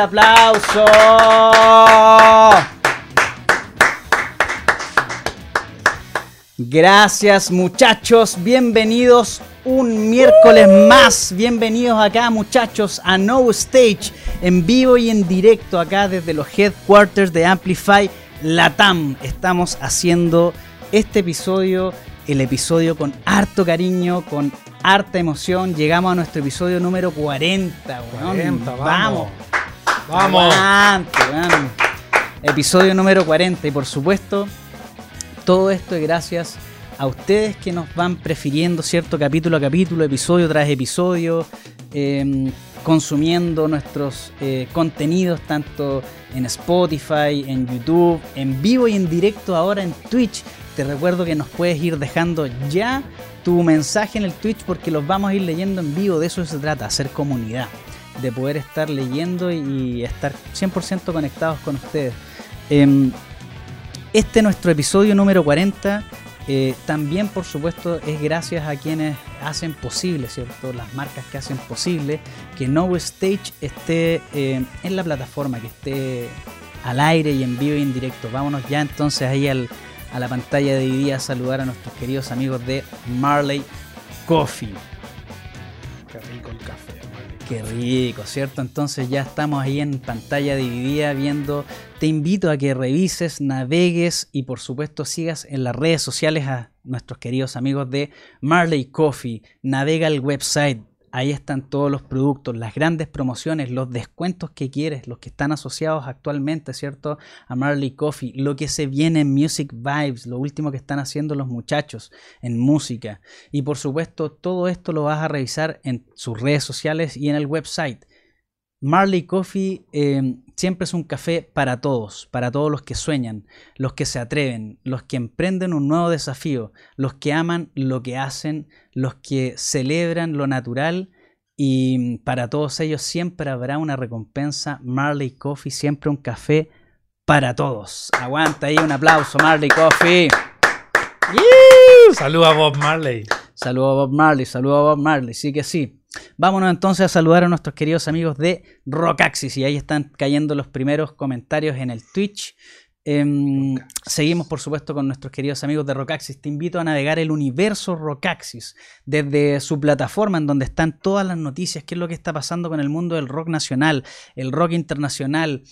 ¡El aplauso! Gracias muchachos, bienvenidos un miércoles más, bienvenidos acá muchachos a No Stage, en vivo y en directo acá desde los headquarters de Amplify Latam. Estamos haciendo este episodio, el episodio con harto cariño, con harta emoción. Llegamos a nuestro episodio número 40, vamos. Vamos. Vamos. Episodio número 40 y por supuesto todo esto es gracias a ustedes que nos van prefiriendo, ¿cierto? Capítulo a capítulo, episodio tras episodio, em, consumiendo nuestros eh, contenidos tanto en Spotify, en YouTube, en vivo y en directo ahora en Twitch. Te recuerdo que nos puedes ir dejando ya tu mensaje en el Twitch porque los vamos a ir leyendo en vivo. De eso se trata, hacer comunidad, de poder estar leyendo y estar 100% conectados con ustedes. Em, este nuestro episodio número 40. Eh, también, por supuesto, es gracias a quienes hacen posible, ¿cierto? Las marcas que hacen posible que No Stage esté eh, en la plataforma, que esté al aire y en vivo y en directo. Vámonos ya entonces ahí a la pantalla de hoy a saludar a nuestros queridos amigos de Marley Coffee. Qué rico el café. Qué rico, ¿cierto? Entonces ya estamos ahí en pantalla dividida viendo. Te invito a que revises, navegues y por supuesto sigas en las redes sociales a nuestros queridos amigos de Marley Coffee. Navega el website Ahí están todos los productos, las grandes promociones, los descuentos que quieres, los que están asociados actualmente, ¿cierto? A Marley Coffee, lo que se viene en Music Vibes, lo último que están haciendo los muchachos en música. Y por supuesto, todo esto lo vas a revisar en sus redes sociales y en el website. Marley Coffee eh, siempre es un café para todos, para todos los que sueñan, los que se atreven, los que emprenden un nuevo desafío, los que aman lo que hacen, los que celebran lo natural y para todos ellos siempre habrá una recompensa. Marley Coffee, siempre un café para todos. Aguanta ahí un aplauso, Marley Coffee. Saludos a Bob Marley. Saludos a Bob Marley, saludos a Bob Marley, sí que sí. Vámonos entonces a saludar a nuestros queridos amigos de Rockaxis y ahí están cayendo los primeros comentarios en el Twitch. Em, seguimos por supuesto con nuestros queridos amigos de Rockaxis. Te invito a navegar el universo Rockaxis desde su plataforma en donde están todas las noticias, qué es lo que está pasando con el mundo del rock nacional, el rock internacional.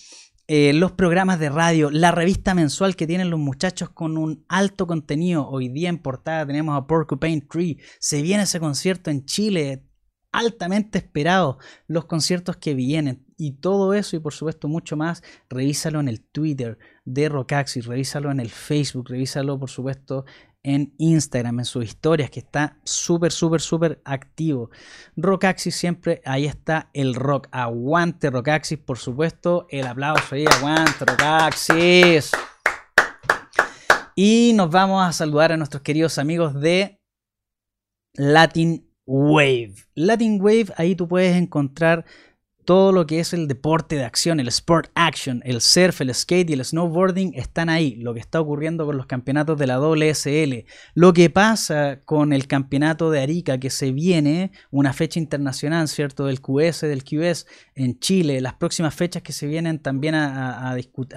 Eh, los programas de radio, la revista mensual que tienen los muchachos con un alto contenido. Hoy día en portada tenemos a Porcupine Tree. Se viene ese concierto en Chile altamente esperado, los conciertos que vienen y todo eso y por supuesto mucho más, revísalo en el Twitter de Rockaxis, revísalo en el Facebook, revísalo por supuesto en Instagram, en sus historias, que está súper, súper, súper activo. Rockaxis siempre, ahí está el rock. Aguante Rockaxis, por supuesto. El aplauso ahí, aguante Rockaxis. Y nos vamos a saludar a nuestros queridos amigos de Latin Wave. Latin Wave, ahí tú puedes encontrar todo lo que es el deporte de acción, el sport action, el surf, el skate y el snowboarding están ahí. Lo que está ocurriendo con los campeonatos de la WSL, lo que pasa con el campeonato de Arica que se viene, una fecha internacional, ¿cierto? Del QS, del QS en Chile, las próximas fechas que se vienen también a,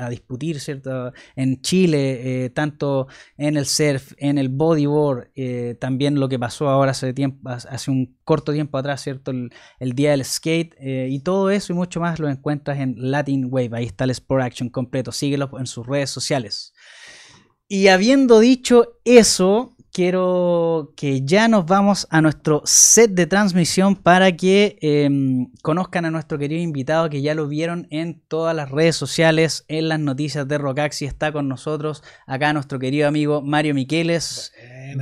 discutir, ¿cierto? En Chile, eh, tanto en el surf, en el bodyboard, eh, también lo que pasó ahora hace, tiempo, hace un corto tiempo atrás, ¿cierto? El, el día del skate eh, y todo eso y mucho más lo encuentras en Latin Wave. Ahí está el Sport Action completo. Síguelo en sus redes sociales. Y habiendo dicho eso, quiero que ya nos vamos a nuestro set de transmisión para que em, conozcan a nuestro querido invitado que ya lo vieron en todas las redes sociales, en las noticias de Rocaxi. Está con nosotros acá nuestro querido amigo Mario Miqueles,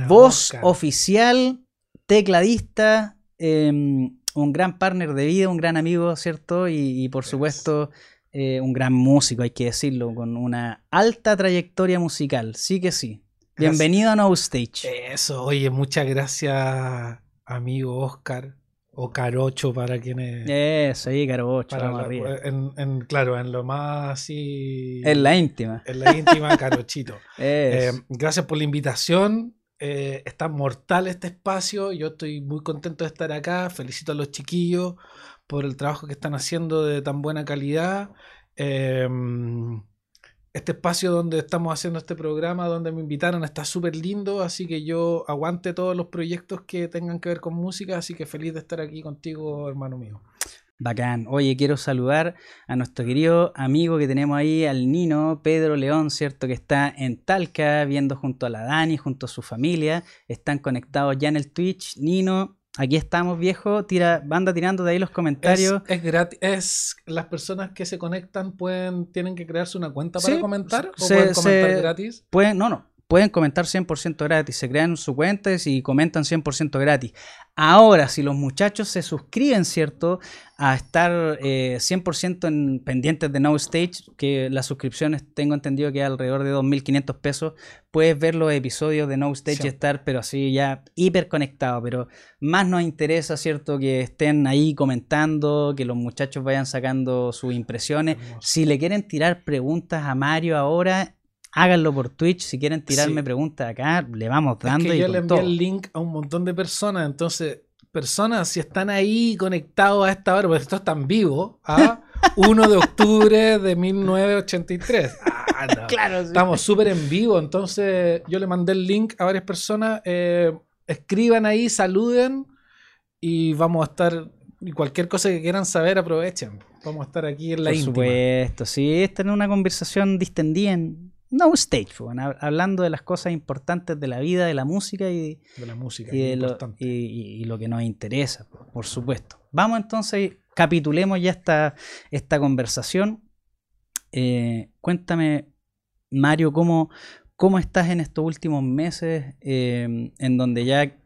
voz oficial, tecladista. Em, un gran partner de vida, un gran amigo, ¿cierto? Y, por supuesto, eh, un gran músico, hay que decirlo, con una alta trayectoria musical. Sí que sí. Bienvenido a No Stage. Eso, oye, muchas gracias, amigo Oscar. O Carocho para quienes. Eso, ahí, Carocho, En, claro, en lo más así. En la íntima. En la íntima, Carochito. Eh, gracias por la invitación. Eh, está mortal este espacio. Yo estoy muy contento de estar acá. Felicito a los chiquillos por el trabajo que están haciendo de tan buena calidad. Em, este espacio donde estamos haciendo este programa, donde me invitaron, está súper lindo, así que yo aguante todos los proyectos que tengan que ver con música, así que feliz de estar aquí contigo, hermano mío. Bacán. Oye, quiero saludar a nuestro querido amigo que tenemos ahí, al Nino, Pedro León, ¿cierto? Que está en Talca, viendo junto a la Dani, junto a su familia. Están conectados ya en el Twitch. Nino, Aquí estamos, viejo. Tira, banda tirando de ahí los comentarios. Es, gratis. Es las personas que se conectan pueden tienen que crearse una cuenta para comentar o pueden comentar gratis. Pueden, no, no pueden comentar 100% gratis, se crean su cuenta y comentan 100% gratis. Ahora, si los muchachos se suscriben, ¿cierto? A estar 100% eh, en pendientes de No Stage, que las suscripciones tengo entendido que es alrededor de 2.500 pesos, puedes ver los episodios de No Stage y estar, pero así ya hiper conectado. Pero más nos interesa, ¿cierto? Que estén ahí comentando, que los muchachos vayan sacando sus impresiones. Si le quieren tirar preguntas a Mario ahora, háganlo por Twitch. Si quieren tirarme preguntas acá, le vamos dando. Es que yo le envié el link a un montón de personas. Entonces, personas, si están ahí conectados a esta hora, porque esto está en vivo, a 1 de octubre de 1983. Ah, claro, Estamos súper en vivo. Entonces, yo le mandé el link a varias personas. Eh, escriban ahí, saluden y vamos a estar. Y cualquier cosa que quieran saber, aprovechen. Vamos a estar aquí en la Por supuesto, sí, esta es una conversación distendida en no stage, hablando de las cosas importantes de la vida, de la música y de, la música y, lo, y, lo, que nos interesa, por supuesto. Vamos entonces, capitulemos ya esta, esta conversación. Eh, cuéntame, Mario, ¿cómo, cómo estás en estos últimos meses eh, en donde ya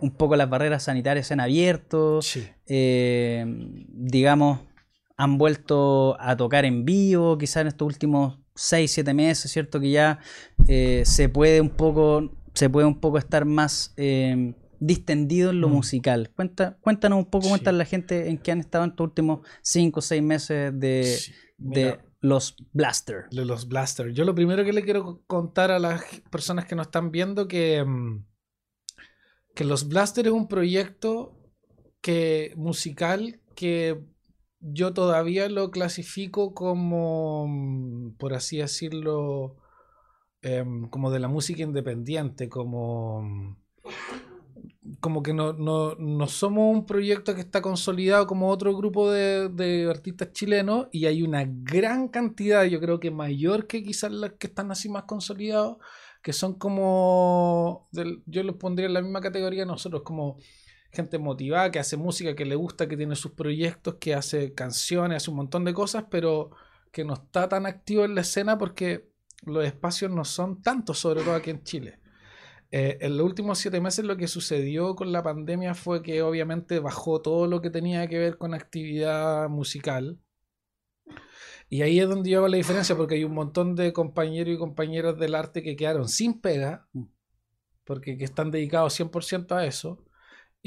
un poco las barreras sanitarias se han abierto, eh, digamos, han vuelto a tocar en vivo, quizás en estos últimos 6, 7 meses, ¿cierto? Que ya eh, se puede un poco, se puede un poco estar más eh, distendido en lo mm. musical. Cuenta, cuéntanos un poco, sí. la gente en qué han estado en estos últimos 5 o 6 meses de, de los Blaster. De los Blaster. Yo lo primero que le quiero contar a las personas que nos están viendo que, mm, que los Blaster es un proyecto que musical que yo todavía lo clasifico como, mm, por así decirlo, em, como de la música independiente, como, mm, como que no, no, somos un proyecto que está consolidado como otro grupo de, artistas chilenos y hay una gran cantidad, yo creo que mayor que quizás las que están así más consolidados, que son como, yo los pondría en la misma categoría nosotros, como gente motivada, que hace música, que le gusta, que tiene sus proyectos, que hace canciones, hace un montón de cosas, pero que no está tan activo en la escena porque los espacios no son tantos, sobre todo aquí en Chile. Eh, en los últimos siete meses lo que sucedió con la pandemia fue que obviamente bajó todo lo que tenía que ver con actividad musical. Y ahí es donde yo hago la diferencia porque hay un montón de compañeros y compañeras del arte que quedaron sin pega, porque que están dedicados 100% a eso.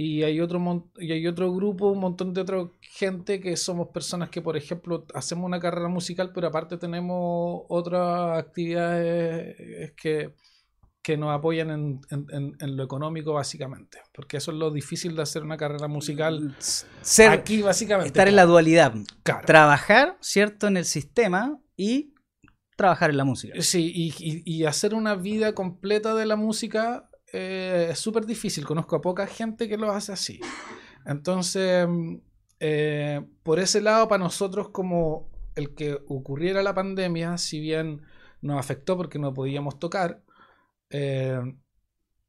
Y hay otro y hay otro grupo, un montón de otra gente que somos personas que, por ejemplo, hacemos una carrera musical, pero aparte tenemos otras actividades que, que nos apoyan en, en, lo económico, básicamente. Porque eso es lo difícil de hacer una carrera musical Ser, aquí, básicamente. Estar en la dualidad. Trabajar, ¿cierto?, en el sistema y trabajar en la música. Sí, y, y, y hacer una vida completa de la música eh, es súper difícil. Conozco a poca gente que lo hace así. Entonces, eh, por ese lado, para nosotros como el que ocurriera la pandemia, si bien nos afectó porque no podíamos tocar, eh,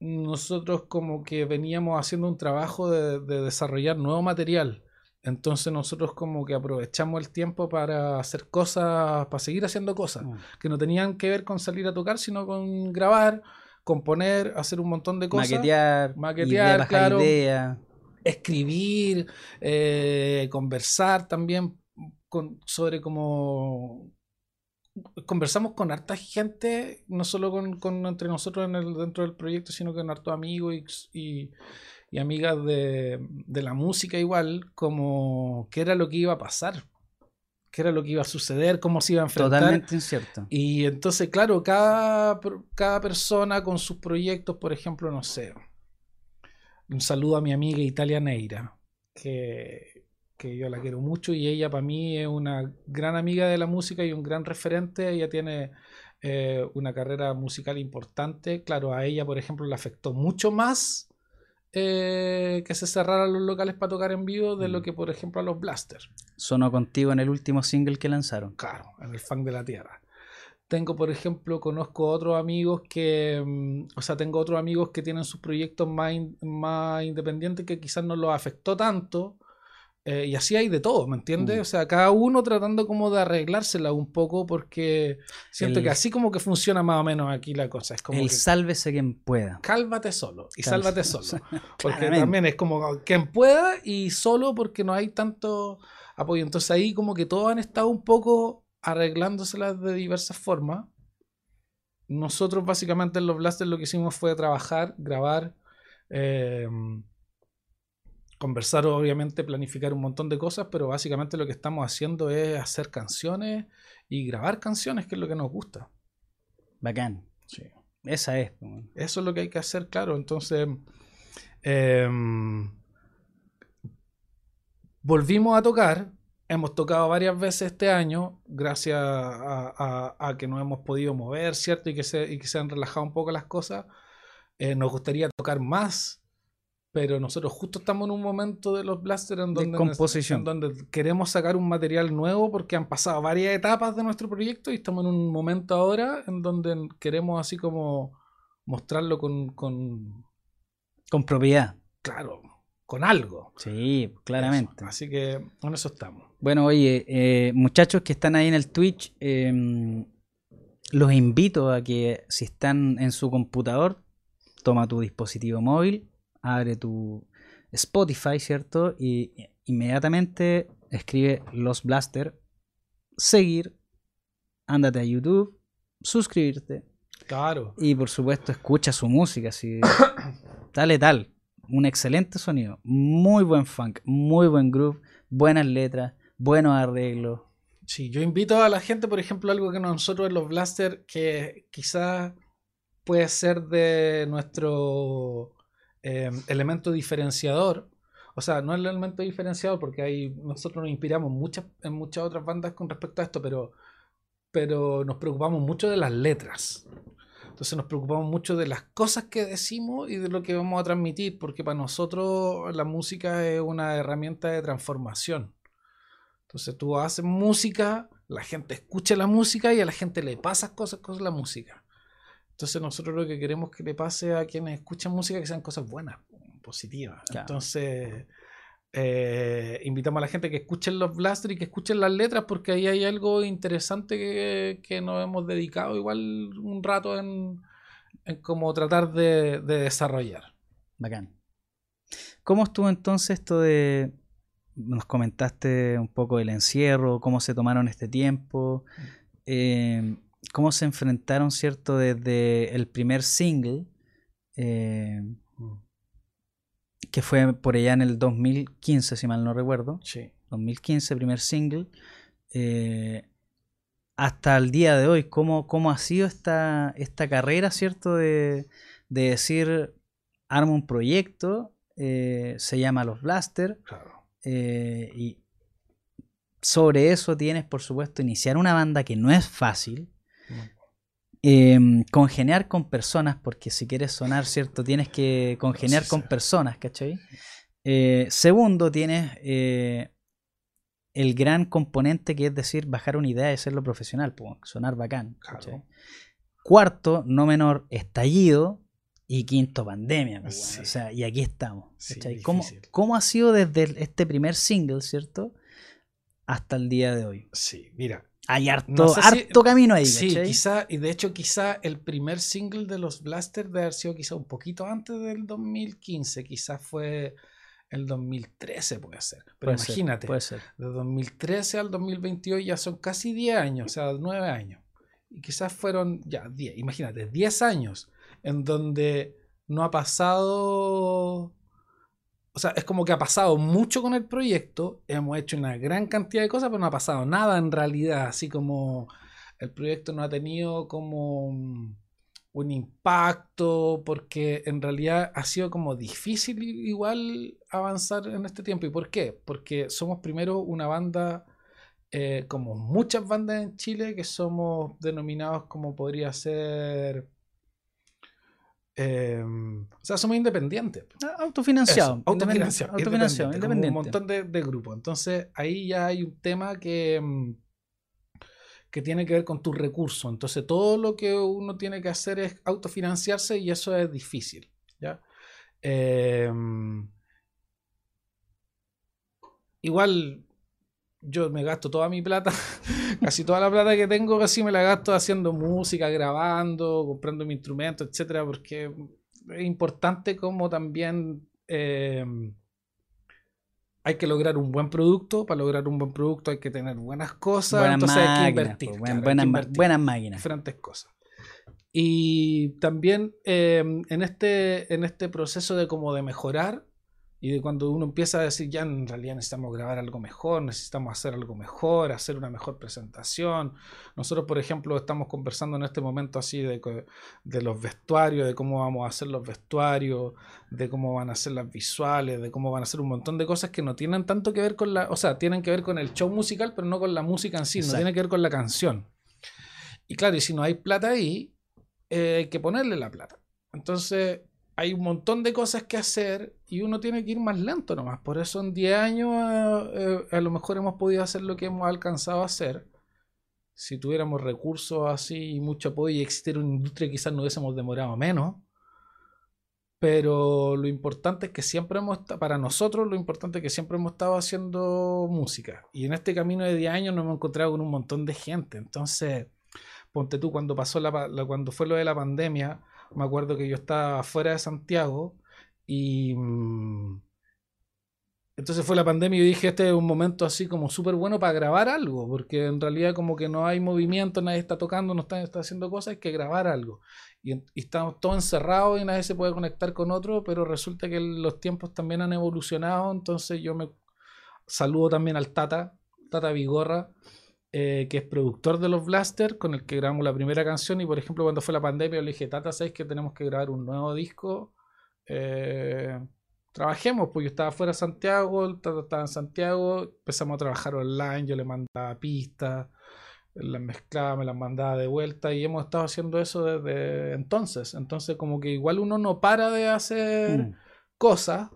nosotros como que veníamos haciendo un trabajo de, desarrollar nuevo material. Entonces nosotros como que aprovechamos el tiempo para hacer cosas, para seguir haciendo cosas, mm. que no tenían que ver con salir a tocar, sino con grabar, componer, hacer un montón de cosas. Maquetear, maquetear, claro. Escribir, eh, conversar también con, sobre cómo conversamos con harta gente, no solo con, entre nosotros en el, dentro del proyecto, sino con hartos amigos y, y, amigas de, de, la música igual, como qué era lo que iba a pasar. Qué era lo que iba a suceder, cómo se iba a enfrentar. Totalmente incierto. Y entonces, claro, cada, cada persona con sus proyectos, por ejemplo, no sé. Un saludo a mi amiga Italia Neira, que, que yo la quiero mucho y ella para mí es una gran amiga de la música y un gran referente. Ella tiene eh, una carrera musical importante. Claro, a ella, por ejemplo, le afectó mucho más eh, que se cerraran los locales para tocar en vivo de lo Mm. que, por ejemplo, a los Blasters. Sonó contigo en el último single que lanzaron. Claro, en el fan de la tierra. Tengo, por ejemplo, conozco otros amigos que, mm, o sea, tengo otros amigos que tienen sus proyectos más, in- más independientes que quizás no los afectó tanto. Eh, y así hay de todo, ¿me entiendes? Mm. O sea, cada uno tratando como de arreglársela un poco porque siento El- que así como que funciona más o menos aquí la cosa. Es como el que sálvese quien pueda. cálvate solo y sálvate solo. Porque Claramente. también es como quien pueda y solo porque no hay tanto apoyo. Entonces ahí como que todos han estado un poco arreglándoselas de diversas formas. Nosotros básicamente en los Blasters lo que hicimos fue trabajar, grabar, eh, conversar obviamente, planificar un montón de cosas, pero básicamente lo que estamos haciendo es hacer canciones y grabar canciones, que es lo que nos gusta. Bacán. Sí. Esa es. Eso es lo que hay que hacer, claro. Entonces, em, volvimos a tocar. Hemos tocado varias veces este año, gracias a, a- a que nos hemos podido mover, ¿cierto? Y que se, y que se han relajado un poco las cosas. Eh, nos gustaría tocar más, pero nosotros justo estamos en un momento de los Blasters en De donde, composición. en donde queremos sacar un material nuevo porque han pasado varias etapas de nuestro proyecto y estamos en un momento ahora en donde queremos así como mostrarlo con, con Con propiedad. claro, con algo. Sí, claramente. Eso. Así que con eso estamos. Bueno, oye, eh, muchachos que están ahí en el Twitch, eh, los invito a que si están en su computador, toma tu dispositivo móvil, abre tu Spotify, ¿cierto? Y inmediatamente escribe Los Blaster, seguir, ándate a YouTube, suscribirte Claro. y por supuesto escucha su música, así, tal y tal. Un excelente sonido, muy buen funk, muy buen groove, buenas letras, buenos arreglos. Sí, yo invito a la gente, por ejemplo, algo que nosotros en los Blaster, que quizás puede ser de nuestro eh, elemento diferenciador. O sea, no es el elemento diferenciador porque ahí nosotros nos inspiramos muchas, en muchas otras bandas con respecto a esto, pero, pero nos preocupamos mucho de las letras. Entonces nos preocupamos mucho de las cosas que decimos y de lo que vamos a transmitir, porque para nosotros la música es una herramienta de transformación. Entonces tú haces música, la gente escucha la música y a la gente le pasas cosas con la música. Entonces nosotros lo que queremos que le pase a quienes escuchan música que sean cosas buenas, positivas. Claro. Entonces eh, invitamos a la gente que escuchen los blasters y que escuchen las letras porque ahí hay algo interesante que, que nos hemos dedicado igual un rato en, en como tratar de, de desarrollar. Bacán. ¿Cómo estuvo entonces esto de... Nos comentaste un poco del encierro, cómo se tomaron este tiempo, eh, cómo se enfrentaron, ¿cierto? Desde el primer single, eh, que fue por allá en el 2015, si mal no recuerdo. Sí. 2015, primer single, eh, hasta el día de hoy, ¿cómo, cómo ha sido esta, esta carrera, ¿cierto? De, de decir, arma un proyecto, eh, se llama Los Blaster, Claro. y sobre eso tienes, por supuesto, iniciar una banda que no es fácil. Eh, congeniar con personas, porque si quieres sonar, ¿cierto? Tienes que congeniar con personas, ¿cachai? Eh, segundo, tienes eh, el gran componente que es decir, bajar una idea y hacerlo profesional, pues, sonar bacán. Cuarto, no menor, estallido. Y quinto, pandemia. pues, Sí. bueno, o sea, y aquí estamos. ¿Cómo, cómo ha sido desde este primer single, ¿cierto? Hasta el día de hoy. Sí, mira, Hay harto, No sé si- harto camino ahí, Sí, ¿cachai? quizá, y de hecho quizá el primer single de los Blasters debe haber sido quizá un poquito antes del 2015, quizás fue el 2013 puede ser. Pero Puede ser, imagínate, puede ser. de 2013 al 2022 ya son casi 10 años, o sea, 9 años. Y quizás fueron ya 10, imagínate, 10 años en donde no ha pasado o sea, es como que ha pasado mucho con el proyecto, hemos hecho una gran cantidad de cosas, pero no ha pasado nada en realidad, así como el proyecto no ha tenido como un impacto, porque en realidad ha sido como difícil igual avanzar en este tiempo. ¿Y por qué? Porque somos primero una banda, eh, como muchas bandas en Chile, que somos denominados como podría ser Em, o sea, somos independientes. Ah, autofinanciado. autofinanciado. Autofinanciado, independiente. Un montón de, grupos. Entonces, ahí ya hay un tema que, em, que tiene que ver con tus recursos. Entonces, todo lo que uno tiene que hacer es autofinanciarse y eso es difícil. ¿ya? Em, igual yo me gasto toda mi plata, casi toda la plata que tengo, casi me la gasto haciendo música, grabando, comprando mi instrumento, etcétera, porque es importante como también eh, hay que lograr un buen producto. Para lograr un buen producto hay que tener buenas cosas, entonces hay que invertir. buenas, máquinas. Diferentes cosas. Y también eh, en, este, en este proceso de como de mejorar, y de cuando uno empieza a decir, ya en realidad necesitamos grabar algo mejor, necesitamos hacer algo mejor, hacer una mejor presentación. Nosotros, por ejemplo, estamos conversando en este momento así de, de los vestuarios, de cómo vamos a hacer los vestuarios, de cómo van a ser las visuales, de cómo van a ser un montón de cosas que no tienen tanto que ver con la, o sea, tienen que ver con el show musical, pero no con la música en sí, no tiene que ver con la canción. Y claro, y si no hay plata ahí, eh, hay que ponerle la plata. Entonces, hay un montón de cosas que hacer y uno tiene que ir más lento nomás. Por eso en 10 años eh, eh, a lo mejor hemos podido hacer lo que hemos alcanzado a hacer. Si tuviéramos recursos así y mucho apoyo y existiera una industria, quizás no hubiésemos demorado menos. Pero lo importante es que siempre hemos para nosotros lo importante es que siempre hemos estado haciendo música. Y en este camino de 10 años nos hemos encontrado con un montón de gente. Entonces, ponte tú, cuando pasó la, cuando fue lo de la pandemia, me acuerdo que yo estaba fuera de Santiago y mm, entonces fue la pandemia y dije, este es un momento así como súper bueno para grabar algo, porque en realidad como que no hay movimiento, nadie está tocando, no está, está haciendo cosas, hay que grabar algo. Y, y, estamos todos encerrados y nadie se puede conectar con otro, pero resulta que los tiempos también han evolucionado, entonces yo me saludo también al Tata, Tata Vigorra, eh, que es productor de los Blaster, con el que grabamos la primera canción. Y por ejemplo, cuando fue la pandemia, le dije, Tata, ¿sabes que tenemos que grabar un nuevo disco? Eh, trabajemos, pues yo estaba fuera de Santiago, Tata estaba en Santiago, empezamos a trabajar online, yo le mandaba pistas, las mezclaba, me las mandaba de vuelta y hemos estado haciendo eso desde entonces. Entonces, como que igual uno no para de hacer mm. cosas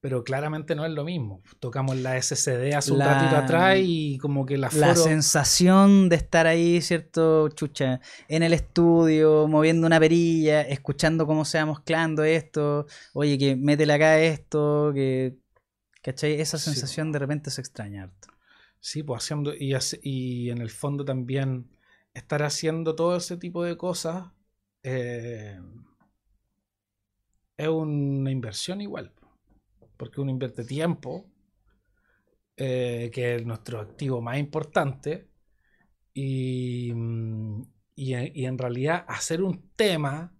pero claramente no es lo mismo. Tocamos la SCD hace un ratito atrás y como que la La sensación de estar ahí, ¿cierto? Chucha, en el estudio, moviendo una perilla, escuchando cómo se va mezclando esto, oye, que métele acá esto, que... ¿Cachai? Esa sensación de repente se extraña harto. Sí, pues haciendo... Y, y en el fondo también estar haciendo todo ese tipo de cosas eh, es una inversión igual porque uno invierte tiempo, eh, que es nuestro activo más importante, y, y, en realidad hacer un tema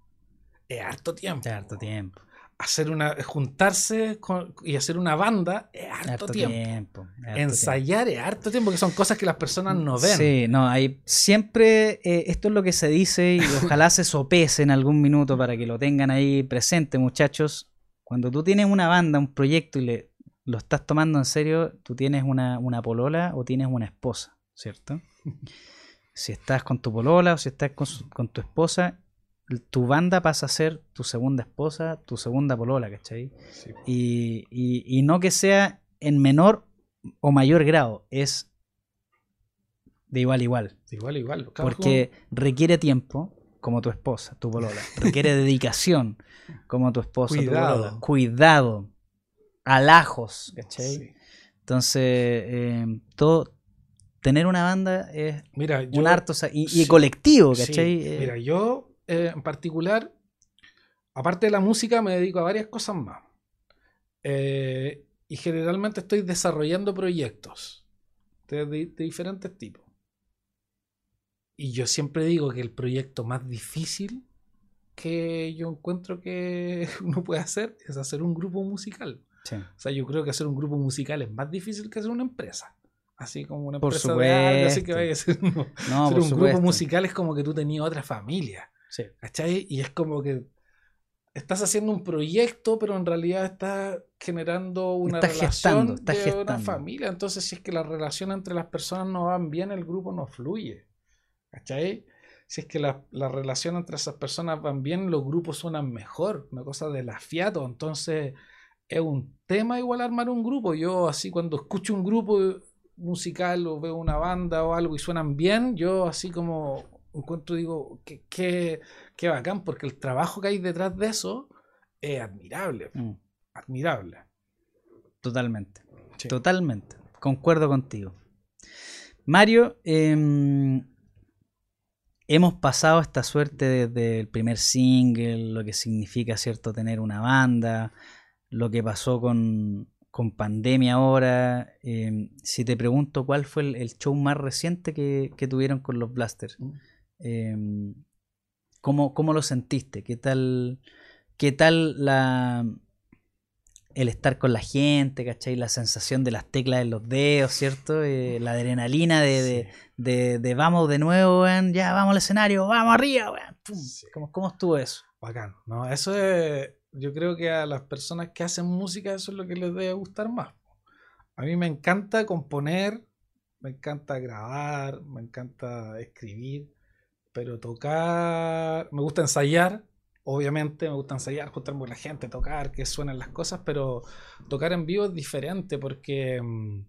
es harto tiempo. Es harto tiempo. Hacer una, juntarse y hacer una banda es harto, tiempo. Ensayar es harto tiempo, que son cosas que las personas no ven. Sí, no, hay siempre, eh, esto es lo que se dice y ojalá se sopese en algún minuto para que lo tengan ahí presente, muchachos. Cuando tú tienes una banda, un proyecto y le, lo estás tomando en serio, tú tienes una, polola o tienes una esposa, ¿cierto? si estás con tu polola o si estás con, tu esposa, tu banda pasa a ser tu segunda esposa, tu segunda polola, ¿cachai? Y, y, no que sea en menor o mayor grado, es de igual a igual. De igual a igual. Porque requiere tiempo, como tu esposa, tu polola. Requiere dedicación, como tu esposa, Cuidado. tu Cuidado. Alajos, ¿cachai? Entonces, eh, todo, tener una banda es un harto y, colectivo, ¿cachai? Eh, mira, yo eh, en particular, aparte de la música, me dedico a varias cosas más. y generalmente estoy desarrollando proyectos de diferentes tipos. Y yo siempre digo que el proyecto más difícil que yo encuentro que uno puede hacer es hacer un grupo musical. Sí. O sea, yo creo que hacer un grupo musical es más difícil que hacer una empresa. Así como una Por empresa de algo, así que supuesto. vaya a ser un, No, hacer por un supuesto. grupo musical es como que tú tenías otra familia. Sí. ¿Cachai? Y es como que estás haciendo un proyecto, pero en realidad estás generando una Estás relación gestando, de una gestando. familia. Entonces, si es que la relación entre las personas no van bien, el grupo no fluye. ¿Cachai? Si es que la, la relación entre esas personas van bien, los grupos suenan mejor. Una cosa de la fiato. Entonces, es un tema igual armar un grupo. Yo así cuando escucho un grupo musical o veo una banda o algo y suenan bien, yo así como encuentro, digo, qué, qué, qué bacán, porque el trabajo que hay detrás de eso es admirable, Mm, admirable. totalmente. Sí. Totalmente. Concuerdo contigo. Mario, em, hemos pasado esta suerte desde el primer single, lo que significa, ¿cierto?, tener una banda, lo que pasó con, con pandemia ahora. em, si te pregunto cuál fue el, el show más reciente que, que tuvieron con los Blasters, Mm. em, ¿cómo, cómo lo sentiste? ¿Qué tal, qué tal la, el estar con la gente, ¿cachai? La sensación de las teclas en los dedos, ¿cierto? Eh, la adrenalina de, de, Sí. de- de vamos de nuevo, weón, ya vamos al escenario, vamos arriba, weón. Sí. ¿Cómo, cómo estuvo eso? Bacán, ¿no? Eso es, yo creo que a las personas que hacen música eso es lo que les debe gustar más. A mí me encanta componer, me encanta grabar, me encanta escribir, pero tocar, me gusta ensayar, obviamente me gusta ensayar, juntarme con la gente, tocar, que suenen las cosas, pero tocar en vivo es diferente porque mm,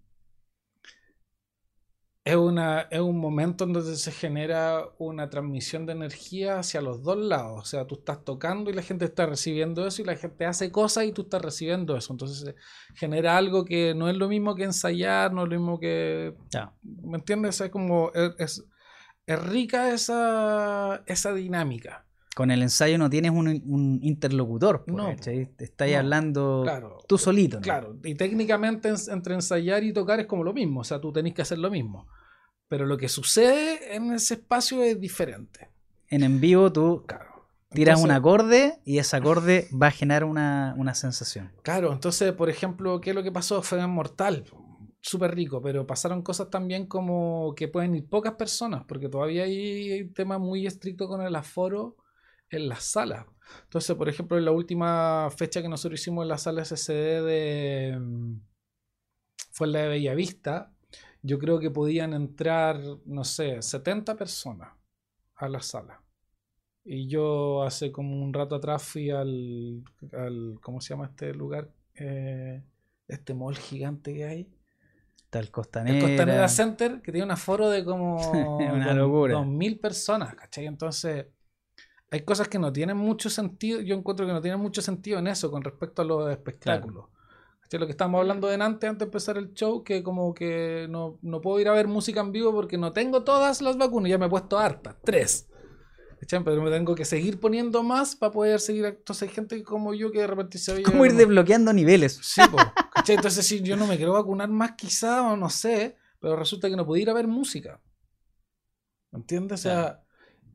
es, una, es un momento en donde se genera una transmisión de energía hacia los dos lados. O sea, tú estás tocando y la gente está recibiendo eso y la gente hace cosas y tú estás recibiendo eso. Entonces se genera algo que no es lo mismo que ensayar, no es lo mismo que... Ya. ¿Me entiendes? Es como... Es, es, es rica esa, esa dinámica. Con el ensayo no tienes un, un interlocutor, po, No. Te estás no, hablando Claro. tú solito. ¿no? Claro, y técnicamente en- entre ensayar y tocar es como lo mismo, o sea, tú tenés que hacer lo mismo. Pero lo que sucede en ese espacio es diferente. En en vivo tú Claro. tiras un acorde y ese acorde va a generar una, una sensación. Claro, entonces, por ejemplo, ¿qué es lo que pasó? Fue mortal, súper rico, pero pasaron cosas también como que pueden ir pocas personas, porque todavía hay un tema muy estricto con el aforo en las salas. Entonces, por ejemplo, en la última fecha que nosotros hicimos en la sala SCD de... mm, fue en la de Bellavista, yo creo que podían entrar, no sé, 70 personas a la sala. Y yo hace como un rato atrás fui al, al ¿cómo se llama este lugar? Eh, este mall gigante que hay. Está el Costanera. El Costanera Center, que tiene un aforo de como Una dos- locura. 2.000 personas, ¿cachai? Entonces, hay cosas que no tienen mucho sentido, yo encuentro que no tienen mucho sentido en eso con respecto a los espectáculos. ¿Cachai? Lo que estábamos hablando de antes, antes de empezar el show, que como que no, no puedo ir a ver música en vivo porque no tengo todas las vacunas, ya me he puesto hartas, tres. Pero me tengo que seguir poniendo más para poder seguir. Entonces hay gente como yo que de repente se oye. ¿Cómo ir desbloqueando niveles? Sí, po. Entonces, si yo no me quiero vacunar más, quizá, o no sé, pero resulta que no puedo ir a ver música. ¿Me entiendes? O sea,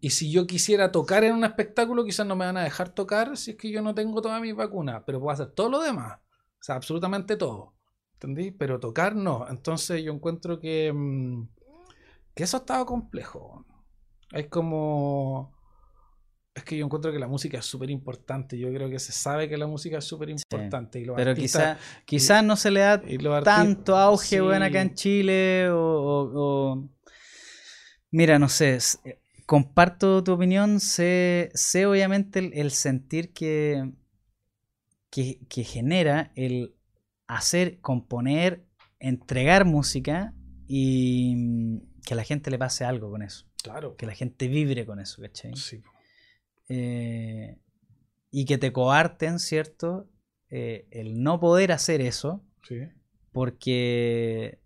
y si yo quisiera tocar en un espectáculo, quizás no me van a dejar tocar si es que yo no tengo todas mis vacunas, pero puedo hacer todo lo demás. O sea, absolutamente todo. ¿Entendí? Pero tocar no. Entonces, yo encuentro que, mm, que eso estaba complejo. Es como. Es que yo encuentro que la música es súper importante. Yo creo que se sabe que la música es súper importante. Pero artistas- quizá, no se le da tanto auge sí. weón, acá en Chile o, o- o- Mira, no sé, comparto tu opinión, sé, sé obviamente el, el sentir que, que, que genera el hacer, componer, entregar música y mm, que a la gente le pase algo con eso, Claro. que la gente vibre con eso, ¿cachai? Sí. Eh, y que te coarten, ¿cierto? Eh, el no poder hacer eso Sí. porque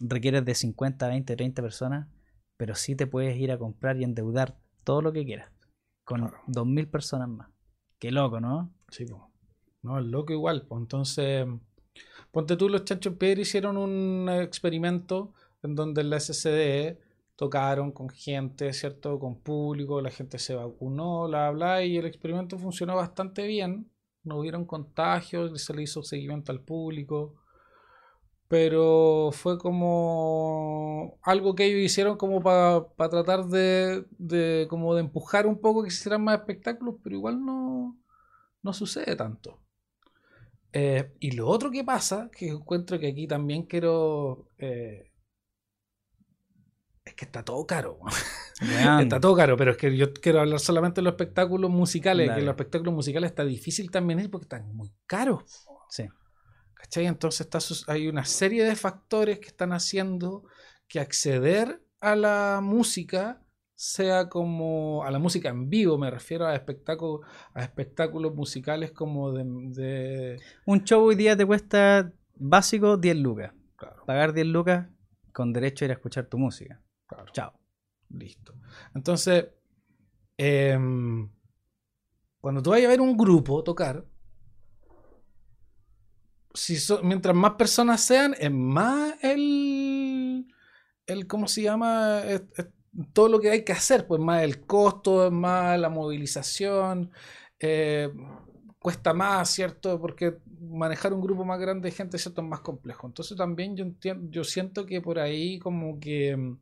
requieres de 50, 20, 30 personas, pero sí te puedes ir a comprar y endeudar todo lo que quieras con Claro. 2.000 personas más. Qué loco, ¿no? Sí, po. No, es loco igual. pues, Entonces, ponte tú, los chanchos piedra hicieron un experimento en donde en la SCD tocaron con gente, ¿cierto? Con público, la gente se vacunó, bla, bla, y el experimento funcionó bastante bien. No hubieron contagios, se le hizo seguimiento al público. Pero fue como algo que ellos hicieron como para tratar de, de, como de empujar un poco que se hicieran más espectáculos, pero igual no, no sucede tanto. Eh, y lo otro que pasa, que encuentro que aquí también quiero eh, es que está todo caro. está todo caro, pero es que yo quiero hablar solamente de los espectáculos musicales, que los espectáculos musicales está difícil también ir porque están muy caros. Sí. ¿Cachai? Entonces está, hay una serie de factores que están haciendo que acceder a la música sea como a la música en vivo, me refiero a espectáculos, a espectáculos musicales como de, Un show hoy día te cuesta básico 10 lucas. Pagar 10 lucas con derecho a ir a escuchar tu música. Chao. Listo. Entonces, em, cuando tú vayas a ver un grupo tocar, si mientras más personas sean, es más el, el ¿cómo se llama? todo lo que hay que hacer, pues más el costo, más la movilización, eh, cuesta más, ¿cierto? Porque manejar un grupo más grande de gente, ¿cierto? Es más complejo. Entonces también yo, entiendo, yo siento que por ahí como que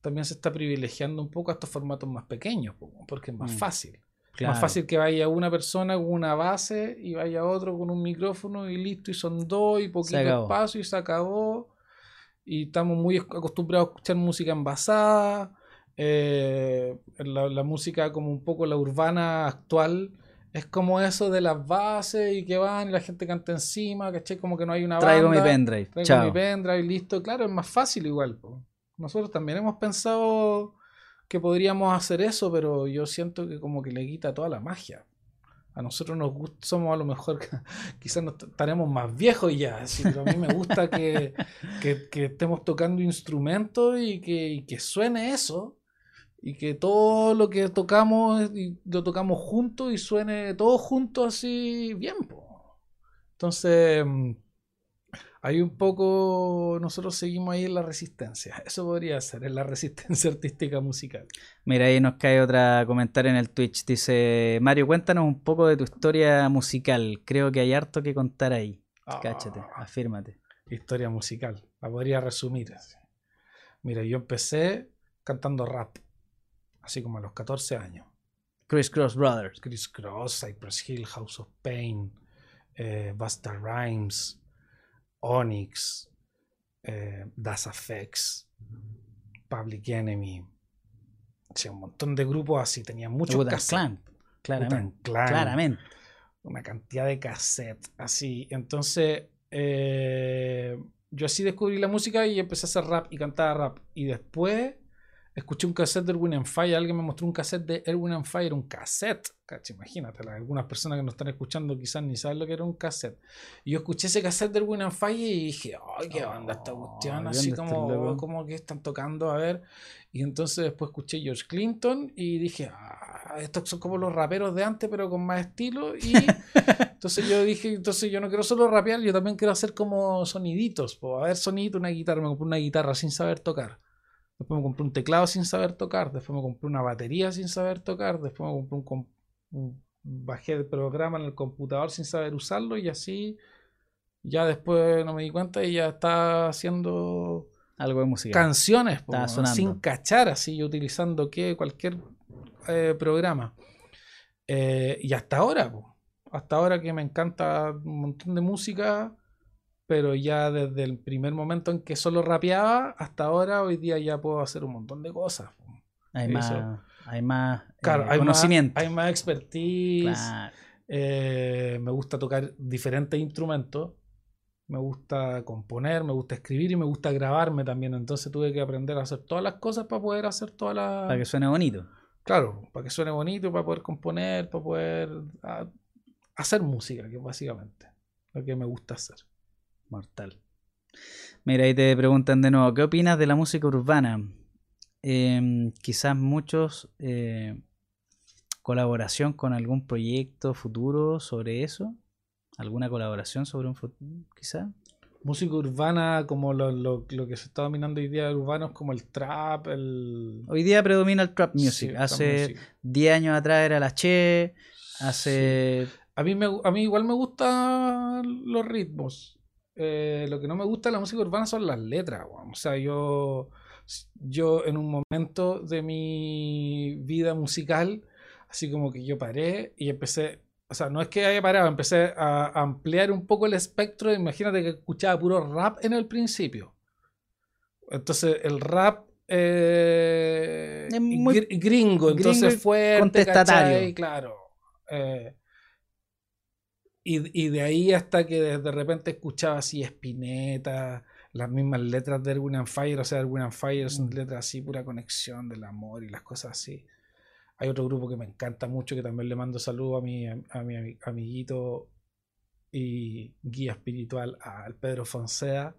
también se está privilegiando un poco a estos formatos más pequeños, porque es más mm, fácil. Más fácil que vaya una persona con una base y vaya otro con un micrófono y listo, y son dos y poquito espacio y se acabó. Y estamos muy acostumbrados a escuchar música envasada. Eh, la, música como un poco la urbana actual es como eso de las bases y que van y la gente canta encima, ¿cachai? Como que no hay una Traigo mi pendrive. Traigo mi pendrive, listo. Claro, es más fácil igual. Nosotros también hemos pensado que podríamos hacer eso, pero yo siento que como que le quita toda la magia. A nosotros nos gusta, somos a lo mejor, quizás nos estaremos más viejos ya, pero a mí me gusta que, estemos tocando instrumentos y que, que, suene eso, y que todo lo que tocamos lo tocamos juntos y suene todo junto así bien. Entonces mm, hay un poco, nosotros seguimos ahí en la resistencia. Eso podría ser, en la resistencia artística musical. Mira, ahí nos cae otra comentario en el Twitch. Dice, Mario, cuéntanos un poco de tu historia musical. Creo que hay harto que contar ahí. Ah. Cáchate, afírmate. Historia musical, la podría resumir. Mira, yo empecé cantando rap, así como a los 14 años. Chris Cross Brothers. Chris Cross, Cypress Hill, House of Pain, eh, Busta Rhymes. Onyx, eh, Das Effects, Public Enemy. un montón de grupos así, tenía muchos cassettes. claramente, claramente. Una cantidad de cassettes así. Entonces, eh, yo así descubrí la música y empecé a hacer rap y cantaba rap. Y después escuché un cassette de Erwin and Fire, alguien me mostró un cassette de Erwin and Fire, un cassette, cacho, imagínate, algunas personas que nos están escuchando quizás ni saben lo que era un cassette. Y yo escuché ese cassette de Erwin and Fire y dije, ay, qué banda esta cuestión, así como, como que están tocando, a ver. Y entonces después escuché George Clinton y dije, ah, estos son como los raperos de antes, pero con más estilo. Y entonces yo dije, entonces yo no quiero solo rapear, yo también quiero hacer como soniditos. Pues, a ver, sonidito, una guitarra, me compré una guitarra sin saber tocar. Después me compré un teclado sin saber tocar. Después me compré una batería sin saber tocar. Después me compré un, bajé el programa en el computador sin saber usarlo y así ya después no me di cuenta y ya está haciendo algo de música. Canciones, sin cachar, así utilizando que cualquier eh, programa. Eh, y hasta ahora, hasta ahora que me encanta un montón de música, pero ya desde el primer momento en que solo rapeaba hasta ahora, hoy día ya puedo hacer un montón de cosas. Hay más, hay más eh, conocimiento. hay más expertise. Eh, me gusta tocar diferentes instrumentos. Me gusta componer, me gusta escribir y me gusta grabarme también. Entonces tuve que aprender a hacer todas las cosas para poder hacer todas las. Para que suene bonito. Claro, para que suene bonito, para poder componer, para poder ah, hacer música, que es básicamente lo que me gusta hacer. Mortal. Mira, ahí te preguntan de nuevo, ¿qué opinas de la música urbana? Em, quizás muchos eh, colaboración con algún proyecto futuro sobre eso. ¿Alguna colaboración sobre un futuro, quizás? música urbana como lo, lo- lo que se está dominando hoy día urbano es como el trap, el... Hoy día predomina el trap music. Sí, hace music. 10 años atrás era la Che. Hace. A mí, me, a mí igual me gustan los ritmos. Eh, lo que no me gusta de la música urbana son las letras. weón. O sea, yo, yo en un momento de mi vida musical, así como que yo paré y empecé, o sea, no es que haya parado, empecé a ampliar un poco el espectro. Imagínate que escuchaba puro rap en el principio. Entonces, el rap... eh, Es muy gr- gringo, entonces fuerte, contestatario. ¿cachai? Claro. Eh, y, y de ahí hasta que de, de repente escuchaba así Spinetta, las mismas letras de Erwin and Fire, o sea, Erwin and Fire son Mm. letras así, pura conexión del amor y las cosas así. Hay otro grupo que me encanta mucho, que también le mando saludos a mi, a mi ami- amiguito y guía espiritual, al Pedro Fonsea,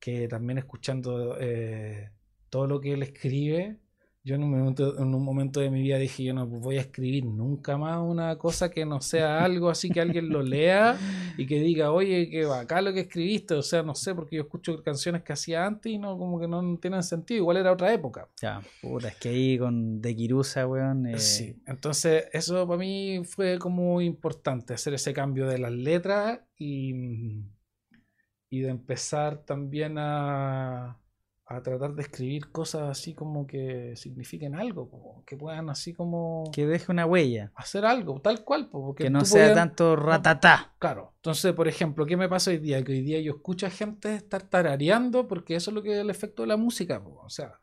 que también escuchando eh, todo lo que él escribe, yo en un, momento, en un momento de mi vida dije, yo no voy a escribir nunca más una cosa que no sea algo así que alguien lo lea y que diga, oye, qué bacán lo que escribiste, o sea, no sé, porque yo escucho canciones que hacía antes y no, como que no tienen sentido, igual era otra época. Ya, puta, es que ahí con De Kirusa, weón. eh, Sí, entonces eso para mí fue como importante, hacer ese cambio de las letras y, y de empezar también a, a tratar de escribir cosas así como que signifiquen algo, que puedan así como Que deje una huella. hacer algo, tal cual. po, Porque Que no sea podías- tanto ratatá. Claro, entonces, por ejemplo, ¿qué me pasa hoy día? Que hoy día yo escucho a gente estar tarareando porque eso es lo que es el efecto de la música. po. O sea,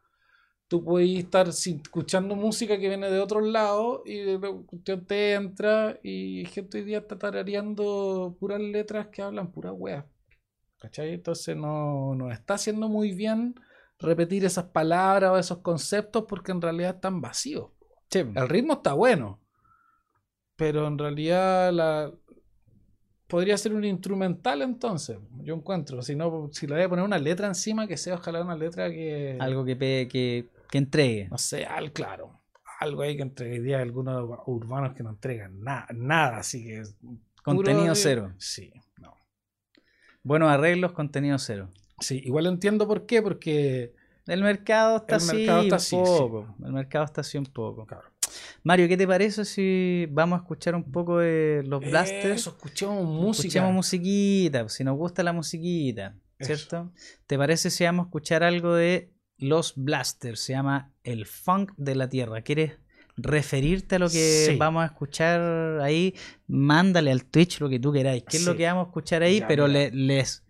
tú puedes estar escuchando música que viene de otro lado y de la cuestión te entra y gente hoy día está tarareando puras letras que hablan pura wea. ¿Cachai? Entonces no, no está haciendo muy bien repetir esas palabras o esos conceptos porque en realidad están vacíos. Sí. El ritmo está bueno, pero en realidad la podría ser un instrumental entonces. Yo encuentro, si no, si le voy a poner una letra encima, que sea ojalá una letra que Algo que, pe- que, que entregue. no sé, al claro, algo ahí que hay algunos urbanos que no entregan nada, nada, así que puro Contenido cero. Sí, no. Buenos arreglos, contenido cero. Sí, igual entiendo por qué, porque El mercado está El así mercado está un así, sí. poco. El mercado está así un poco. claro, Mario, ¿qué te parece si vamos a escuchar un poco de los Blasters? Eso, escuchemos música. Escuchemos musiquita, si nos gusta la musiquita, Eso. ¿cierto? ¿Te parece si vamos a escuchar algo de los Blasters? Se llama El Funk de la Tierra. ¿Quieres referirte a lo que Sí. vamos a escuchar ahí? Mándale al Twitch lo que tú queráis. ¿Qué es lo que vamos a escuchar ahí? Ya, Pero le- les...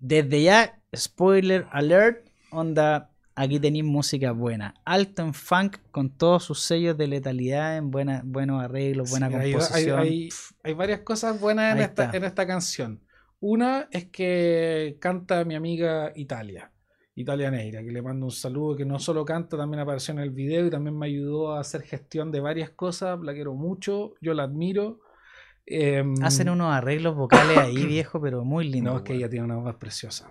Desde ya, spoiler alert, onda... Aquí tenéis música buena. Alto en funk con todos sus sellos de letalidad, en buena, buenos arreglos, buena Sí, hay- composición. Hay, hay varias cosas buenas en esta, está. en esta canción. Una es que canta mi amiga Italia, Italia Neira, que le mando un saludo, que no solo canta, también apareció en el video y también me ayudó a hacer gestión de varias cosas. La quiero mucho, yo la admiro. Em, Hacen unos arreglos vocales ahí, viejo, pero muy lindos. no, es que ella tiene una voz preciosa.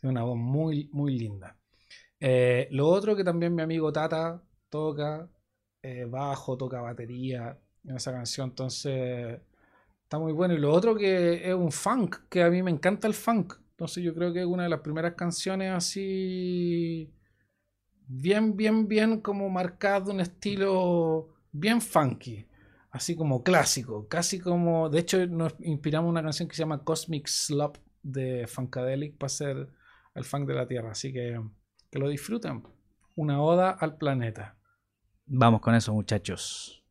Tiene una voz muy, muy linda. Eh, lo otro que también mi amigo Tata toca eh, bajo, toca batería en esa canción. Entonces está muy bueno. Y lo otro que es un funk, que a mí me encanta el funk. Entonces yo creo que es una de las primeras canciones así bien, bien, bien como marcada de un estilo bien funky. Así como clásico, casi como. De hecho, nos inspiramos una canción que se llama Cosmic Slop de Funkadelic para hacer el funk de la Tierra. Así que que lo disfruten. Una oda al planeta. Vamos con eso, muchachos.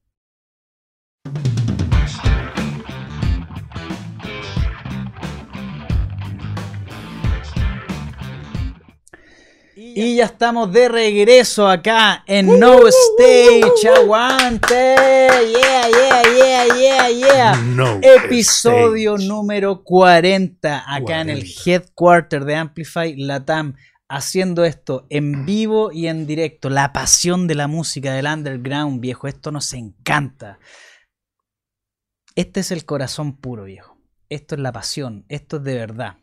Y ya estamos de regreso acá en No Stage. ¡Aguante! ¡Yeah, yeah, yeah, yeah, yeah! No Episodio stage. número 40 acá en el 40. headquarter de Amplify Latam. Haciendo esto en vivo y en directo. La pasión de la música del underground, viejo. Esto nos encanta. Este es el corazón puro, viejo. Esto es la pasión. Esto es de verdad.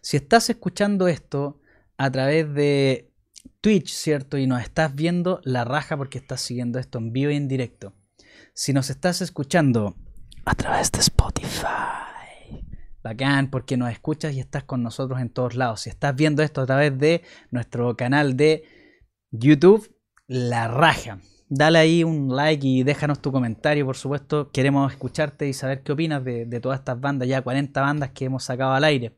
Si estás escuchando esto a través de Twitch, ¿cierto? Y nos estás viendo la raja porque estás siguiendo esto en vivo y en directo. Si nos estás escuchando a través de Spotify, bacán, porque nos escuchas y estás con nosotros en todos lados. Si estás viendo esto a través de nuestro canal de YouTube, La Raja. Dale ahí un like y déjanos tu comentario, por supuesto. Queremos escucharte y saber qué opinas de, de todas estas bandas, ya 40 bandas que hemos sacado al aire.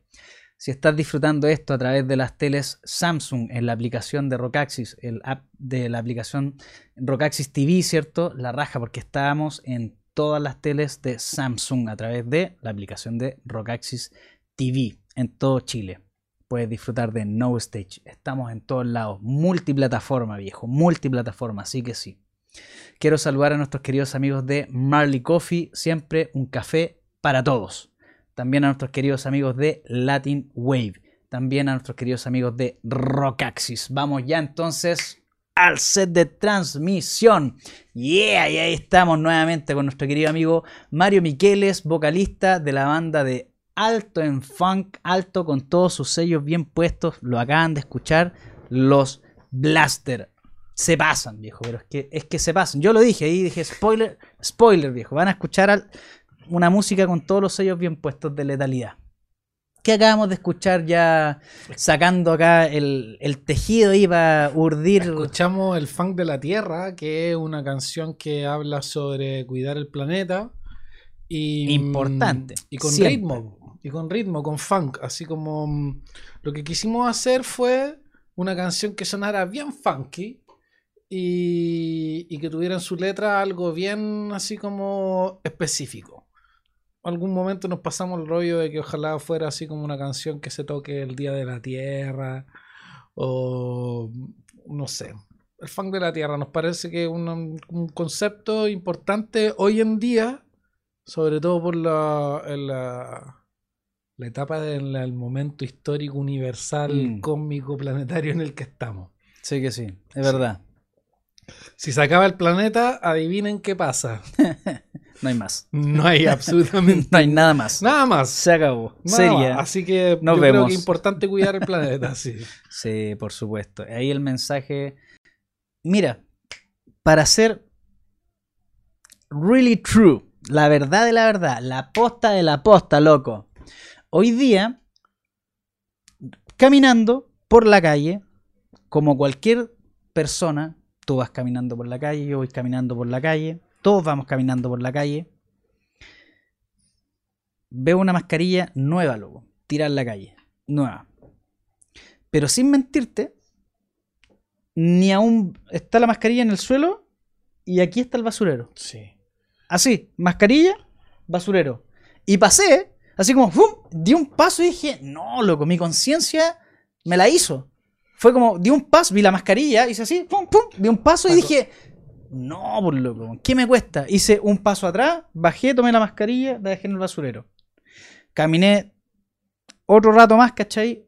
Si estás disfrutando esto a través de las teles Samsung en la aplicación de Rockaxis, el app de la aplicación Rockaxis TV, ¿cierto? La raja, porque estábamos en todas las teles de Samsung a través de la aplicación de Rockaxis TV en todo Chile. Puedes disfrutar de No Stage. Estamos en todos lados. Multiplataforma, viejo. Multiplataforma, así que sí. Quiero saludar a nuestros queridos amigos de Marley Coffee. Siempre un café para todos también a nuestros queridos amigos de Latin Wave, también a nuestros queridos amigos de Rockaxis. Vamos ya entonces al set de transmisión. Yeah, y ahí estamos nuevamente con nuestro querido amigo Mario Miqueles, vocalista de la banda de Alto en Funk, alto con todos sus sellos bien puestos. Lo acaban de escuchar los Blaster. Se pasan, viejo, pero es que, es que se pasan. Yo lo dije ahí, dije spoiler, spoiler, viejo. Van a escuchar al, una música con todos los sellos bien puestos de letalidad. Que acabamos de escuchar ya sacando acá el, tejido iba a urdir. Escuchamos el funk de la tierra, que es una canción que habla sobre cuidar el planeta. Y, Importante. Y con ritmo. Y con ritmo, con funk. Así como mm, lo que quisimos hacer fue una canción que sonara bien funky. Y, y que tuviera en su letra algo bien así como específico algún momento nos pasamos el rollo de que ojalá fuera así como una canción que se toque el Día de la Tierra o no sé. El funk de la Tierra nos parece que es un, concepto importante hoy en día, sobre todo por la, la, etapa del momento histórico universal, mm. cósmico, planetario en el que estamos. Sí que sí, es verdad. Si se acaba el planeta, adivinen qué pasa. No hay más. No hay absolutamente. no hay nada más. Nada más. Se acabó. Sería. Así que Nos yo creo que es importante cuidar el planeta, sí. Sí, por supuesto. Ahí el mensaje. Mira, para ser really true, la verdad de la verdad, la posta de la posta, loco. Hoy día, caminando por la calle, como cualquier persona, tú vas caminando por la calle, yo voy caminando por la calle todos vamos caminando por la calle. Veo una mascarilla nueva, loco. Tira en la calle. Nueva. Pero sin mentirte, ni aún está la mascarilla en el suelo y aquí está el basurero. Sí. Así, mascarilla, basurero. Y pasé, así como, ¡fum! Di un paso y dije, no, loco, mi conciencia me la hizo. Fue como, di un paso, vi la mascarilla, hice así, ¡pum, pum! Di un paso y dije, no, por loco, ¿qué me cuesta? Hice un paso atrás, bajé, tomé la mascarilla, la dejé en el basurero. Caminé otro rato más, ¿cachai?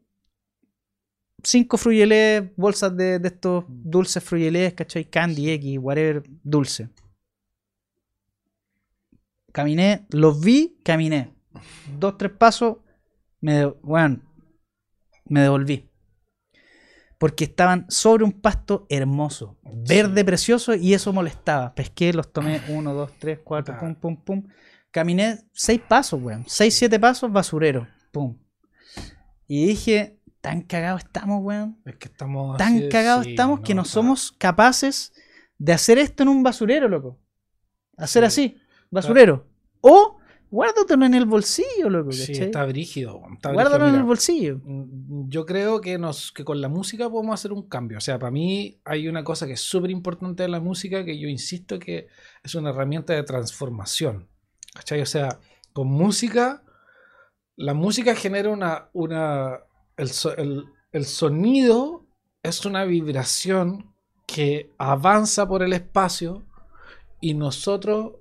Cinco frugelés, bolsas de, estos dulces frugelés, ¿cachai? Candy X, whatever, dulce. Caminé, los vi, caminé. Dos, tres pasos, me, bueno, me devolví porque estaban sobre un pasto hermoso, verde precioso, y eso molestaba. Pesqué, los tomé uno, dos, tres, cuatro, pum, pum, pum. Caminé seis pasos, weón. Seis, siete pasos, basurero. Pum. Y dije, tan cagados estamos, weón. Es que estamos. Tan cagados estamos que no somos capaces de hacer esto en un basurero, loco. Hacer así, basurero. O Guárdatelo en el bolsillo, loco. Sí, está brígido. Guárdalo en el bolsillo. Mm, yo creo que, nos, que con la música podemos hacer un cambio. O sea, para mí hay una cosa que es súper importante en la música que yo insisto que es una herramienta de transformación. ¿Cachai? O sea, con música, la música genera una. una el, el sonido es una vibración que avanza por el espacio y nosotros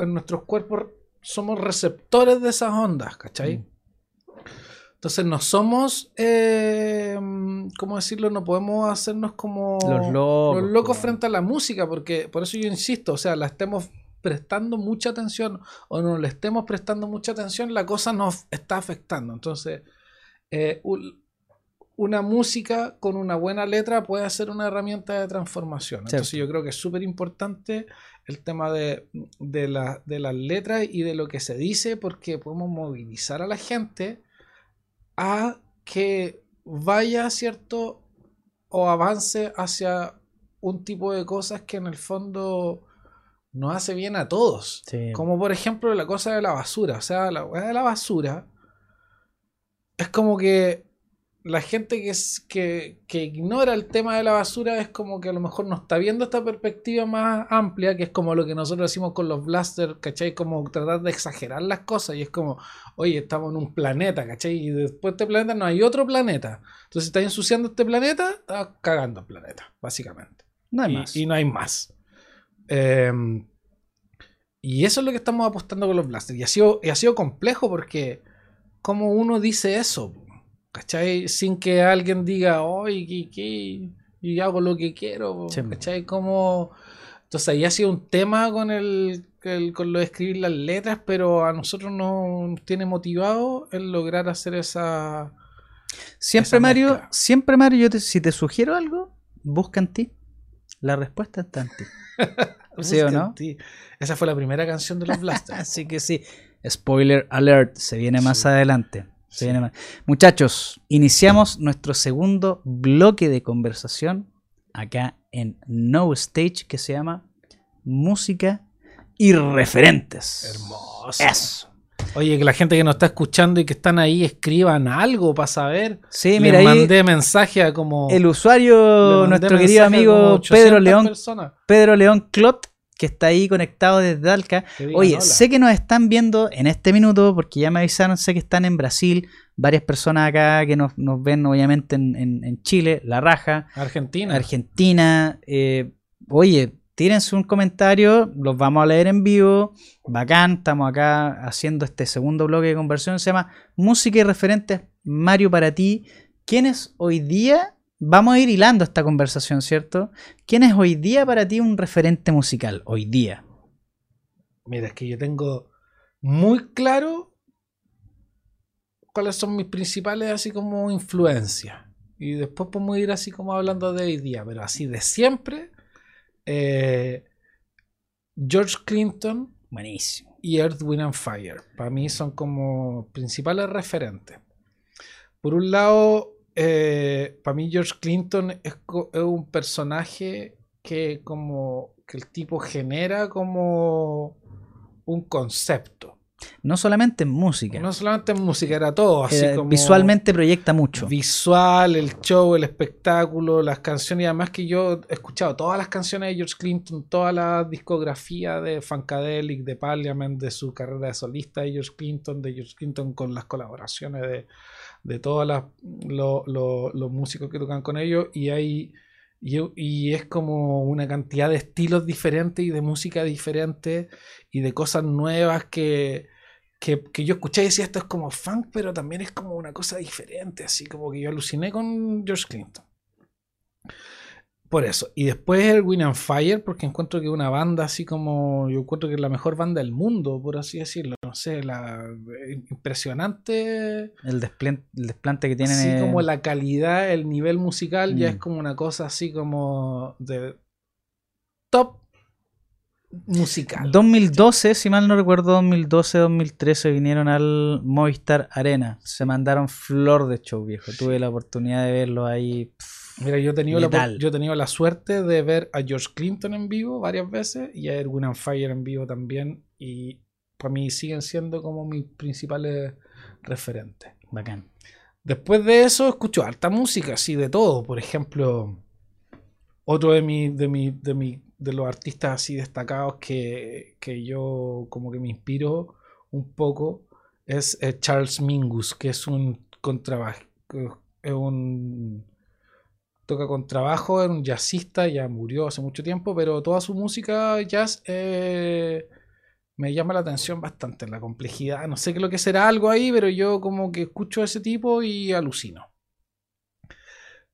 en nuestros cuerpos somos receptores de esas ondas, ¿cachai? Mm. Entonces no somos, eh, ¿cómo decirlo? No podemos hacernos como los locos, los locos frente a la música, porque por eso yo insisto, o sea, la estemos prestando mucha atención o no le estemos prestando mucha atención, la cosa nos está afectando. Entonces, eh, una música con una buena letra puede ser una herramienta de transformación. Entonces yo creo que es súper importante el tema de, de, la, de las letras y de lo que se dice porque podemos movilizar a la gente a que vaya, ¿cierto? O avance hacia un tipo de cosas que en el fondo nos hace bien a todos. Como por ejemplo la cosa de la basura. O sea, la de la basura es como que la gente que, es, que, que, ignora el tema de la basura es como que a lo mejor no está viendo esta perspectiva más amplia, que es como lo que nosotros decimos con los blasters, ¿cachai? Como tratar de exagerar las cosas y es como, oye, estamos en un planeta, ¿cachai? Y después de este planeta no hay otro planeta. Entonces, si estás ensuciando este planeta, estás cagando el planeta, básicamente. No hay y, más. Y no hay más. Em, y eso es lo que estamos apostando con los blasters. Y ha sido, y ha sido complejo porque, ¿cómo uno dice eso? ¿Cachai? Sin que alguien diga, oye, ¿qué, Y hago lo que quiero, ¿cachai? Como... Entonces ahí ha sido un tema con el, con lo de escribir las letras, pero a nosotros nos tiene motivado el lograr hacer esa... Siempre, Mario, siempre, Mario, yo si te sugiero algo, busca en ti. La respuesta está en ti. ¿Sí o no? Esa fue la primera canción de los Blasters. Así que sí. Spoiler alert, se viene más adelante. Muchachos, iniciamos nuestro segundo bloque de conversación acá en No Stage que se llama Música y Referentes. Hermoso. Eso. Oye, que la gente que nos está escuchando y que están ahí escriban algo para saber. Sí, mira, Le mandé mensaje a como. El usuario, nuestro querido amigo Pedro León. Pedro León Clot que está ahí conectado desde Alca. Oye, sé que nos están viendo en este minuto porque ya me avisaron, sé que están en Brasil, varias personas acá que nos, ven obviamente en, Chile, La Raja. Argentina. Argentina. Eh, oye, tírense un comentario, los vamos a leer en vivo. Bacán, estamos acá haciendo este segundo bloque de conversión. Se llama Música y referentes. Mario para ti. ¿Quiénes hoy día vamos a ir hilando esta conversación, ¿cierto? ¿Quién es hoy día para ti un referente musical? Hoy día. Mira, es que yo tengo muy claro cuáles son mis principales así como influencias. Y después podemos ir así como hablando de hoy día, pero así de siempre. Eh, George Clinton. Buenísimo. Y Earth, Wind and Fire. Para mí son como principales referentes. Por un lado, eh, para mí George Clinton es, un personaje que como que el tipo genera como un concepto. No solamente en música. No solamente en música, era todo. Así como visualmente proyecta mucho. Visual, el show, el espectáculo, las canciones. Y además que yo he escuchado todas las canciones de George Clinton, toda la discografía de Funkadelic, de Parliament, de su carrera de solista de George Clinton, de George Clinton con las colaboraciones de, de todos los músicos que tocan con ellos y hay y, es como una cantidad de estilos diferentes y de música diferente y de cosas nuevas que, que, que, yo escuché y decía esto es como funk pero también es como una cosa diferente así como que yo aluciné con George Clinton por eso. Y después el Win and Fire, porque encuentro que una banda así como. Yo encuentro que es la mejor banda del mundo, por así decirlo. No sé, la. Impresionante. El, desplante, que tienen. Así como la calidad, el nivel musical, ya es mm. como una cosa así como. de. top musical. 2012, si mal no recuerdo, 2012-2013 vinieron al Movistar Arena. Se mandaron flor de show, viejo. Tuve la oportunidad de verlo ahí. Mira, yo he, tenido la, yo he tenido la suerte de ver a George Clinton en vivo varias veces y a Erwin and Fire en vivo también. Y para mí siguen siendo como mis principales referentes. Bacán. Después de eso, escucho harta música, así de todo. Por ejemplo, otro de, mi, de, mi, de, mi, de los artistas así destacados que, que yo como que me inspiro un poco es eh, Charles Mingus, que es un contrabajo. Es un toca con trabajo, era un jazzista, ya murió hace mucho tiempo, pero toda su música jazz eh, me llama la atención bastante, la complejidad, no sé qué lo que será algo ahí, pero yo como que escucho a ese tipo y alucino.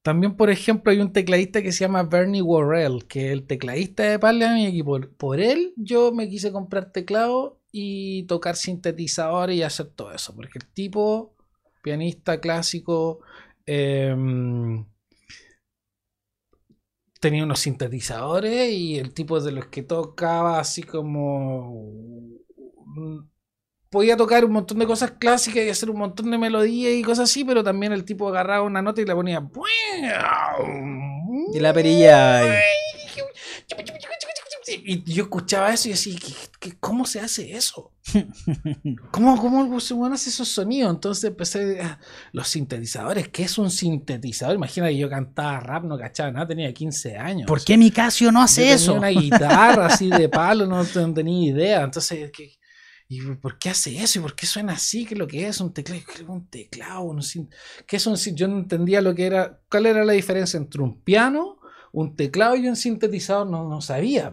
También, por ejemplo, hay un tecladista que se llama Bernie Worrell, que es el tecladista de Parliament y por, por él yo me quise comprar teclado y tocar sintetizador y hacer todo eso, porque el tipo, pianista clásico, em, tenía unos sintetizadores y el tipo de los que tocaba así como podía tocar un montón de cosas clásicas y hacer un montón de melodías y cosas así, pero también el tipo agarraba una nota y la ponía. Y la perilla y yo escuchaba eso y decía, cómo se hace eso? ¿Cómo, ¿Cómo se hace esos sonidos? Entonces empecé, a, los sintetizadores, ¿qué es un sintetizador? Imagina que yo cantaba rap, no cachaba nada, tenía 15 años. ¿Por qué mi Casio no hace eso? Tenía una guitarra así de palo, no, tenía idea. Entonces, ¿qué, ¿y por qué hace eso? ¿Y por qué suena así? ¿Qué es lo que es? ¿Un teclado? ¿Qué es un teclado? ¿Qué es un, yo no entendía lo que era, cuál era la diferencia entre un piano, un teclado y un sintetizador, no, no sabía.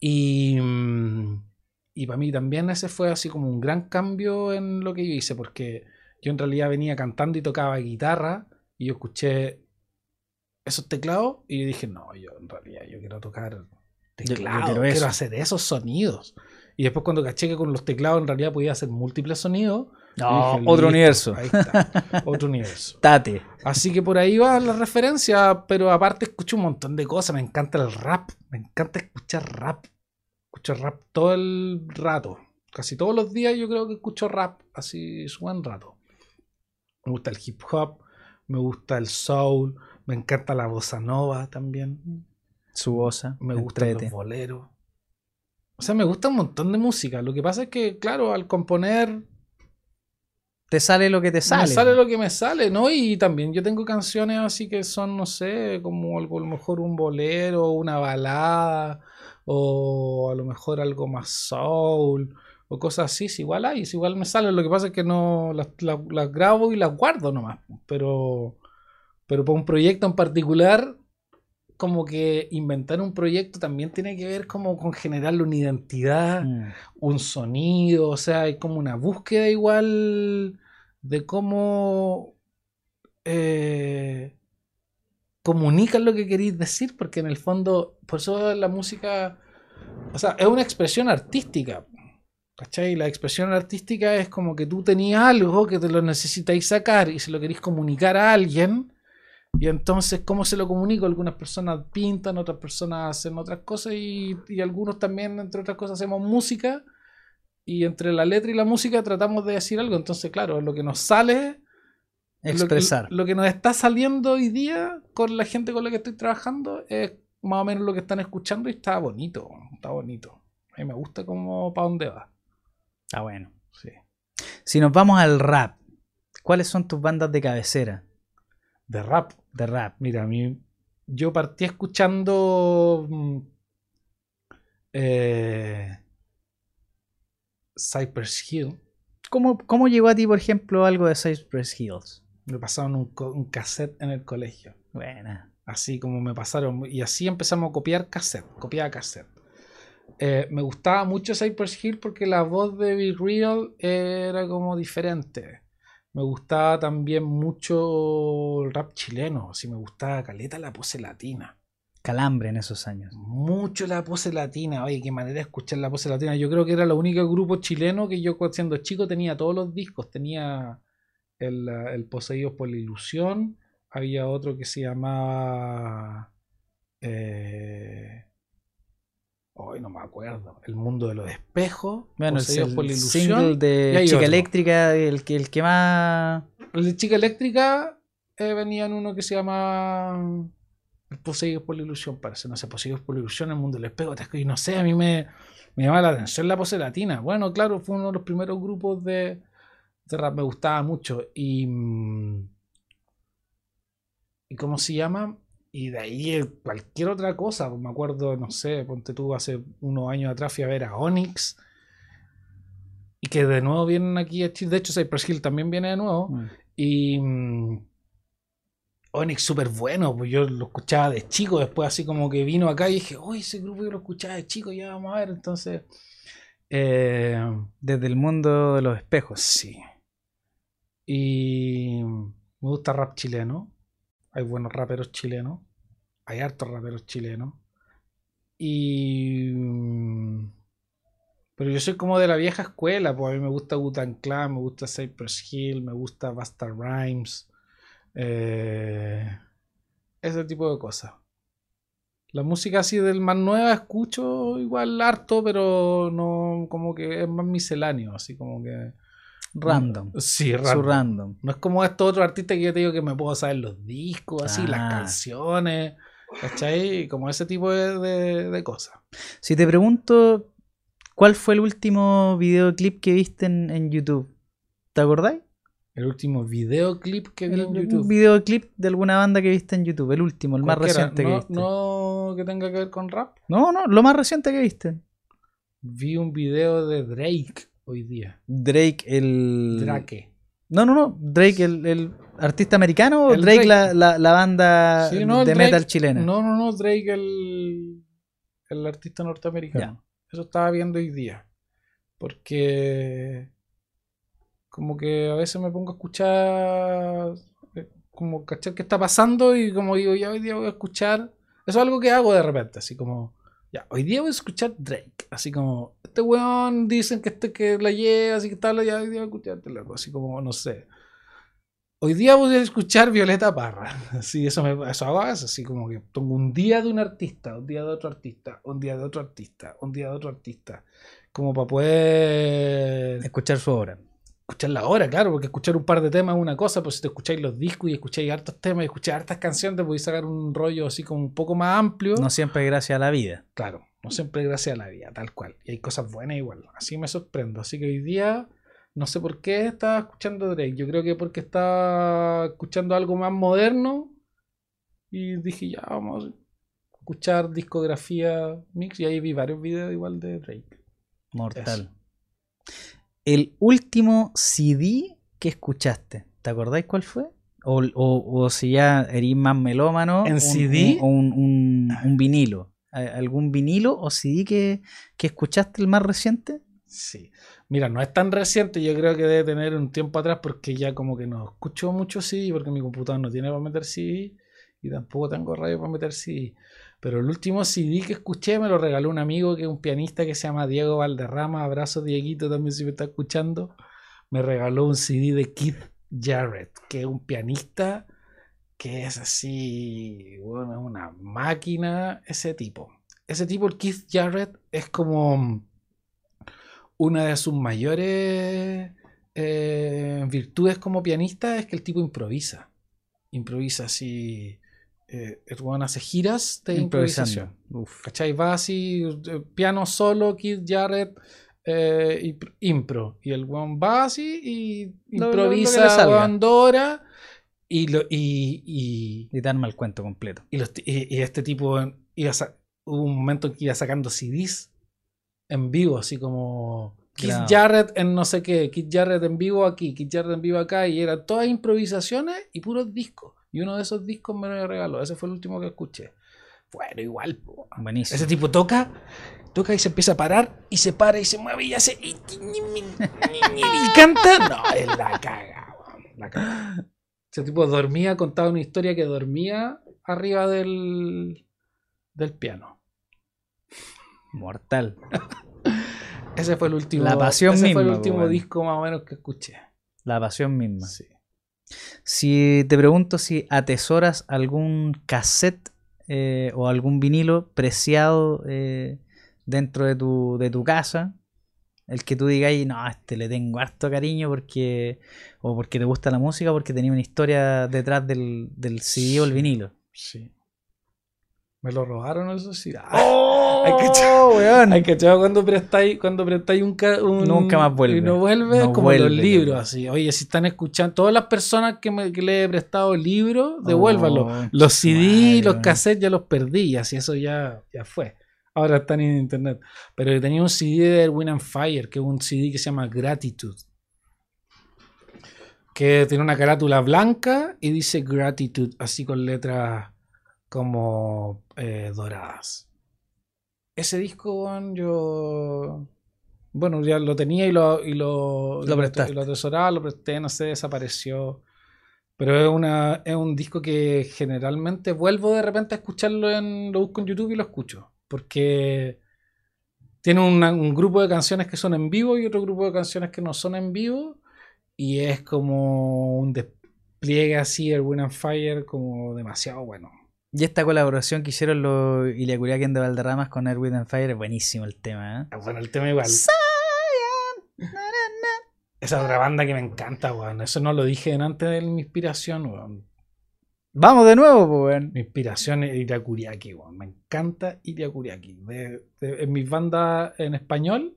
Y, mm, y para mí también ese fue así como un gran cambio en lo que yo hice, porque yo en realidad venía cantando y tocaba guitarra y yo escuché esos teclados y dije, no, yo en realidad yo quiero tocar teclados, quiero, hacer esos sonidos. Y después cuando caché que con los teclados en realidad podía hacer múltiples sonidos. No, otro universo. Ahí está, otro universo. Tate. Así que por ahí va la referencia, pero aparte escucho un montón de cosas. Me encanta el rap, me encanta escuchar rap. Escucho rap todo el rato. Casi todos los días yo creo que escucho rap así su buen rato. Me gusta el hip hop, me gusta el soul, me encanta la bossa nova también. Su bossa. Me gusta los boleros. O sea, me gusta un montón de música. Lo que pasa es que, claro, al componer. Te sale lo que te sale. Me sale lo que me sale, ¿no? Y también yo tengo canciones así que son, no sé, como algo, a lo mejor un bolero, una balada, o a lo mejor algo más soul, o cosas así. Si igual hay, si igual me sale. Lo que pasa es que no las, las grabo y las guardo nomás. Pero, pero para un proyecto en particular como que inventar un proyecto también tiene que ver como con generarle una identidad, mm. un sonido, o sea, hay como una búsqueda igual de cómo eh, comunican lo que queréis decir, porque en el fondo, por eso la música, o sea, es una expresión artística. ¿Cachai? La expresión artística es como que tú tenías algo que te lo necesitáis sacar y se lo queréis comunicar a alguien y entonces, ¿cómo se lo comunico? Algunas personas pintan, otras personas hacen otras cosas y, algunos también, entre otras cosas, hacemos música. Y entre la letra y la música tratamos de decir algo. Entonces, claro, lo que nos sale... Expresar. Lo, que nos está saliendo hoy día con la gente con la que estoy trabajando es más o menos lo que están escuchando y está bonito. Está bonito. A mí me gusta como para dónde va. Está bueno. Sí. Si nos vamos al rap, ¿cuáles son tus bandas de cabecera? De rap de rap. Mira, a mí, yo partí escuchando mm, eh, Cypress Hill. ¿Cómo, ¿Cómo, llegó a ti, por ejemplo, algo de Cypress Hills? Me pasaron un, un cassette en el colegio. Buena. Así como me pasaron. Y así empezamos a copiar cassette. Copiar cassette. Eh, me gustaba mucho Cypress Hill porque la voz de Be Real era como diferente. Me gustaba también mucho el rap chileno, si me gustaba caleta la pose latina. Calambre en esos años. Mucho la pose latina. Oye, qué manera de escuchar la pose latina. Yo creo que era el único grupo chileno que yo siendo chico tenía todos los discos. Tenía el, el Poseídos por la Ilusión. Había otro que se llamaba... Eh, Hoy no me acuerdo. El mundo de los espejos. Bueno, el, por la ilusión. de Chica Eléctrica, el que, el que más. El de Chica Eléctrica eh, venía en uno que se llama. Poseídos por la ilusión, parece. No sé, Poseídos por la ilusión, el mundo del espejo. Y no sé, a mí me, me llama la atención la pose latina. Bueno, claro, fue uno de los primeros grupos de, de rap. Me gustaba mucho. Y. Mm, ¿Y cómo se llama? Y de ahí cualquier otra cosa. Pues me acuerdo, no sé, ponte tú hace unos años atrás fui a ver a Onyx. Y que de nuevo vienen aquí a Chile. De hecho, Cypress Hill también viene de nuevo. Mm. Y mm, Onyx súper bueno. Pues yo lo escuchaba de chico. Después así como que vino acá y dije, uy, ese grupo yo lo escuchaba de chico. Ya vamos a ver. Entonces... Eh, Desde el mundo de los espejos. Sí. Y me gusta rap chileno. Hay buenos raperos chilenos. Hay hartos raperos chilenos. Y. Mm, pero yo soy como de la vieja escuela, pues a mí me gusta Gutan Clan, me gusta Cypress Hill, me gusta Basta Rhymes, Eh, ese tipo de cosas. La música así del más nueva escucho igual harto, pero no como que es más misceláneo, así como que Random. sí, Su random. random. No es como estos otros artistas que yo te digo que me puedo saber los discos, así, las Ah. canciones, ¿cachai? Como ese tipo de, de- de cosas. Si te pregunto, ¿cuál fue el último videoclip que viste en, en YouTube? ¿Te acordáis? El último videoclip que vi El- en Un YouTube. videoclip de alguna banda que viste en YouTube, el último, el más reciente que viste. no que tenga que ver con rap. no, no, lo más reciente que viste. Vi un video de Drake hoy día. Drake, el. Drake. No, no, no. Drake, el, el artista americano o El Drake, Drake. La, la, la banda Sí, no, de Drake- metal chilena. No, no, no, Drake, el, el artista norteamericano. Eso estaba viendo hoy día. Porque como que a veces me pongo a escuchar, eh, como cachar qué está pasando y como digo, ya hoy día voy a escuchar. Eso es algo que hago de repente, así como, ya, hoy día voy a escuchar Drake. Así como, este weón dicen que este que la lleva, así que tal, ya hoy día voy a escucharte loco. Así como, no sé. Hoy día voy a escuchar Violeta Parra. Así, eso, me, eso hago así como que pongo un día de un artista, un día de otro artista, un día de otro artista, un día de otro artista. Como para poder Escuchar su obra. Escuchar la hora, claro, porque escuchar un par de temas es una cosa, pero si te escucháis los discos y escucháis hartos temas y escucháis hartas canciones, te podéis sacar un rollo así como un poco más amplio. No siempre gracias a la vida. Claro, no siempre gracias a la vida, tal cual. Y hay cosas buenas igual. Así me sorprendo. Así que hoy día, no sé por qué estaba escuchando Drake. Yo creo que porque estaba escuchando algo más moderno. Y dije, ya, vamos a escuchar discografía mix. Y ahí vi varios videos igual de Drake. Mortal. El último CD que escuchaste, ¿te acordáis cuál fue? O, o- o si ya eres más melómano. ¿En un- CD? Un, un- un- un vinilo. ¿Al- ¿Algún vinilo o CD que, que escuchaste el más reciente? Sí. Mira, no es tan reciente, yo creo que debe tener un tiempo atrás porque ya como que no escucho mucho CD porque mi computador no tiene para meter CD y tampoco tengo radio para meter CD. Pero el último CD que escuché me lo regaló un amigo que es un pianista que se llama Diego Valderrama. Abrazo Dieguito también si me está escuchando. Me regaló un CD de Keith Jarrett, que es un pianista que es así, bueno, es una máquina ese tipo. Ese tipo, el Keith Jarrett, es como una de sus mayores eh, virtudes como pianista es que el tipo improvisa. Improvisa así. Eh, el weón hace giras de improvisación. Uf. ¿Cachai? Va así, eh, piano solo, Keith Jarrett, eh, impro-. Y el weón va así y Lo- lo- lo improvisa dos horas y, lo, y, y, Y darme el cuento completo. y, los y- y este tipo iba hubo un momento en que iba sacando CDs en vivo, así como Grabado. Jarrett en no sé qué, Keith Jarrett en vivo aquí, Keith Jarrett en vivo acá, y eran todas improvisaciones y puros discos. Y uno de esos discos me lo regaló, ese fue el último que escuché. Bueno, igual, po. Buenísimo. ese tipo toca, toca y se empieza a parar, y se para y se mueve y hace. Y, canta. No, es la caga, la caga. Ese tipo dormía, contaba una historia que dormía arriba del, del piano. Mortal. Ese fue el último. La pasión ese fue el último disco más o menos que escuché. La pasión misma. Sí. Si te pregunto si atesoras algún cassette eh, o algún vinilo preciado eh, dentro de tu, de tu casa, el que tú digáis, no, a este le tengo harto cariño porque o porque te gusta la música o porque tenía una historia detrás del, del CD o el vinilo. Sí. Me lo robaron eso sí. ¡Oh, Hay que weón! Hay que cuando prestáis, cuando prestáis un, un- Nunca más vuelve. Y no vuelve, No como vuelve, los libros, así. Oye, si están escuchando, todas las personas que, me, que le he prestado libros. Oh, los CD, madre, los cassettes ya los perdí, así eso ya, ya fue. Ahora están en internet. Pero tenía un CD de Win and Fire, que es un CD que se llama Gratitude. Que tiene una carátula blanca y dice Gratitude, así con letras como eh, doradas. Ese disco, yo. Bueno, ya lo tenía y lo, y lo, Lo y lo atesoraba, lo presté, no sé, desapareció. Pero es, una, es un disco que generalmente vuelvo de repente a escucharlo en. Lo busco en YouTube y lo escucho. Porque tiene una- un grupo de canciones que son en vivo y otro grupo de canciones que no son en vivo. Y es como un des- despliegue así, el Win and Fire, como demasiado bueno. Y esta colaboración que hicieron los Iliacuriaquien de Valderramas con Erwin and Fire es buenísimo el tema, ¿eh? Ah, Bueno, el tema igual. Esa otra banda que me encanta, weón. Eso no lo dije antes de mi inspiración, weón. Vamos de nuevo, weón. Mi inspiración es Iriakuriaki, weón. Me encanta Iriakuriaki. En mis bandas en español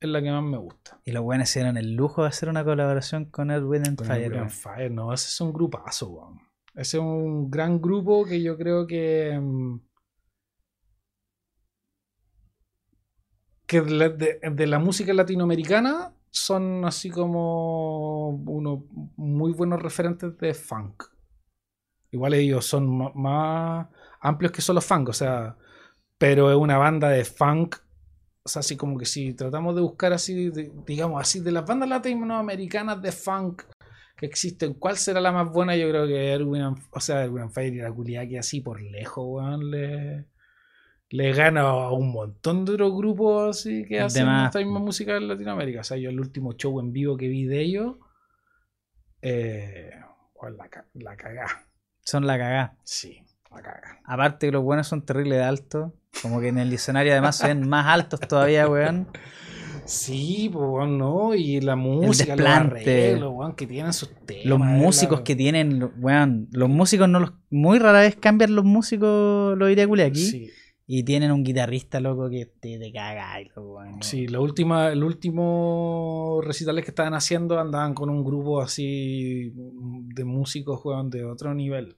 es la que más me gusta. Y los buenos se dieron el lujo de hacer una colaboración con Erwin and Con Fire. el weón. Grand Fire, no, ese es un grupazo, weón. Ese es un gran grupo que yo creo que. mm, que de la, música latinoamericana son así como unos muy buenos referentes de funk. Igual ellos son más amplios que solo funk, o sea, pero es una banda de funk. O sea, así como que si tratamos de buscar así, digamos así, de las bandas latinoamericanas de funk que existen, ¿cuál será la más buena? Yo creo que Erwin, o sea, Erwin Fire y la Kuliaki así por lejos, weón, le, le gana a un montón de otros grupos así que hacen esta misma música en Latinoamérica. O sea, yo el último show en vivo que vi de ellos, eh, weón, la, ca- la cagá. Son la cagá. Sí, la cagá. Aparte que los buenos son terribles de altos. Como que en el escenario además se ven más altos todavía, weón. Sí, pues no, y la música, los desplante. arreglos, weón, que tienen sus temas. Los es músicos la- que tienen, weón. Los músicos no los. Muy rara vez cambian los músicos los Iriaculi aquí. Sí, Y tienen un guitarrista loco que te, te caga. weón. sí, la última, el último recitales que estaban haciendo andaban con un grupo así de músicos, weón, de otro nivel,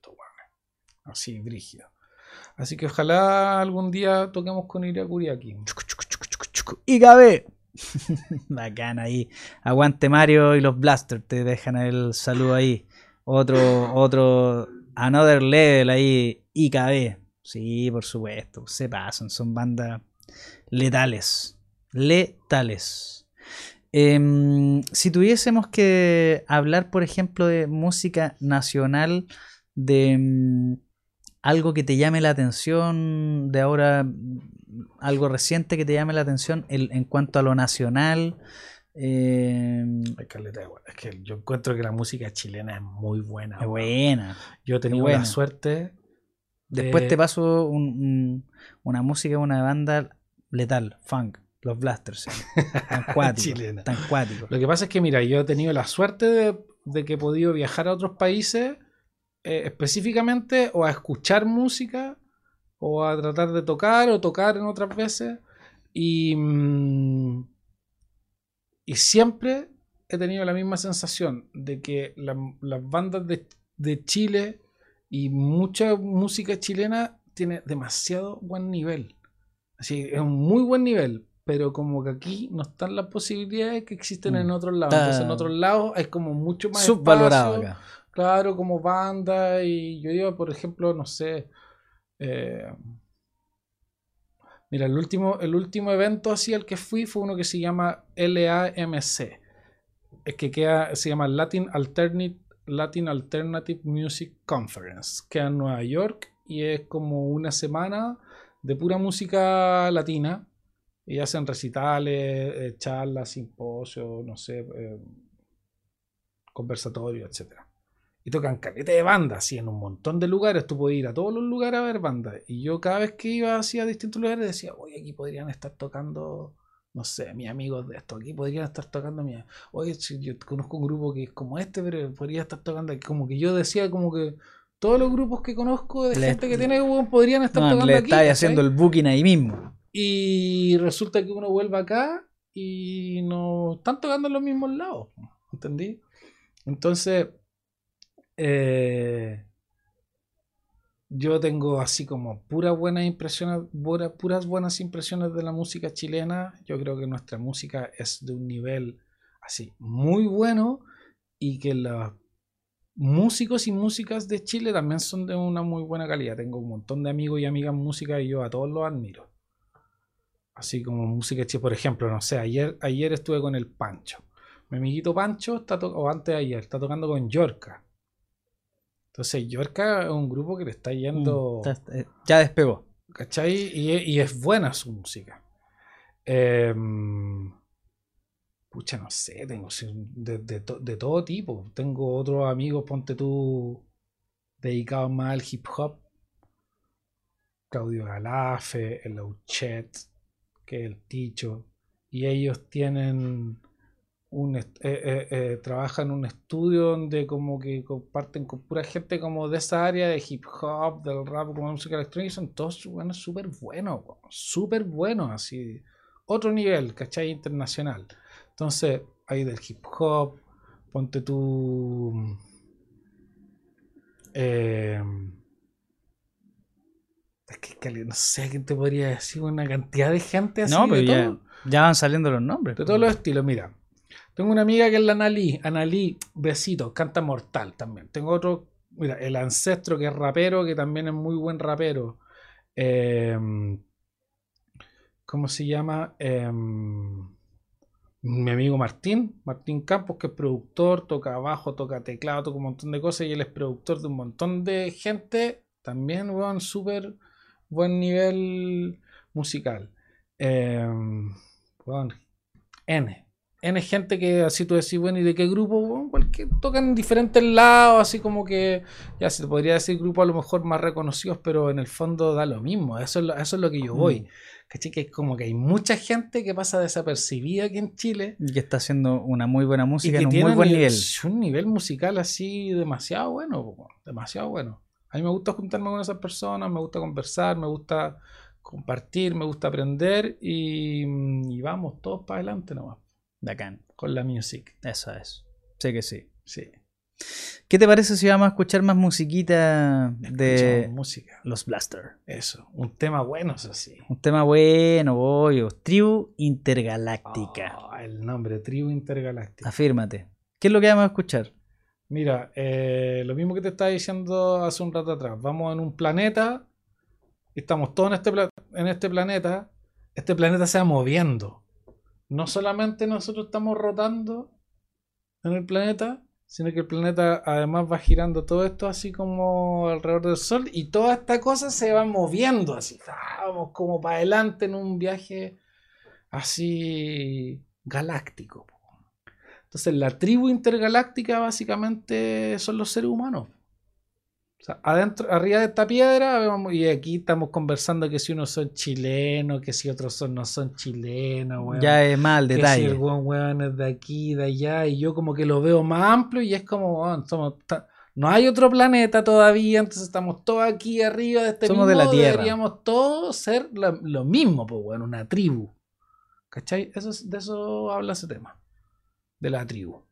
así, brígido. Así que ojalá algún día toquemos con chucu, chucu. Y cabe. Bacán ahí. Aguante Mario y los Blasters. Te dejan el saludo ahí. Otro, otro. Another level ahí. IKB. Sí, por supuesto. Se pasan. Son bandas letales. Letales. Em, si tuviésemos que hablar, por ejemplo, de música nacional, de mm, algo que te llame la atención, de ahora, algo reciente que te llame la atención el- en cuanto a lo nacional. em, Ay. Es que yo encuentro que la música chilena es muy buena. es buena. Yo he tenido buena. la suerte. Después de- te paso un- un- una música, una banda letal, funk, los Blasters. Tan cuático. Tan cuático. Lo que pasa es que, mira, yo he tenido la suerte de, de que he podido viajar a otros países eh, específicamente o a escuchar música o a tratar de tocar o tocar en otras veces y, mm, y siempre he tenido la misma sensación de que la- las bandas de, de Chile y mucha música chilena tiene demasiado buen nivel. Así, es un muy buen nivel, pero como que aquí no están las posibilidades que existen en Mm. otros lados. Entonces en otros lados hay como mucho más Subvalorado espacio, acá. Claro, como banda y yo iba, por ejemplo, no sé. Eh, mira, el último, el último evento así al que fui fue uno que se llama LAMC. Es que queda, se llama Latin Alternate, Latin Alternative Music Conference. Queda en Nueva York y es como una semana de pura música latina. Y hacen recitales, eh, charlas, simposios, no sé, eh, conversatorios, etcétera y tocan caleta de bandas, así en un montón de lugares. Tú puedes ir a todos los lugares a ver bandas. Y yo cada vez que iba así a distintos lugares decía, oye, aquí podrían estar tocando, no sé, mis amigos de esto, aquí podrían estar tocando mi... Oye, yo conozco un grupo que es como este, pero podría estar tocando aquí. Como que yo decía como que todos los grupos que conozco de Le- gente que tiene podrían estar No, tocando le aquí. haciendo el booking ahí mismo. Y resulta que uno vuelve acá y no están tocando en los mismos lados. ¿Entendí? Entonces, eh, yo tengo así como puras buenas impresiones, pura- puras buenas impresiones de la música chilena. Yo creo que nuestra música es de un nivel así muy bueno y que los músicos y músicas de Chile también son de una muy buena calidad. Tengo un montón de amigos y amigas música y yo a todos los admiro. Así como música chilena, por ejemplo, no sé, ayer, ayer estuve con el Pancho. Mi amiguito Pancho, está o antes de ayer, está tocando con Yorka. Entonces, Yorka es un grupo que le está yendo. Mm, eh, ya despegó. ¿Cachai? Y, y es buena su música. Em, Pucha, no sé, tengo de, de, de todo tipo. Tengo otros amigos, ponte tú, dedicados más al hip hop. Claudio Galafe, el Auchet, que es el Ticho. Y ellos tienen un eh, eh, eh, trabajan en un estudio donde como que comparten con pura gente como de esa área de hip hop, del rap, como música electrónica, son todos buenos, súper buenos, súper buenos, así, otro nivel, ¿cachai? Internacional. Entonces, hay del hip hop, ponte tú... Eh, es que no sé qué te podría decir, una cantidad de gente así. No, pero ya, ya, van saliendo los nombres. De todos los estilos, mira. Tengo una amiga que es la Analí, Analí, besito, canta mortal también. Tengo otro, mira, el ancestro que es rapero, que también es muy buen rapero. Em, ¿Cómo se llama? Em, mi amigo Martín, Martín Campos, que es productor, toca bajo, toca teclado, toca un montón de cosas y él es productor de un montón de gente. También, weón, súper buen nivel musical. Eh, N. N gente que así tú decís, bueno, ¿y de qué grupo? que tocan en diferentes lados, así como que, ya se te podría decir grupo a lo mejor más reconocidos, pero en el fondo da lo mismo, eso es lo, eso es lo que yo voy. Mm. ¿Cachai? Que es como que hay mucha gente que pasa desapercibida aquí en Chile. Y que está haciendo una muy buena música en un muy buen nivel. Un nivel musical así demasiado bueno, demasiado bueno. A mí me gusta juntarme con esas personas, me gusta conversar, me gusta compartir, me gusta aprender y, y vamos todos para adelante nomás. Bacán. Con la music. Eso es. Sé que sí. Sí. ¿Qué te parece si vamos a escuchar más musiquita de música. los Blaster? Eso, un tema bueno, eso sí. Un tema bueno, voy. Tribu Intergaláctica. Oh, el nombre, Tribu Intergaláctica. Afírmate. ¿Qué es lo que vamos a escuchar? Mira, eh, lo mismo que te estaba diciendo hace un rato atrás. Vamos en un planeta, estamos todos en este, en este planeta, este planeta se va moviendo no solamente nosotros estamos rotando en el planeta, sino que el planeta además va girando todo esto así como alrededor del Sol y toda esta cosa se va moviendo así, vamos como para adelante en un viaje así galáctico. Entonces la tribu intergaláctica básicamente son los seres humanos adentro, arriba de esta piedra, y aquí estamos conversando que si unos son chilenos, que si otros son, no son chilenos, Ya es mal detalle. Que si el weón, es de aquí, de allá, y yo como que lo veo más amplio y es como, no hay otro planeta todavía, entonces estamos todos aquí arriba de este Somos de la Tierra. Deberíamos todos ser lo, mismo, pues, bueno, una tribu. ¿Cachai? Eso, de eso habla ese tema. De la tribu.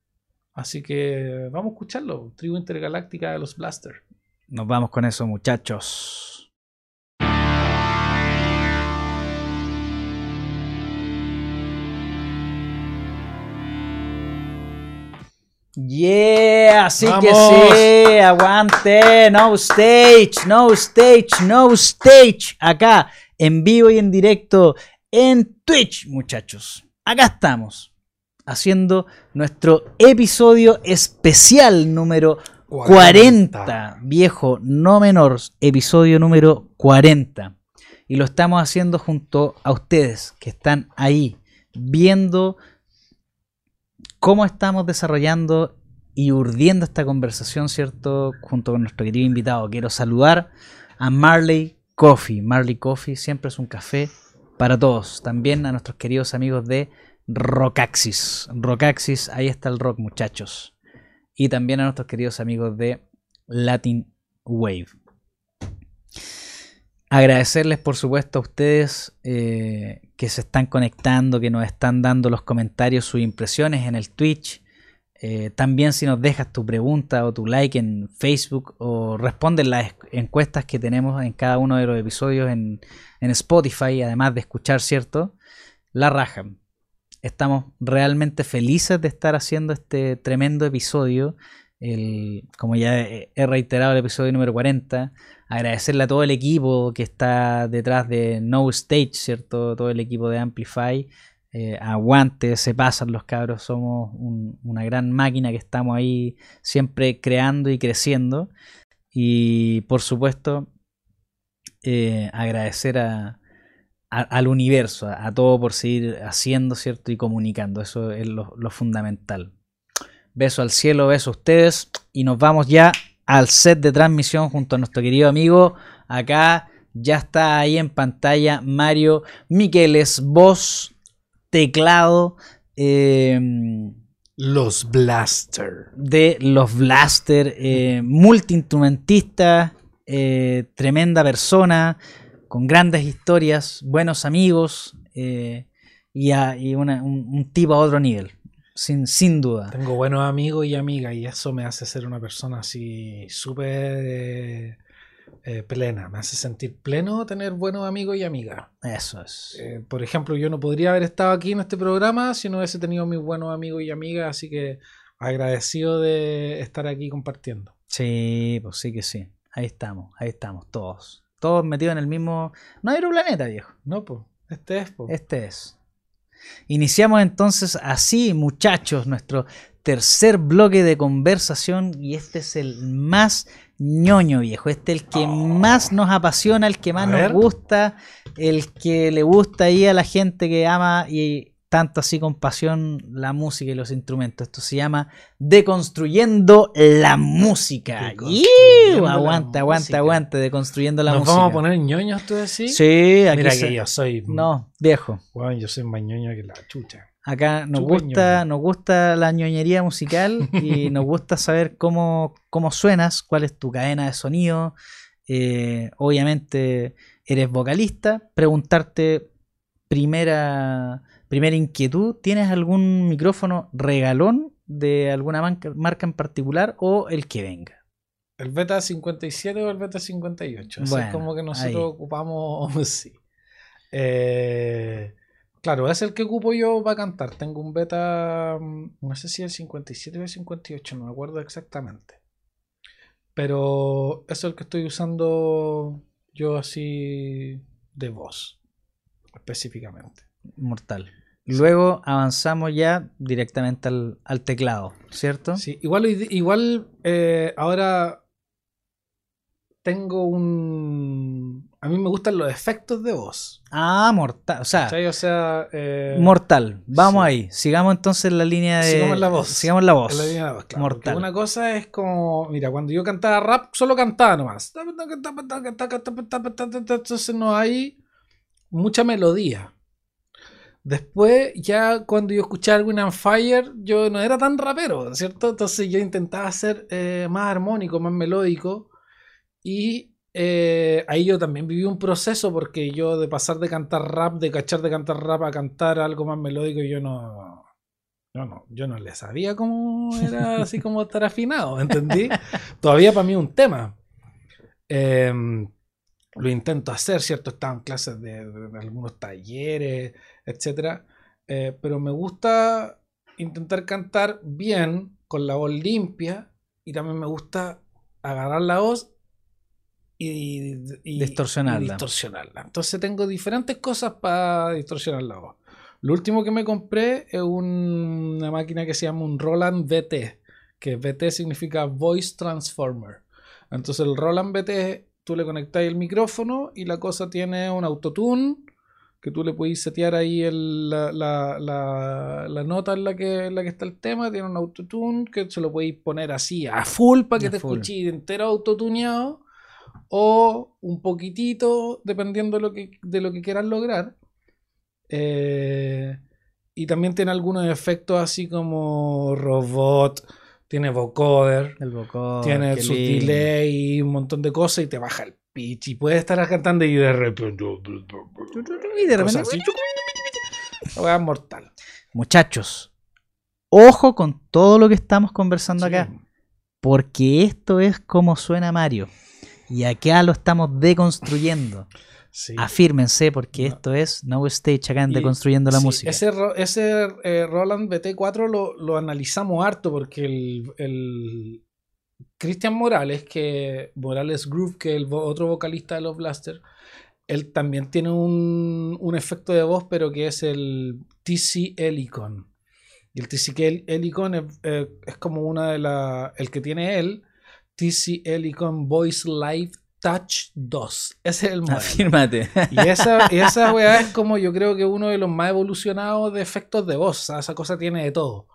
Así que vamos a escucharlo. Tribu intergaláctica de los Blaster. Nos vamos con eso, muchachos. Yeah, así que sí, aguante, no stage, no stage, no stage, acá en vivo y en directo en Twitch, muchachos. Acá estamos haciendo nuestro episodio especial número 40. viejo, no menor, episodio número 40. Y lo estamos haciendo junto a ustedes que están ahí viendo cómo estamos desarrollando y urdiendo esta conversación, ¿cierto? Junto con nuestro querido invitado. Quiero saludar a Marley Coffee. Marley Coffee siempre es un café para todos. También a nuestros queridos amigos de Rockaxis. Rockaxis, ahí está el rock, muchachos y también a nuestros queridos amigos de Latin Wave. Agradecerles por supuesto a ustedes eh, que se están conectando, que nos están dando los comentarios, sus impresiones en el Twitch. Eh, también si nos dejas tu pregunta o tu like en Facebook o responden las encuestas que tenemos en cada uno de los episodios en, en Spotify, además de escuchar, ¿cierto? La raja. Estamos realmente felices de estar haciendo este tremendo episodio. como ya he reiterado el episodio número 40, agradecerle a todo el equipo que está detrás de No Stage, ¿cierto? Todo el equipo de Amplify. Eh, aguante, se pasan los cabros, somos una gran máquina que estamos ahí siempre creando y creciendo. Y por supuesto, eh, agradecer a, a- al universo, a, a todo por seguir haciendo, ¿cierto? Y comunicando. Eso es lo, lo fundamental. Beso al cielo, beso a ustedes. Y nos vamos ya al set de transmisión junto a nuestro querido amigo. Acá ya está ahí en pantalla Mario Miqueles, voz, teclado. eh, Los Blaster. de los Blaster, eh, multiinstrumentista, eh, tremenda persona, con grandes historias, buenos amigos eh, y, a- y una- un, un tipo a otro nivel, sin, sin duda. Tengo buenos amigos y amigas y eso me hace ser una persona así súper eh, eh, plena. Me hace sentir pleno tener buenos amigos y amigas. Eso es. Eh, por ejemplo, yo no podría haber estado aquí en este programa si no hubiese tenido mis buenos amigos y amigas, así que agradecido de estar aquí compartiendo. Sí, pues sí que sí. Ahí estamos, ahí estamos, todos. Todos metidos en el mismo... No hay planeta, viejo. No, pues, este es, po. Este es. Iniciamos entonces así, muchachos, nuestro tercer bloque de conversación y este es el más ñoño, viejo. Este es el que más nos apasiona, el que más nos gusta, el que le gusta ahí a la gente que ama y tanto así con pasión la música y los instrumentos. Esto se llama Deconstruyendo la música. Deconstruyendo ¡Iu! la Aguanta, aguanta, música. aguanta, Deconstruyendo la ¿Nos música. vamos a poner ñoños tú decís? Sí, aquí Mira se- que yo soy... No, viejo. Weón, yo soy más ñoño que la chucha. Acá nos gusta, nos gusta la ñoñería musical y nos gusta saber cómo, cómo suenas, cuál es tu cadena de sonido. Eh, obviamente eres vocalista. Preguntarte primera, primera inquietud, ¿tienes algún micrófono regalón de alguna marca, marca en particular o el que venga? ¿El beta 57 o el beta 58? Eso Bueno, es como que nosotros ahí. ocupamos. Sí. Eh, claro, es el que ocupo yo para cantar. Tengo un beta. mm, No sé si el 57 o el 58, no me acuerdo exactamente. Pero es el que estoy usando yo así de voz, específicamente. Mortal. Luego avanzamos ya directamente al, al teclado, ¿cierto? Sí, igual, igual eh, ahora tengo un... A mí me gustan los efectos de voz. Ah, mortal. O sea, ¿cachai? O sea... eh, Mortal. Vamos sí. ahí. Sigamos entonces la línea de. Sigamos la voz. Sigamos la voz. en la línea de voz, claro, Mortal. Una cosa es como... Mira, cuando yo cantaba rap, solo cantaba nomás. Entonces no hay mucha melodía. Después, ya cuando yo escuchaba algún on Fire, yo no era tan rapero, ¿cierto? Entonces yo intentaba ser eh, más armónico, más melódico. Y eh, ahí yo también viví un proceso porque yo de pasar de cantar rap, de cachar de cantar rap a cantar algo más melódico, yo no... Yo no, yo no le sabía cómo era así como estar afinado, ¿entendí? Todavía para mí un tema. Em, lo intento hacer, ¿cierto? Estaba en clases de, de- de algunos talleres, etcétera. Eh, pero me gusta intentar cantar bien, con la voz limpia, y también me gusta agarrar la voz y, y- Distorsionarla. y distorsionarla. Entonces tengo diferentes cosas para distorsionar la voz. Lo último que me compré es un- una máquina que se llama un Roland VT, que VT significa Voice Transformer. Entonces el Roland VT, tú le conectas el micrófono y la cosa tiene un autotune que tú le puedes setear ahí el- la, la- la- la nota en la, que, en la que está el tema, tiene un autotune que se lo podéis poner así a full para que A te full. escuches entero autotuneado o un poquitito dependiendo de lo que, de lo que quieras lograr. Eh, y también tiene algunos efectos así como robot, tiene vocoder, El vocoder. tiene qué su lindo. delay y un montón de cosas y te baja el y puedes estar cantando y de repente Y de repente- así. Mortal. Muchachos, ojo con todo lo que estamos conversando acá. Porque esto es como suena Mario. Y acá lo estamos deconstruyendo. Sí. Afírmense, porque No. esto es No Stage acá en Deconstruyendo la Sí, Música. Ese, ese eh, Roland BT4 lo, lo analizamos harto porque el, el Cristian Morales, que Morales Groove, que es el otro vocalista de los Blaster, él también tiene un, un efecto de voz, pero que es el TC Helicon. Y el TC Helicon es, eh, es como una de las. El que tiene él, TC Helicon Voice Live Touch 2. Ese es el modelo. Afírmate. Y esa, y esa weá es como yo creo que uno de los más evolucionados de efectos de voz. O sea, esa cosa tiene de todo.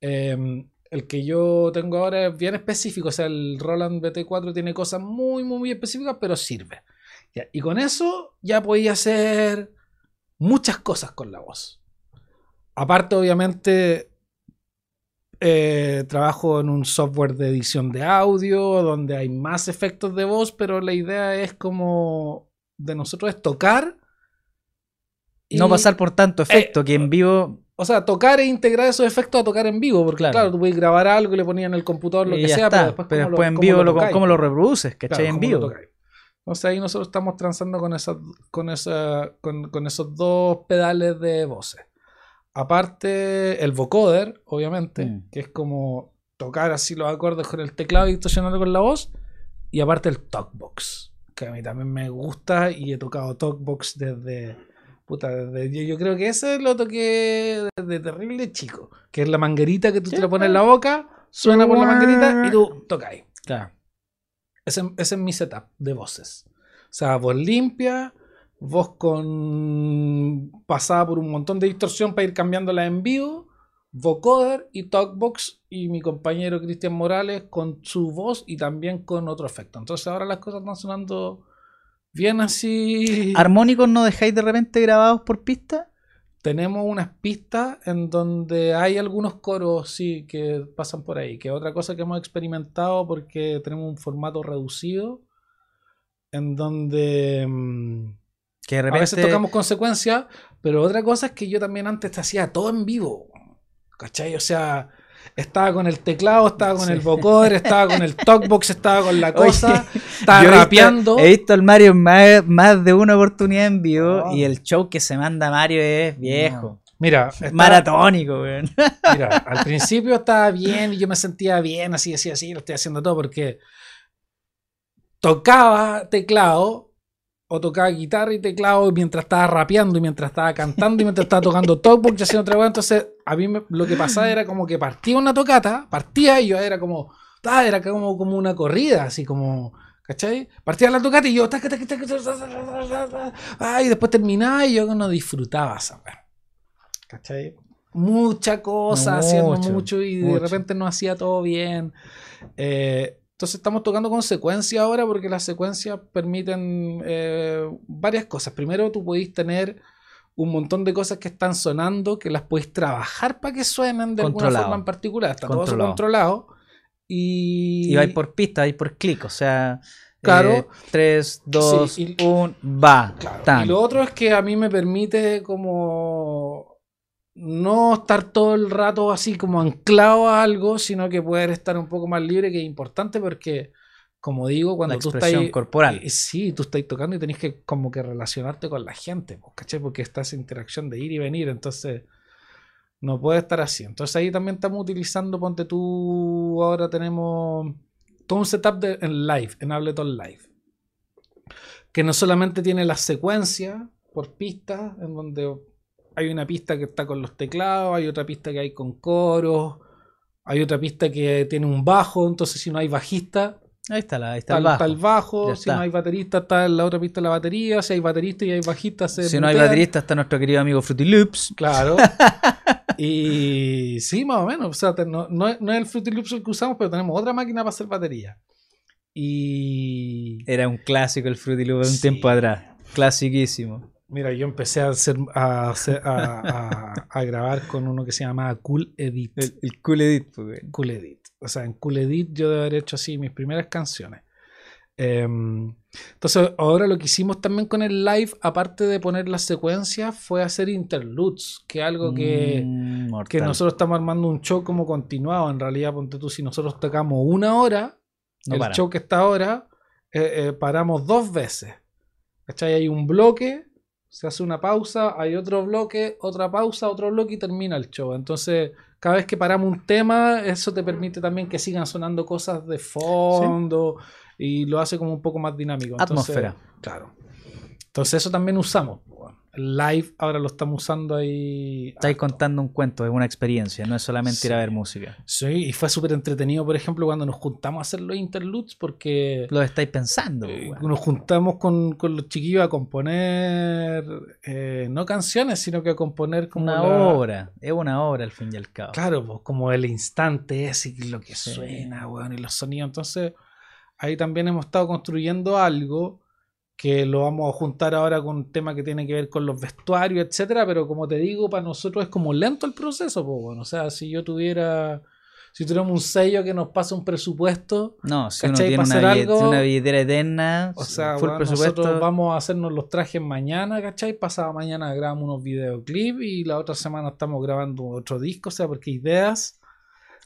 Em, el que yo tengo ahora es bien específico. O sea, el Roland BT4 tiene cosas muy, muy, muy específicas, pero sirve. Ya, Y con eso ya podía hacer muchas cosas con la voz. Aparte, obviamente, eh, trabajo en un software de edición de audio donde hay más efectos de voz, pero la idea es como de nosotros es tocar. y- No pasar por tanto efecto, que en vivo. O sea, tocar e integrar esos efectos a tocar en vivo. Porque Claro. claro, tú puedes grabar algo y le ponías en el computador lo y que sea, está. pero después, Pero después lo- en vivo lo, cómo lo reproduces, ¿cachai? Claro, en vivo. Entonces ahí nosotros estamos transando con, esa, con, esa, con, con esos dos pedales de voces. Aparte, el vocoder, obviamente, Mm. que es como tocar así los acordes con el teclado y distorsionarlo con la voz. Y aparte el talkbox, que a mí también me gusta y he tocado talkbox desde... Puta, yo, yo creo que ese lo toqué desde terrible chico. Que es la manguerita que tú te la pones en la boca, suena por la manguerita y tú tocáis. Claro. Ese, ese es mi setup de voces. O sea, voz limpia, voz con pasada por un montón de distorsión para ir cambiándola en vivo, vocoder y talkbox y mi compañero Cristian Morales con su voz y también con otro efecto. Entonces ahora las cosas están sonando bien así. ¿Armónicos no dejáis de repente grabados por pista? Tenemos unas pistas en donde hay algunos coros, sí, que pasan por ahí. Que es otra cosa que hemos experimentado porque tenemos un formato reducido en donde mm, Que de a veces tocamos consecuencias, pero otra cosa es que yo también antes te hacía todo en vivo. ¿Cachai? O sea, estaba con el teclado, estaba con Sí. el vocoder, estaba con el talkbox, estaba con la Oye, cosa, estaba he visto- rapeando. He visto al Mario más, más de una oportunidad en vivo y el show que se manda Mario es viejo. Mira, estaba- Maratónico, weón. Mira, al principio estaba bien y yo me sentía bien, así, así, así, lo estoy haciendo todo porque tocaba teclado o tocaba guitarra y teclado mientras estaba rapeando y mientras estaba cantando y mientras estaba tocando talkbox y haciendo otra cosa. Entonces, a mí lo que pasaba era como que partía una tocata, partía y yo era como, era como, como una corrida, así como, ¿cachai? Partía la tocata y yo, taca, taca, taca, y después terminaba y yo no disfrutaba esa ¿cachai? Mucha cosa, mucho, haciendo mucho y de repente no hacía todo bien. Entonces estamos tocando consecuencias ahora porque las secuencias permiten varias cosas. Primero, tú podéis tener un montón de cosas que están sonando que las podéis trabajar para que suenen de alguna forma en particular. Está todo eso Controlado. Y, Y vais por pista, vais por clic, o sea. Claro. 3, 2, Sí, y- 1, va. Claro, tan. Y lo otro es que a mí me permite como no estar todo el rato así como anclado a algo, sino que poder estar un poco más libre, que es importante porque, como digo, cuando La tú estás... corporal. eh, Sí, tú estás tocando y tenés que como que relacionarte con la gente, pues, ¿cachai? Porque está esa interacción de ir y venir, entonces no puede estar así. Entonces ahí también estamos utilizando, ponte tú, ahora tenemos todo un setup de, en live, en Ableton Live. Que no solamente tiene las secuencias por pistas, en donde hay una pista que está con los teclados, hay otra pista que hay con coros, hay otra pista que tiene un bajo, entonces si no hay bajista, Ahí está, la, ahí está está, el bajo. está el bajo, Ya si no hay baterista, está en la otra pista la batería, si hay baterista y hay bajista, se Si no hay baterista, está nuestro querido amigo Fruity Loops. Claro. y sí, más o menos. O sea, no, no es, el Fruity Loops el que usamos, pero tenemos otra máquina para hacer batería. Y Era un clásico el Fruity Loops de un Sí. tiempo atrás. Clasiquísimo. mira, yo empecé a hacer a, hacer- a- a- a grabar con uno que se llama Cool Edit. El, el Cool Edit, pues. Cool Edit. O sea, en Cool Edit yo debo haber hecho así mis primeras canciones. Em, entonces, ahora lo que hicimos también con el live, aparte de poner las secuencias, fue hacer interludes, que es algo que, Mm, que nosotros estamos armando un show como continuado. En realidad, ponte tú, si nosotros tocamos una hora, No el para. show que está ahora, eh, eh, paramos dos veces. ¿Cachai? Hay un bloque, se hace una pausa, hay otro bloque, otra pausa, otro bloque y termina el show. Entonces, cada vez que paramos un tema, eso te permite también que sigan sonando cosas de fondo y lo hace como un poco más dinámico. Entonces, Atmósfera. Claro. Entonces, eso también usamos. bueno. Live ahora lo estamos usando ahí. Estáis contando un cuento, es una experiencia, no es solamente ir a Sí. ver música. Sí, y fue súper entretenido, por ejemplo, cuando nos juntamos a hacer los interludes, porque Lo estáis pensando. eh, nos juntamos con, con los chiquillos a componer, eh, no canciones, sino que a componer como una la- obra, es una obra al fin y al cabo. Claro, pues, como el instante ese, lo que Sí. suena, weón, y los sonidos. Entonces, ahí también hemos estado construyendo algo que lo vamos a juntar ahora con un tema que tiene que ver con los vestuarios, etcétera, pero como te digo, para nosotros es como lento el proceso, pues, bueno. O sea, si yo tuviera, si tuviéramos un sello que nos pasa un presupuesto, No, si uno tiene una, billet- algo- una billetera eterna, o sea, full weón, presupuesto. nosotros vamos a hacernos los trajes mañana, ¿cachai? Pasado mañana grabamos unos videoclips y la otra semana estamos grabando otro disco, o sea, porque ideas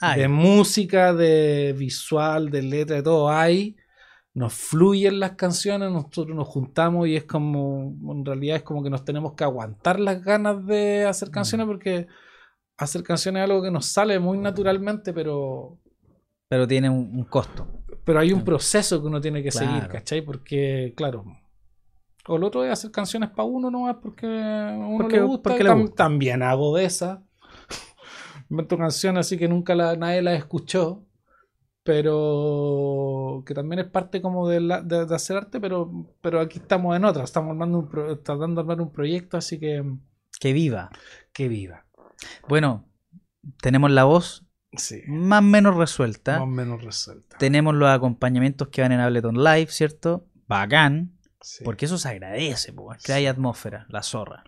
Ay, de música, de visual, de letra, de todo hay. Nos fluyen las canciones, nosotros nos juntamos y es como, en realidad es como que nos tenemos que aguantar las ganas de hacer canciones porque hacer canciones es algo que nos sale muy naturalmente, pero, pero tiene un, un costo. pero hay un proceso que uno tiene que seguir. ¿cachai? Porque, claro, o lo otro es hacer canciones para uno nomás porque a uno Porque- le gusta. porque le Tam- gusta. También hago de esa. Invento canciones así que nunca la, nadie las escuchó. Pero que también es parte como de, la- de- de hacer arte, pero, pero aquí estamos en otra. Estamos armando un pro- tratando de armar un proyecto, así que Que viva. que viva. Bueno, tenemos la voz Sí. más o menos resuelta. Más o menos resuelta. Tenemos los acompañamientos que van en Ableton Live, ¿cierto? Bacán. Sí, Porque eso se agradece, que hay atmósfera, la zorra.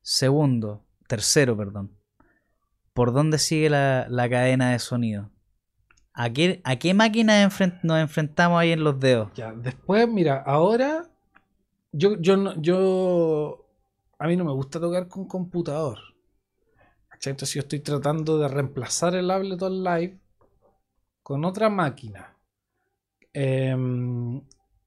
Segundo, tercero, perdón. ¿Por dónde sigue la, la cadena de sonido? ¿A qué, a qué máquina enfren- nos enfrentamos ahí en los dedos? Ya, después, mira, ahora yo, yo, no- yo, a mí no me gusta tocar con computador. Entonces yo estoy tratando de reemplazar el Ableton Live con otra máquina. Em,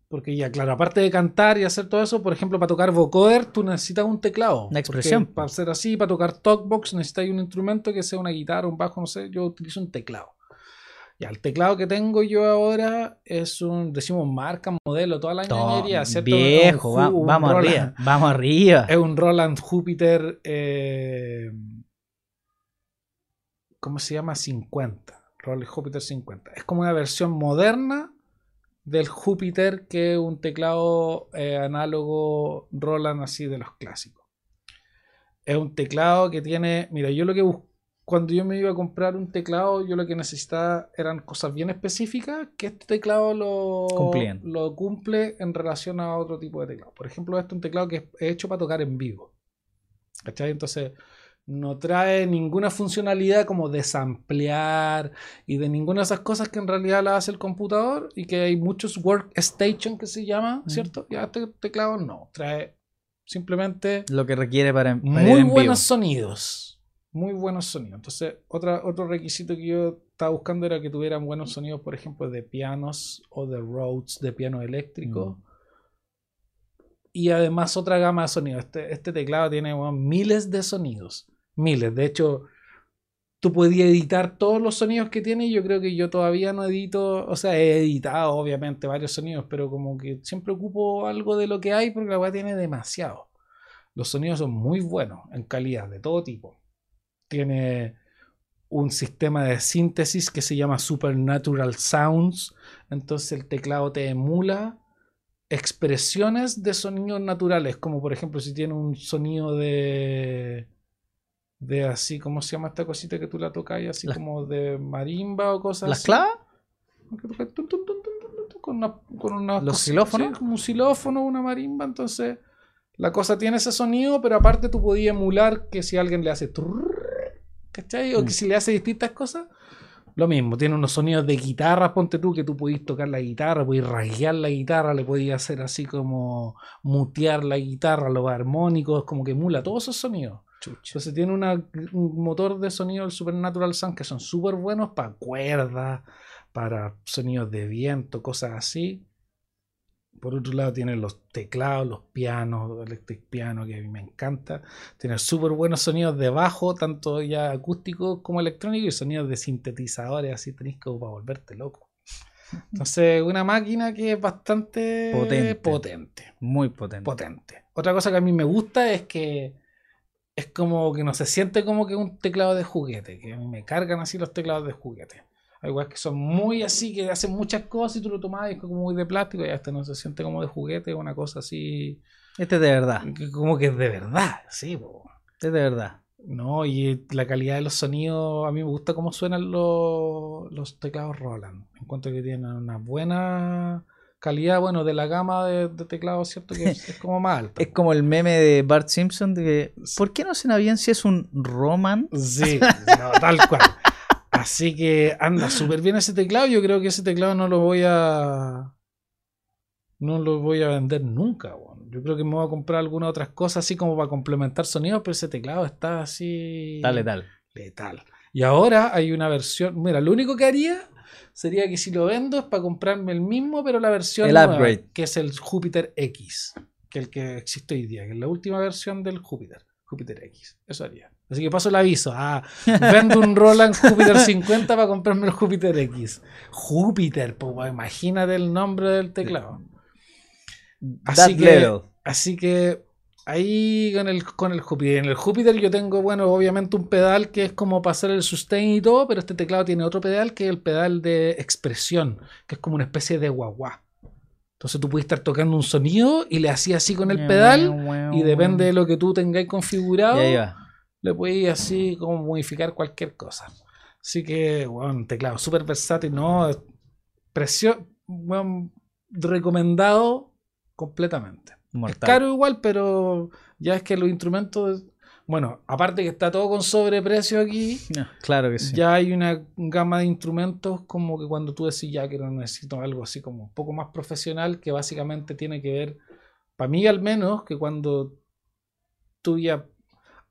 porque ya, claro, aparte de cantar y hacer todo eso, por ejemplo, para tocar vocoder, tú necesitas un teclado. Una expresión. Para hacer así, para tocar talkbox, necesitas un instrumento que sea una guitarra, un bajo, no sé, yo utilizo un teclado. Ya, el teclado que tengo yo ahora es un, decimos marca, modelo, toda la ñoñería, ¿cierto? Viejo, Un va- un vamos Roland- arriba, vamos arriba. Es un Roland Jupiter, eh, ¿cómo se llama? 50. Roland Jupiter 50. Es como una versión moderna del Jupiter que es un teclado eh, análogo Roland así de los clásicos. Es un teclado que tiene, mira, yo lo que busco cuando yo me iba a comprar un teclado, yo lo que necesitaba eran cosas bien específicas que este teclado lo, Cumplían. lo cumple en relación a otro tipo de teclado. Por ejemplo, este es un teclado que es hecho para tocar en vivo. ¿Cachai? Entonces, no trae ninguna funcionalidad como de samplear y de ninguna de esas cosas que en realidad la hace el computador y que hay muchos workstation que se llama, Mm. ¿cierto? Ya este teclado no, trae simplemente Lo que requiere para, para muy en buenos sonidos. Muy buenos sonidos. Entonces, otra, otro requisito que yo estaba buscando era que tuvieran buenos sonidos, por ejemplo, de pianos o de Rhodes, de piano eléctrico. Mm. Y además otra gama de sonidos. Este, este teclado tiene bueno, miles de sonidos. Miles. De hecho, tú podías editar todos los sonidos que tiene y yo creo que yo todavía no edito, o sea, he editado obviamente varios sonidos, pero como que siempre ocupo algo de lo que hay porque la weá tiene demasiado. Los sonidos son muy buenos en calidad, de todo tipo. Tiene un sistema de síntesis que se llama Supernatural Sounds. Entonces el teclado te emula expresiones de sonidos naturales, como por ejemplo si tiene un sonido de de así, ¿cómo se llama esta cosita que tú la tocas? y Así Las- como de marimba o cosas ¿Las así. clavas? Con una, con una ¿Los xilófonos? sí, como un xilófono, una marimba, entonces la cosa tiene ese sonido, pero aparte tú podías emular que si alguien le hace trrr, ¿cachai? O Mm. que si le hace distintas cosas, lo mismo, tiene unos sonidos de guitarra, ponte tú que tú podías tocar la guitarra, podías rasguear la guitarra, le podías hacer así como mutear la guitarra, los armónicos, como que emula todos esos sonidos. Entonces tiene una- un motor de sonido del Supernatural Sound que son súper buenos para cuerdas, para sonidos de viento, cosas así. Por otro lado tiene los teclados, los pianos, electric piano que a mí me encanta. Tiene súper buenos sonidos de bajo, tanto ya acústicos como electrónicos, y sonidos de sintetizadores, así tenés como para volverte loco. Entonces, una máquina que es bastante Potente. potente. Muy potente. potente. Otra cosa que a mí me gusta es que es como que no se siente como que un teclado de juguete, que a mí me cargan así los teclados de juguete. Hay igual que son muy así, que hacen muchas cosas y tú lo tomas y es como muy de plástico y este no se siente como de juguete, una cosa así, Este es de verdad. como que es de verdad, sí, po. Este es de verdad. No, y la calidad de los sonidos, a mí me gusta cómo suenan los, los teclados Roland. Encuentro que tienen una buena calidad, bueno, de la gama de, de teclados, ¿cierto? Que es, es como más alta. Es como el meme de Bart Simpson de que, ¿por qué no suena bien si es un Roman? Sí, no, tal cual. Así que anda súper bien ese teclado. Yo creo que ese teclado no lo voy a. No lo voy a vender nunca. Yo creo que me voy a comprar algunas otras cosas así como para complementar sonidos, pero ese teclado está así. Dale, tal. letal. Y ahora hay una versión. Mira, lo único que haría sería que si lo vendo es para comprarme el mismo, pero la versión El nueva, upgrade. que es el Júpiter X, que es el que existe hoy día, que es la última versión del Júpiter, Júpiter X. Eso haría. Así que paso el aviso. Ah, vendo un Roland Júpiter 50 para comprarme el Júpiter X. Júpiter, pues imagínate el nombre del teclado. Así que-. Así que ahí con el, con el Júpiter. En el Júpiter yo tengo, bueno, obviamente un pedal que es como para hacer el sustain y todo, pero este teclado tiene otro pedal que es el pedal de expresión, que es como una especie de guagua. Entonces tú puedes estar tocando un sonido y le hacías así con el pedal y depende de lo que tú tengáis configurado, Y ahí va. Le podéis así como modificar cualquier cosa. Así que, bueno, un teclado súper versátil, ¿no? Precio, bueno, recomendado completamente. Mortal. Es caro igual, pero ya es que los instrumentos, bueno, aparte que está todo con sobreprecio aquí, No, claro que sí. ya hay una gama de instrumentos como que cuando tú decís ya que no necesito algo así como un poco más profesional, que básicamente tiene que ver, para mí al menos, que cuando tú ya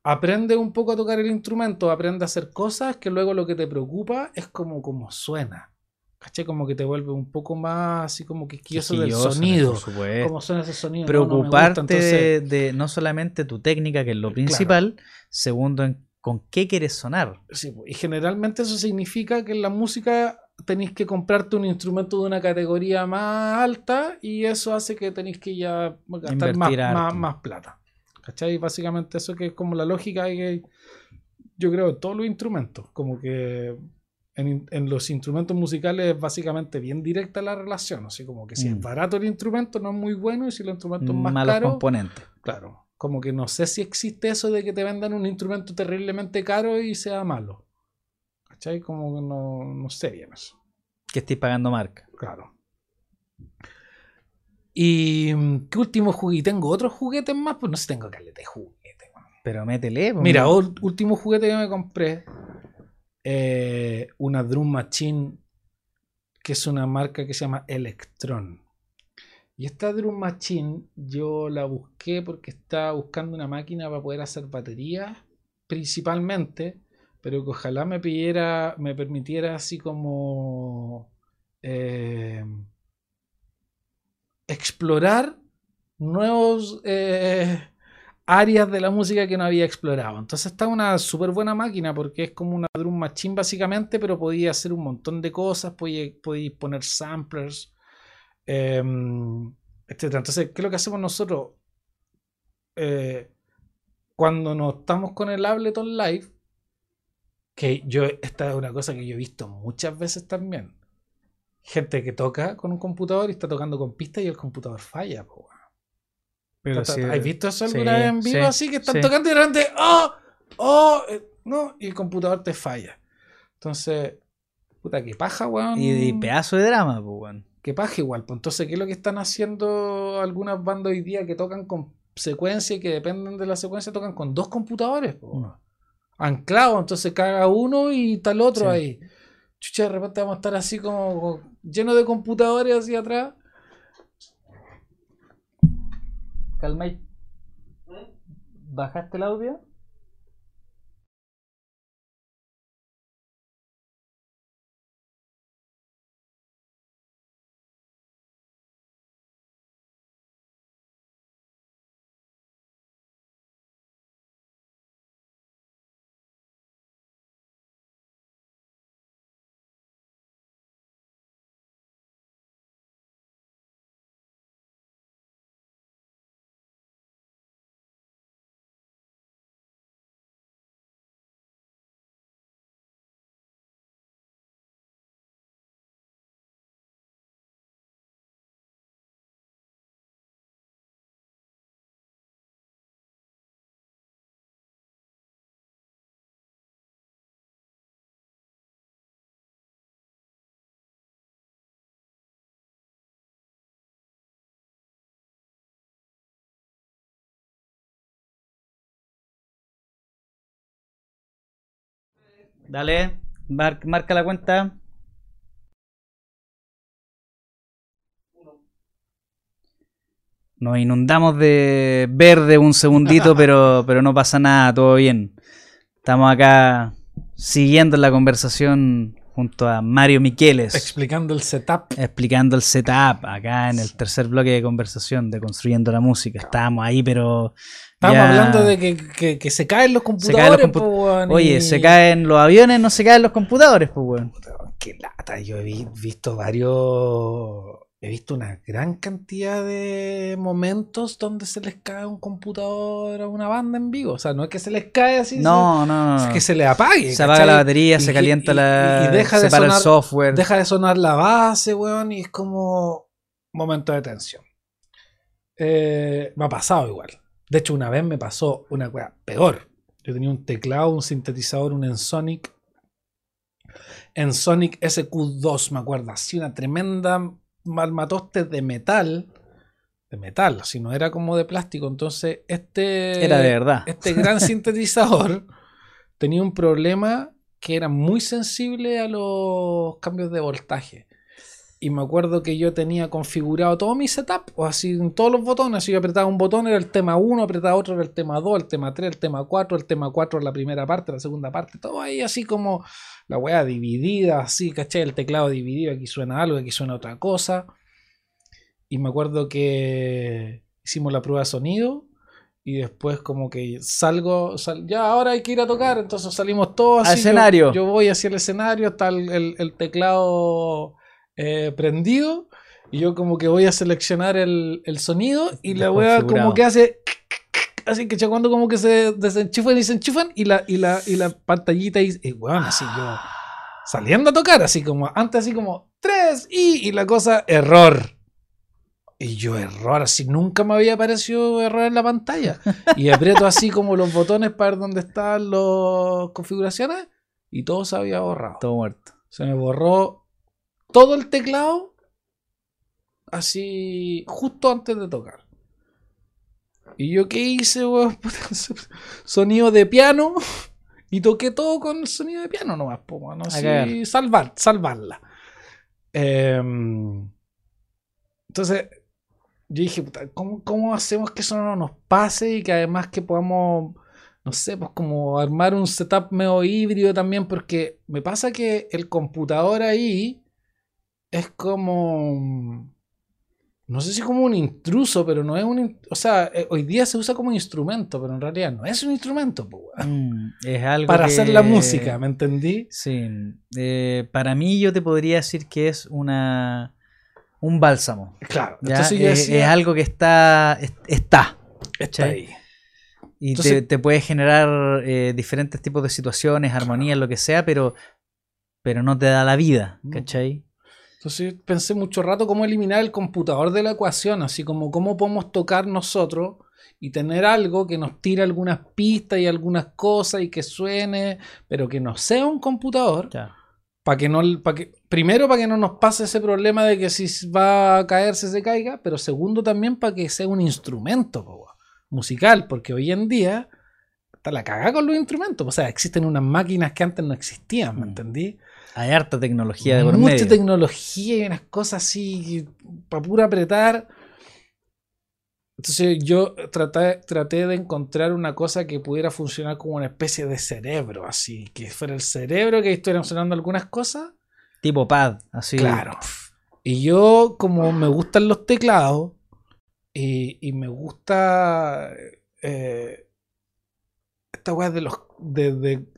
aprendes un poco a tocar el instrumento, aprendes a hacer cosas, que luego lo que te preocupa es como, como suena. ¿Cachai? Como que te vuelve un poco más así como quisquilloso del sonido. Cómo suena ese sonido. no, no Preocuparte entonces- de, de no solamente tu técnica, que es lo principal, segundo, en con qué quieres sonar. Sí, po, y generalmente eso significa que en la música tenéis que comprarte un instrumento de una categoría más alta y eso hace que tenéis que ya gastar más plata. ¿Cachai? Básicamente eso que es como la lógica que yo creo en todos los instrumentos, como que en, en los instrumentos musicales es básicamente bien directa la relación, así como que si es Mm. barato el instrumento no es muy bueno y si el instrumento es más Malos caro, componentes. Claro, como que no sé si existe eso de que te vendan un instrumento terriblemente caro y sea malo. ¿Cachai? Como que no, no sé bien eso. Que estéis pagando marca. Claro. Y mm, qué último juguete. Tengo otros juguetes más, pues no sé, tengo caleta de juguete. Pero métele. pues, Mira, último juguete que me compré. eh, una Drum Machine, que es una marca que se llama Electron. Y esta Drum Machine yo la busqué porque estaba buscando una máquina para poder hacer baterías, principalmente, pero que ojalá me pidiera, me permitiera así como eh, explorar nuevos eh, áreas de la música que no había explorado. Entonces está una súper buena máquina porque es como una drum machine básicamente, pero podía hacer un montón de cosas, podía, poner samplers, eh, etcétera. Entonces, ¿qué es lo que hacemos nosotros? Eh, cuando nos estamos con el Ableton Live, que yo, esta es una cosa que yo he visto muchas veces también. Gente que toca con un computador y está tocando con pistas y el computador falla. po. Pero sí, ¿Has visto eso alguna sí, vez en vivo sí, así que están tocando y de repente ¡Oh! ¡Oh! eh, no, y el computador te falla. Entonces, puta, qué paja, weón. Y, y pedazo de drama, pues, weón. Qué paja igual. Pues entonces, ¿qué es lo que están haciendo algunas bandas hoy día que tocan con secuencia y que dependen de la secuencia, tocan con dos computadores? po, Mm. Anclados, entonces caga uno y tal otro ahí. Chucha, de repente vamos a estar así como, lleno de computadores hacia atrás. Calma. ¿Bajaste el audio? Dale, mar- marca la cuenta. Nos inundamos de verde un segundito, pero, pero no pasa nada, todo bien. Estamos acá siguiendo la conversación junto a Mario Miqueles, Explicando el setup. explicando el setup acá en el tercer bloque de conversación de Construyendo la Música. Estábamos ahí, pero... Estábamos ya- hablando de que, que- que se caen los caen los computadores. compu- po, weón, Oye, se caen los aviones, no se caen los computadores, pues, weón. Qué lata, yo he vi- visto varios. He visto una gran cantidad de momentos donde se les cae un computador a una banda en vivo. O sea, no es que se les cae así, No, no, no. es que se le apague. Se apaga ¿cachai? la batería, Y- se calienta y- la. y deja se de para sonar- el software. Deja de sonar la base, weón, y es como momento de tensión. Eh, me ha pasado igual. De hecho, una vez me pasó una weá peor. Yo tenía un teclado, un sintetizador, un Ensonic. Ensonic SQ2, me acuerdo. Así una tremenda malmatoste de metal. De metal, si no era como de plástico. Entonces, este. Era de verdad. Este gran sintetizador tenía un problema que era muy sensible a los cambios de voltaje. Y me acuerdo que yo tenía configurado todo mi setup, o así en todos los botones. Si yo apretaba un botón era el tema 1, apretaba otro era el tema 2, el tema 3, el tema 4, el tema 4 la primera parte, la segunda parte, todo ahí así como la weá dividida, así, ¿cachai? El teclado dividido, aquí suena algo, aquí suena otra cosa. Y me acuerdo que hicimos la prueba de sonido y después como que salgo, sal- ya ahora hay que ir a tocar, entonces salimos todos Al así. yo- escenario. Yo, voy hacia el escenario, está el, el- el teclado eh, prendido y yo como que voy a seleccionar el, el sonido y la wea como que hace... Así que cuando como que se desenchufan y desenchufan y la, y la, y la pantallita y, y weón, así yo saliendo a tocar, así como antes, así como 3 y, y la cosa, error. Y yo, error, así nunca me había aparecido error en la pantalla. Y aprieto así como los botones para ver dónde están las configuraciones y todo se había borrado. Todo muerto. Se me borró todo el teclado así justo antes de tocar. ¿Y yo qué hice, weón? Sonido de piano. Y toqué todo con el sonido de piano nomás, po, weón, así, salvar, salvarla. Em, entonces, yo dije, puta, ¿cómo, ¿cómo hacemos que eso no nos pase y que además que podamos, no sé, pues como armar un setup medio híbrido también? Porque me pasa que el computador ahí es como, no sé si como un intruso, pero no es un, o sea, eh, hoy día se usa como instrumento, pero en realidad no es un instrumento. Mm, es algo. para hacer la música, ¿me entendí? Sí. eh, para mí, yo te podría decir que es una. Un bálsamo. Claro, ¿ya? entonces yo es, decía, es algo que está. es- está. está ahí. Y Entonces- te, te puede generar eh, diferentes tipos de situaciones, armonías, lo que sea, pero, pero no te da la vida, Mm. ¿cachai? Entonces pensé mucho rato cómo eliminar el computador de la ecuación, así como cómo podemos tocar nosotros y tener algo que nos tire algunas pistas y algunas cosas y que suene, pero que no sea un computador, Ya. para que no, para que, primero para que no nos pase ese problema de que si va a caerse se caiga, pero segundo también para que sea un instrumento po, musical, porque hoy en día está la cagada con los instrumentos, o sea, existen unas máquinas que antes no existían, ¿me Mm. entendí? Hay harta tecnología de por mucha medio. tecnología y unas cosas así para pura apretar. Entonces yo traté, traté de encontrar una cosa que pudiera funcionar como una especie de cerebro, así, que fuera el cerebro que estuvieran sonando algunas cosas. Tipo pad, así. Claro. Y yo, como me gustan los teclados y, y me gusta eh, esta weá de los. De, de-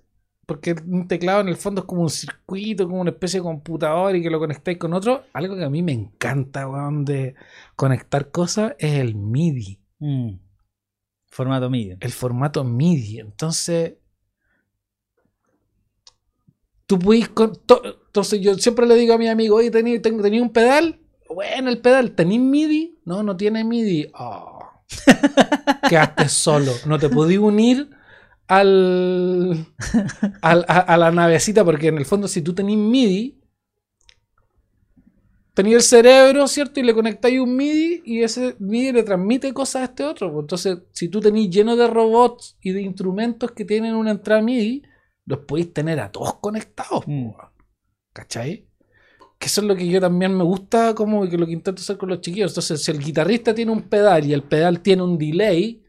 porque un teclado en el fondo es como un circuito, como una especie de computador y que lo conectáis con otro. Algo que a mí me encanta, weón, de conectar cosas es el MIDI, Mm. Formato MIDI. el formato MIDI. Entonces, tú puedes. Entonces, yo siempre le digo a mi amigo, oye, ¿tení, tengo- ¿tenía un pedal? Bueno, el pedal, ¿tenís MIDI? No, no tiene MIDI. Oh. Quedaste solo. No te podí unir al, al- a, a la navecita, porque en el fondo, si tú tenés MIDI, tenía el cerebro, ¿cierto? Y le conectáis un MIDI y ese MIDI le transmite cosas a este otro. pues. Entonces, si tú tenés lleno de robots y de instrumentos que tienen una entrada MIDI, los podéis tener a todos conectados. po, Mm. ¿Cachai? Que eso es lo que yo también me gusta, como que lo que intento hacer con los chiquillos. Entonces, si el guitarrista tiene un pedal y el pedal tiene un delay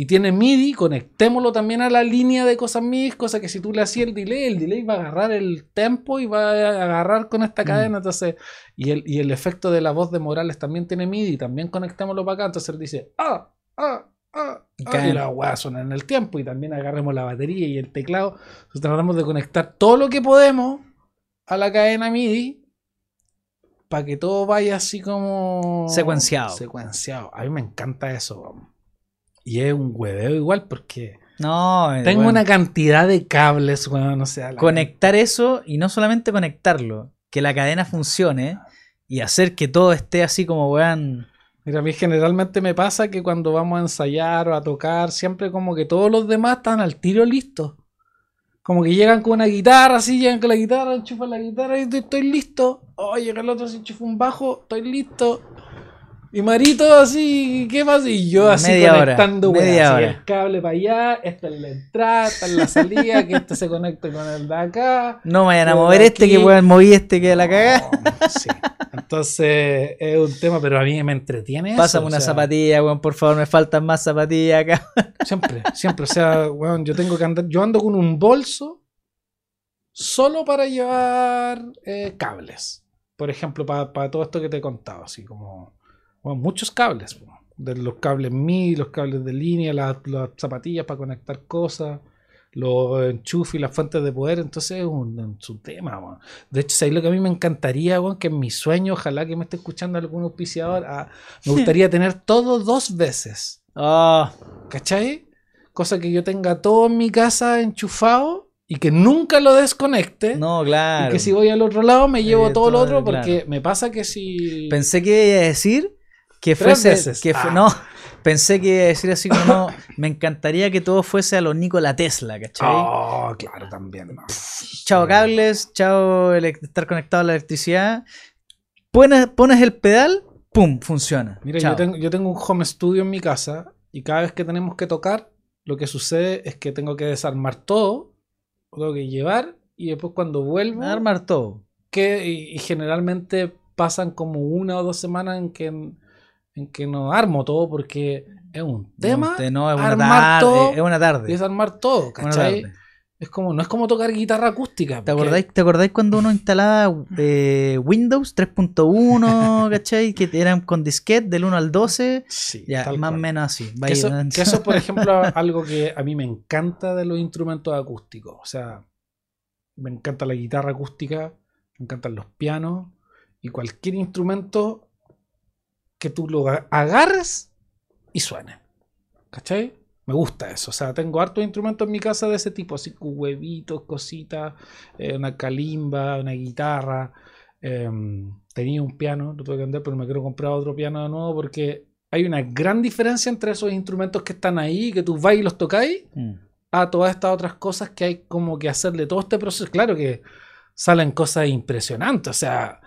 y tiene MIDI, conectémoslo también a la línea de cosas MIDI, cosa que si tú le hacías el delay, el delay va a agarrar el tempo y va a agarrar con esta Mm. cadena. Entonces, y el, y el efecto de la voz de Morales también tiene MIDI, también conectémoslo para acá. Entonces él dice, ah, ah, ah, Y ah", y la weá suena en el tiempo y también agarremos la batería y el teclado. Entonces tratamos de conectar todo lo que podemos a la cadena MIDI para que todo vaya así como Secuenciado. Secuenciado. A mí me encanta eso. Y es un hueveo igual porque No, eh, tengo bueno, una cantidad de cables, weón, no sé. a la- conectar eso y no solamente conectarlo, que la cadena funcione y hacer que todo esté así como weón. Mira, a mí generalmente me pasa que cuando vamos a ensayar o a tocar, siempre como que todos los demás están al tiro listos. Como que llegan con una guitarra, así, llegan con la guitarra, enchufan la guitarra y estoy, estoy listo. Oh, llega el otro, se enchufa un bajo, estoy listo. Y Marito así, ¿qué pasa? Y yo así Media hora, conectando, media así, hora. el cable para allá, esta es la entrada, esta es la salida, que este se conecte con el de acá. No vayan a mover este aquí- que weón moví este que la cagá. Oh, sí. Entonces es un tema, pero a mí me entretiene. eso, Pásame o una sea, zapatilla, weón, por favor, me faltan más zapatillas acá. Siempre, siempre. O sea, weón, yo tengo que andar. Yo ando con un bolso solo para llevar eh, cables. Por ejemplo, para todo esto que te he contado, así como. Muchos cables. De los cables MIDI, los cables de línea, las, las zapatillas para conectar cosas, los enchufes y las fuentes de poder. Entonces es un, un- su tema. De hecho, ¿sabes lo que a mí me encantaría? Que en mi sueño, ojalá que me esté escuchando algún auspiciador, ah, me gustaría tener todo dos veces. Oh, ¿Cachai? Cosa que yo tenga todo en mi casa enchufado y que nunca lo desconecte. no, Y claro. que si voy al otro lado me llevo Eh, todo lo otro claro. porque me pasa que si... Pensé que iba a decir que fuese. veces. Que Ah. No, pensé que iba a decir así como no. Me encantaría que todo fuese a lo Nikola Tesla, ¿cachai? Oh, claro, también. no. Chao cables, chao estar conectado a la electricidad. Pones, pones el pedal, ¡pum! Funciona. Mira, yo tengo, yo tengo un home studio en mi casa y cada vez que tenemos que tocar, lo que sucede es que tengo que desarmar todo, lo tengo que llevar y después cuando vuelvo... Armar todo. que y, y generalmente pasan como una o dos semanas en que en que no armo todo porque es un tema no, es una armar tarde. todo Es una tarde. es armar todo ¿cachai? es como no es como tocar guitarra acústica ¿Te porque- acordáis, ¿Te acordáis cuando uno instalaba eh, Windows 3.1, ¿cachai? Que eran con disquete del 1 al 12. Sí, Ya, más o menos así. que eso, que eso, por ejemplo algo que a mí me encanta de los instrumentos acústicos o sea me encanta la guitarra acústica me encantan los pianos y cualquier instrumento que tú lo agarres y suene. ¿Cachai? Me gusta eso. O sea, tengo hartos instrumentos en mi casa de ese tipo, así huevitos, cositas, eh, una calimba, una guitarra. em, tenía un piano, lo tuve que vender, pero me quiero comprar otro piano de nuevo porque hay una gran diferencia entre esos instrumentos que están ahí, que tú vas y los tocáis, Mm. a todas estas otras cosas que hay como que hacerle todo este proceso. Claro que salen cosas impresionantes, o sea,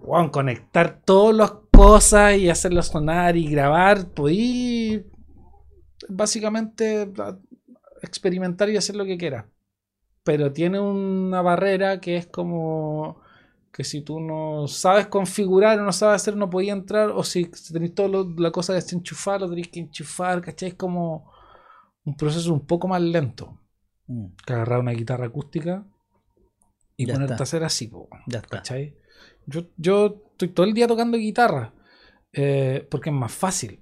weón, conectar todas las cosas y hacerlas sonar y grabar, podí básicamente a- experimentar y hacer lo que quieras. Pero tiene una barrera que es como que si tú no sabes configurar o no sabes hacer, no podías entrar, o si tenéis toda la cosa de desenchufar, lo tenéis que enchufar, ¿cachai? Es como un proceso un poco más lento Mm. que agarrar una guitarra acústica y Ya ponerte está. a hacer así, po, Ya está. Yo, yo estoy todo el día tocando guitarra eh, porque es más fácil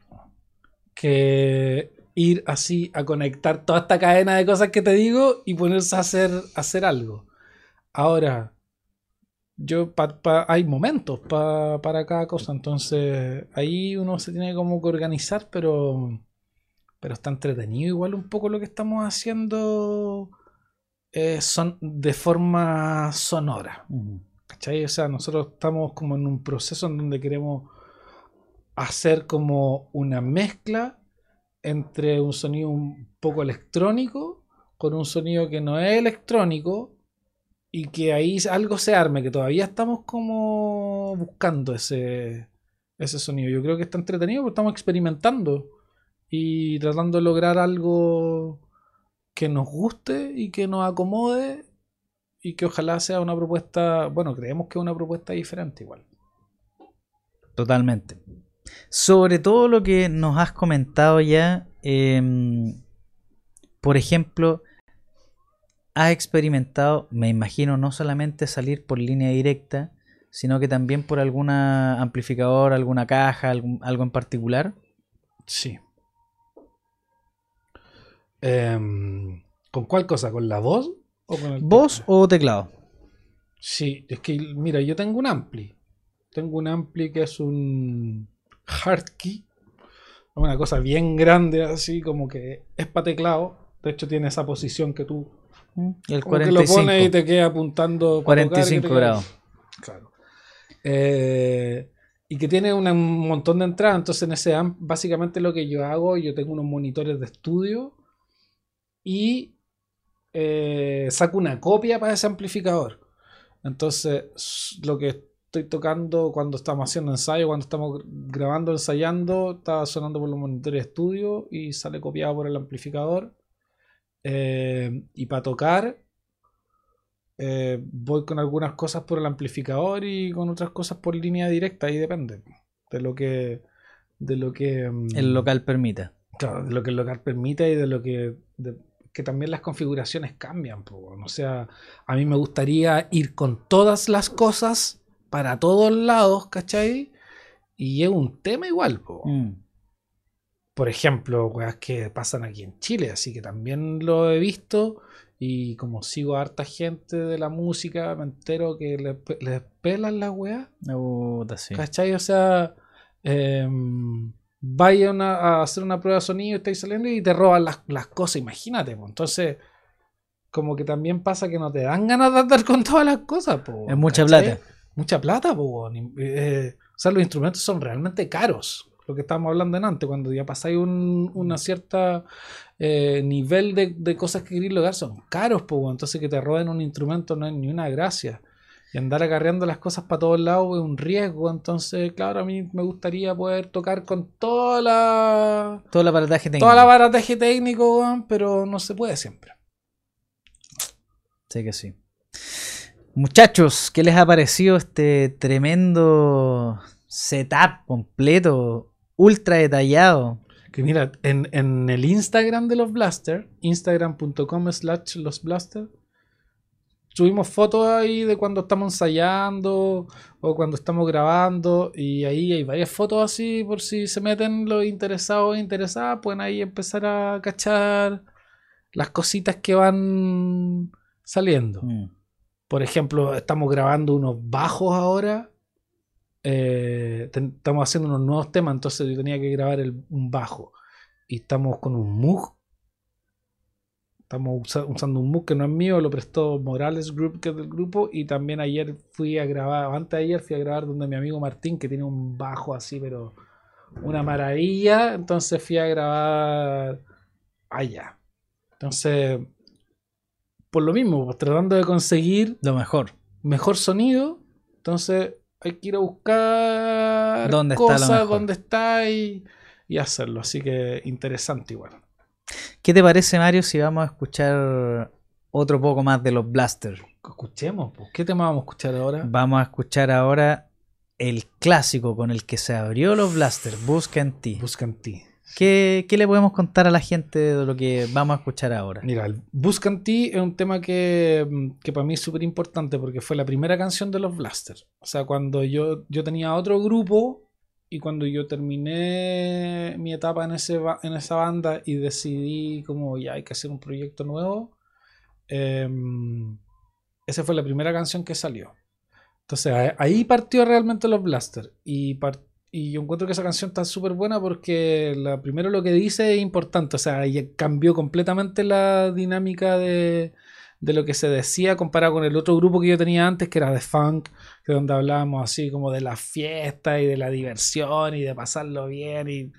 que ir así a conectar toda esta cadena de cosas que te digo y ponerse a hacer, a hacer algo. Ahora, yo hay momentos pa- para cada cosa, entonces ahí uno se tiene como que organizar, pero, pero está entretenido igual un poco lo que estamos haciendo eh, son de forma sonora. O sea, nosotros estamos como en un proceso en donde queremos hacer como una mezcla entre un sonido un poco electrónico con un sonido que no es electrónico y que ahí algo se arme, que todavía estamos como buscando ese, ese sonido. Yo creo que está entretenido porque estamos experimentando y tratando de lograr algo que nos guste y que nos acomode y que ojalá sea una propuesta, bueno, creemos que es una propuesta diferente igual. Totalmente. Sobre todo lo que nos has comentado ya, em, por ejemplo, has experimentado, me imagino, no solamente salir por línea directa, sino que también por alguna amplificador, alguna caja, algo en particular. Sí. Em, ¿Con cuál cosa? ¿Con la voz? ¿O con el ¿Voz o teclado? Sí, es que, mira, yo tengo un ampli. Tengo un ampli que es un Hardkey. Una cosa bien grande, así como que es para teclado. De hecho, tiene esa posición que tú. Mm, el 45. Que lo pones y te queda apuntando. 45 grados. Claro. Eh, y que tiene un montón de entradas. Entonces, en ese amp, básicamente lo que yo hago, yo tengo unos monitores de estudio y eh, saco una copia para ese amplificador. Entonces, lo que estoy tocando cuando estamos haciendo ensayo, cuando estamos grabando, ensayando, está sonando por los monitores de estudio y sale copiado por el amplificador. Eh, y para tocar, eh, voy con algunas cosas por el amplificador y con otras cosas por línea directa, ahí depende de lo que de lo que mm, el local permita. Claro, de lo que el local permita y de lo que que también las configuraciones cambian, o sea, a mí me gustaría ir con todas las cosas para todos lados, ¿cachai? Y es un tema igual, mm. Por ejemplo, weas que pasan aquí en Chile, así que también lo he visto. Y como sigo a harta gente de la música, me entero que les, pelan las weas. ¿Cachai? O sea, em, vayan a, hacer una prueba de sonido, estáis saliendo y te roban las, cosas, imagínate. pues Entonces, como que también pasa que no te dan ganas de andar con todas las cosas. es mucha plata mucha plata, eh, o sea, los instrumentos son realmente caros. Lo que estábamos hablando en antes, cuando ya pasáis un una cierta eh, nivel de, cosas que queréis lograr, son caros, pues, entonces que te roben un instrumento no es ni una gracia. Y andar agarreando las cosas para todos lados es un riesgo. Entonces, claro, a mí me gustaría poder tocar con toda la. Todo el aparataje técnico. Toda la aparataje técnico, pero no se puede siempre. Sí que sí. Muchachos, ¿qué les ha parecido este tremendo setup completo, ultra detallado? Que mira, en, el Instagram de los Blaster, instagram.com slash los Blaster, subimos fotos ahí de cuando estamos ensayando o cuando estamos grabando y ahí hay varias fotos así por si se meten los interesados o interesadas, pueden ahí empezar a cachar las cositas que van saliendo. Mm. Por ejemplo, estamos grabando unos bajos ahora. Eh, estamos haciendo unos nuevos temas, entonces yo tenía que grabar un bajo. Y estamos con un Moog. Estamos usando un Moog que no es mío, lo prestó Morales Group, que es del grupo. Y también ayer fui a grabar, antes de ayer fui a grabar donde mi amigo Martín, que tiene un bajo así, pero una maravilla. Entonces fui a grabar allá. Entonces por lo mismo, pues, tratando de conseguir lo mejor. Mejor sonido. Entonces hay que ir a buscar ¿Dónde cosas, está dónde está y, hacerlo. Así que interesante igual. ¿Qué te parece, Mario, si vamos a escuchar otro poco más de los Blasters? Escuchemos, pues. ¿qué tema vamos a escuchar ahora? Vamos a escuchar ahora el clásico con el que se abrió los Blasters, Busca en ti. Busca en ti. ¿Qué, le podemos contar a la gente de lo que vamos a escuchar ahora? Mira, el Buscan Ti es un tema que, para mí es súper importante porque fue la primera canción de los Blasters. O sea, cuando yo, yo tenía otro grupo y cuando yo terminé mi etapa en, ese, en esa banda y decidí como ya hay que hacer un proyecto nuevo, em, esa fue la primera canción que salió. Entonces ahí partió realmente los Blasters y y yo encuentro que esa canción está súper buena porque la, primero lo que dice es importante. O sea, cambió completamente la dinámica de, de, lo que se decía comparado con el otro grupo que yo tenía antes, que era de funk, que donde hablábamos así como de la fiesta y de la diversión y de pasarlo bien. Y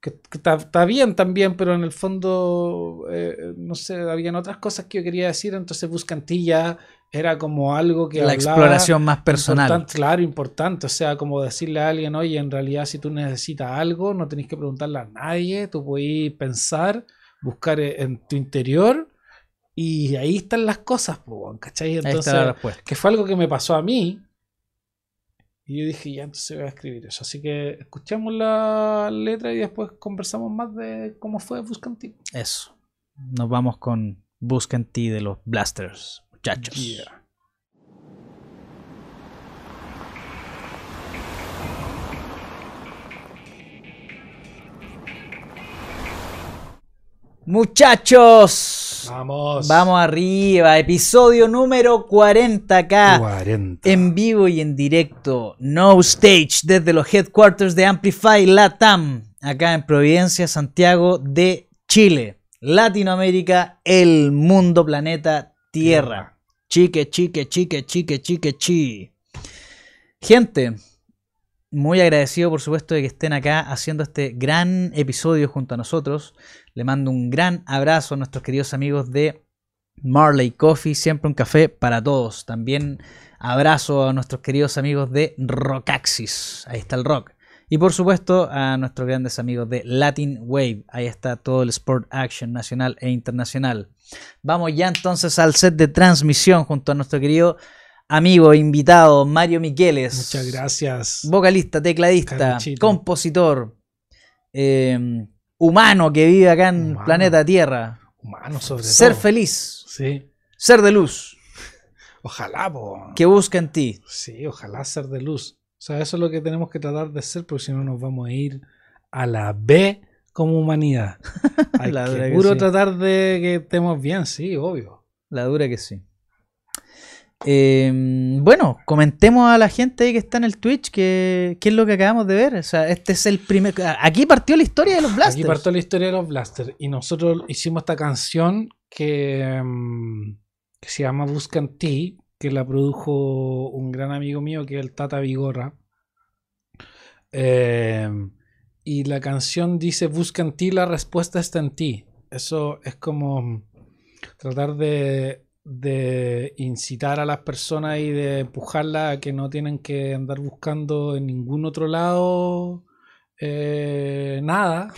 que, está, bien también, pero en el fondo, eh, no sé, habían otras cosas que yo quería decir. Entonces Buscantilla era como algo que... La exploración más personal. claro, importante. O sea, como decirle a alguien, oye, en realidad si tú necesitas algo, no tenés que preguntarle a nadie, tú puedes pensar, buscar e- en tu interior y ahí están las cosas, ¿cachai? Ahí Entonces, está la respuesta. que fue algo que me pasó a mí. Y yo dije, ya, entonces voy a escribir eso. Así que escuchamos la letra y después conversamos más de cómo fue Buscanti. Eso. Nos vamos con Busca en ti de los Blasters, muchachos. Yeah. Muchachos, Vamos. vamos arriba. Episodio número 40K. 40. En vivo y en directo, no stage desde los headquarters de Amplify Latam, acá en Providencia, Santiago de Chile, Latinoamérica, el mundo, planeta, Tierra. Chique, chique, chique, chique, chique, chi. Gente, muy agradecido por supuesto de que estén acá haciendo este gran episodio junto a nosotros. Le mando un gran abrazo a nuestros queridos amigos de Marley Coffee, siempre un café para todos. También abrazo a nuestros queridos amigos de Rockaxis, ahí está el rock. Y por supuesto a nuestros grandes amigos de Latin Wave, ahí está todo el Sport Action nacional e internacional. Vamos ya entonces al set de transmisión junto a nuestro querido amigo invitado Mario Miqueles. Muchas gracias. Vocalista, tecladista, compositor, eh, humano que vive acá en Humano. planeta Tierra. Humano sobre Ser todo. feliz, Sí. ser de luz, Ojalá, po. que busca en ti. Sí, ojalá ser de luz. O sea, eso es lo que tenemos que tratar de ser, porque si no nos vamos a ir a la B como humanidad. Hay La que que puro sí. tratar de que estemos bien, sí, obvio. La dura que sí. Eh, bueno, comentemos a la gente ahí que está en el Twitch que, qué es lo que acabamos de ver. O sea, este es el primer. Aquí partió la historia de los Blasters. Aquí partió la historia de los Blasters y nosotros hicimos esta canción que, mm, que se llama Busca en ti, que la produjo un gran amigo mío que es el Tata Vigorra. Eh, y la canción dice Busca en ti, la respuesta está en ti. Eso es como tratar de, de incitar a las personas y de empujarlas a que no tienen que andar buscando en ningún otro lado eh, nada,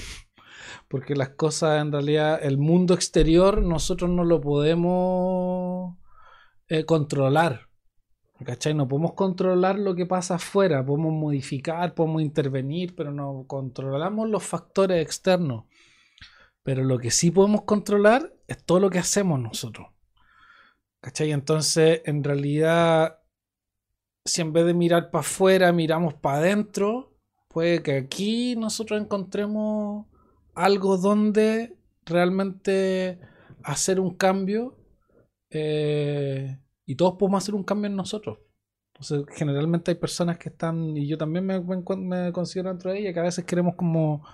porque las cosas en realidad, el mundo exterior nosotros no lo podemos eh, controlar. ¿Cachai? No podemos controlar lo que pasa afuera, podemos modificar, podemos intervenir, pero no controlamos los factores externos. Pero lo que sí podemos controlar es todo lo que hacemos nosotros. ¿Cachai? Entonces, en realidad, si en vez de mirar para afuera, miramos para adentro, puede que aquí nosotros encontremos algo donde realmente hacer un cambio eh, y todos podemos hacer un cambio en nosotros. Entonces, generalmente hay personas que están, y yo también me, me considero dentro de ellas, que a veces queremos como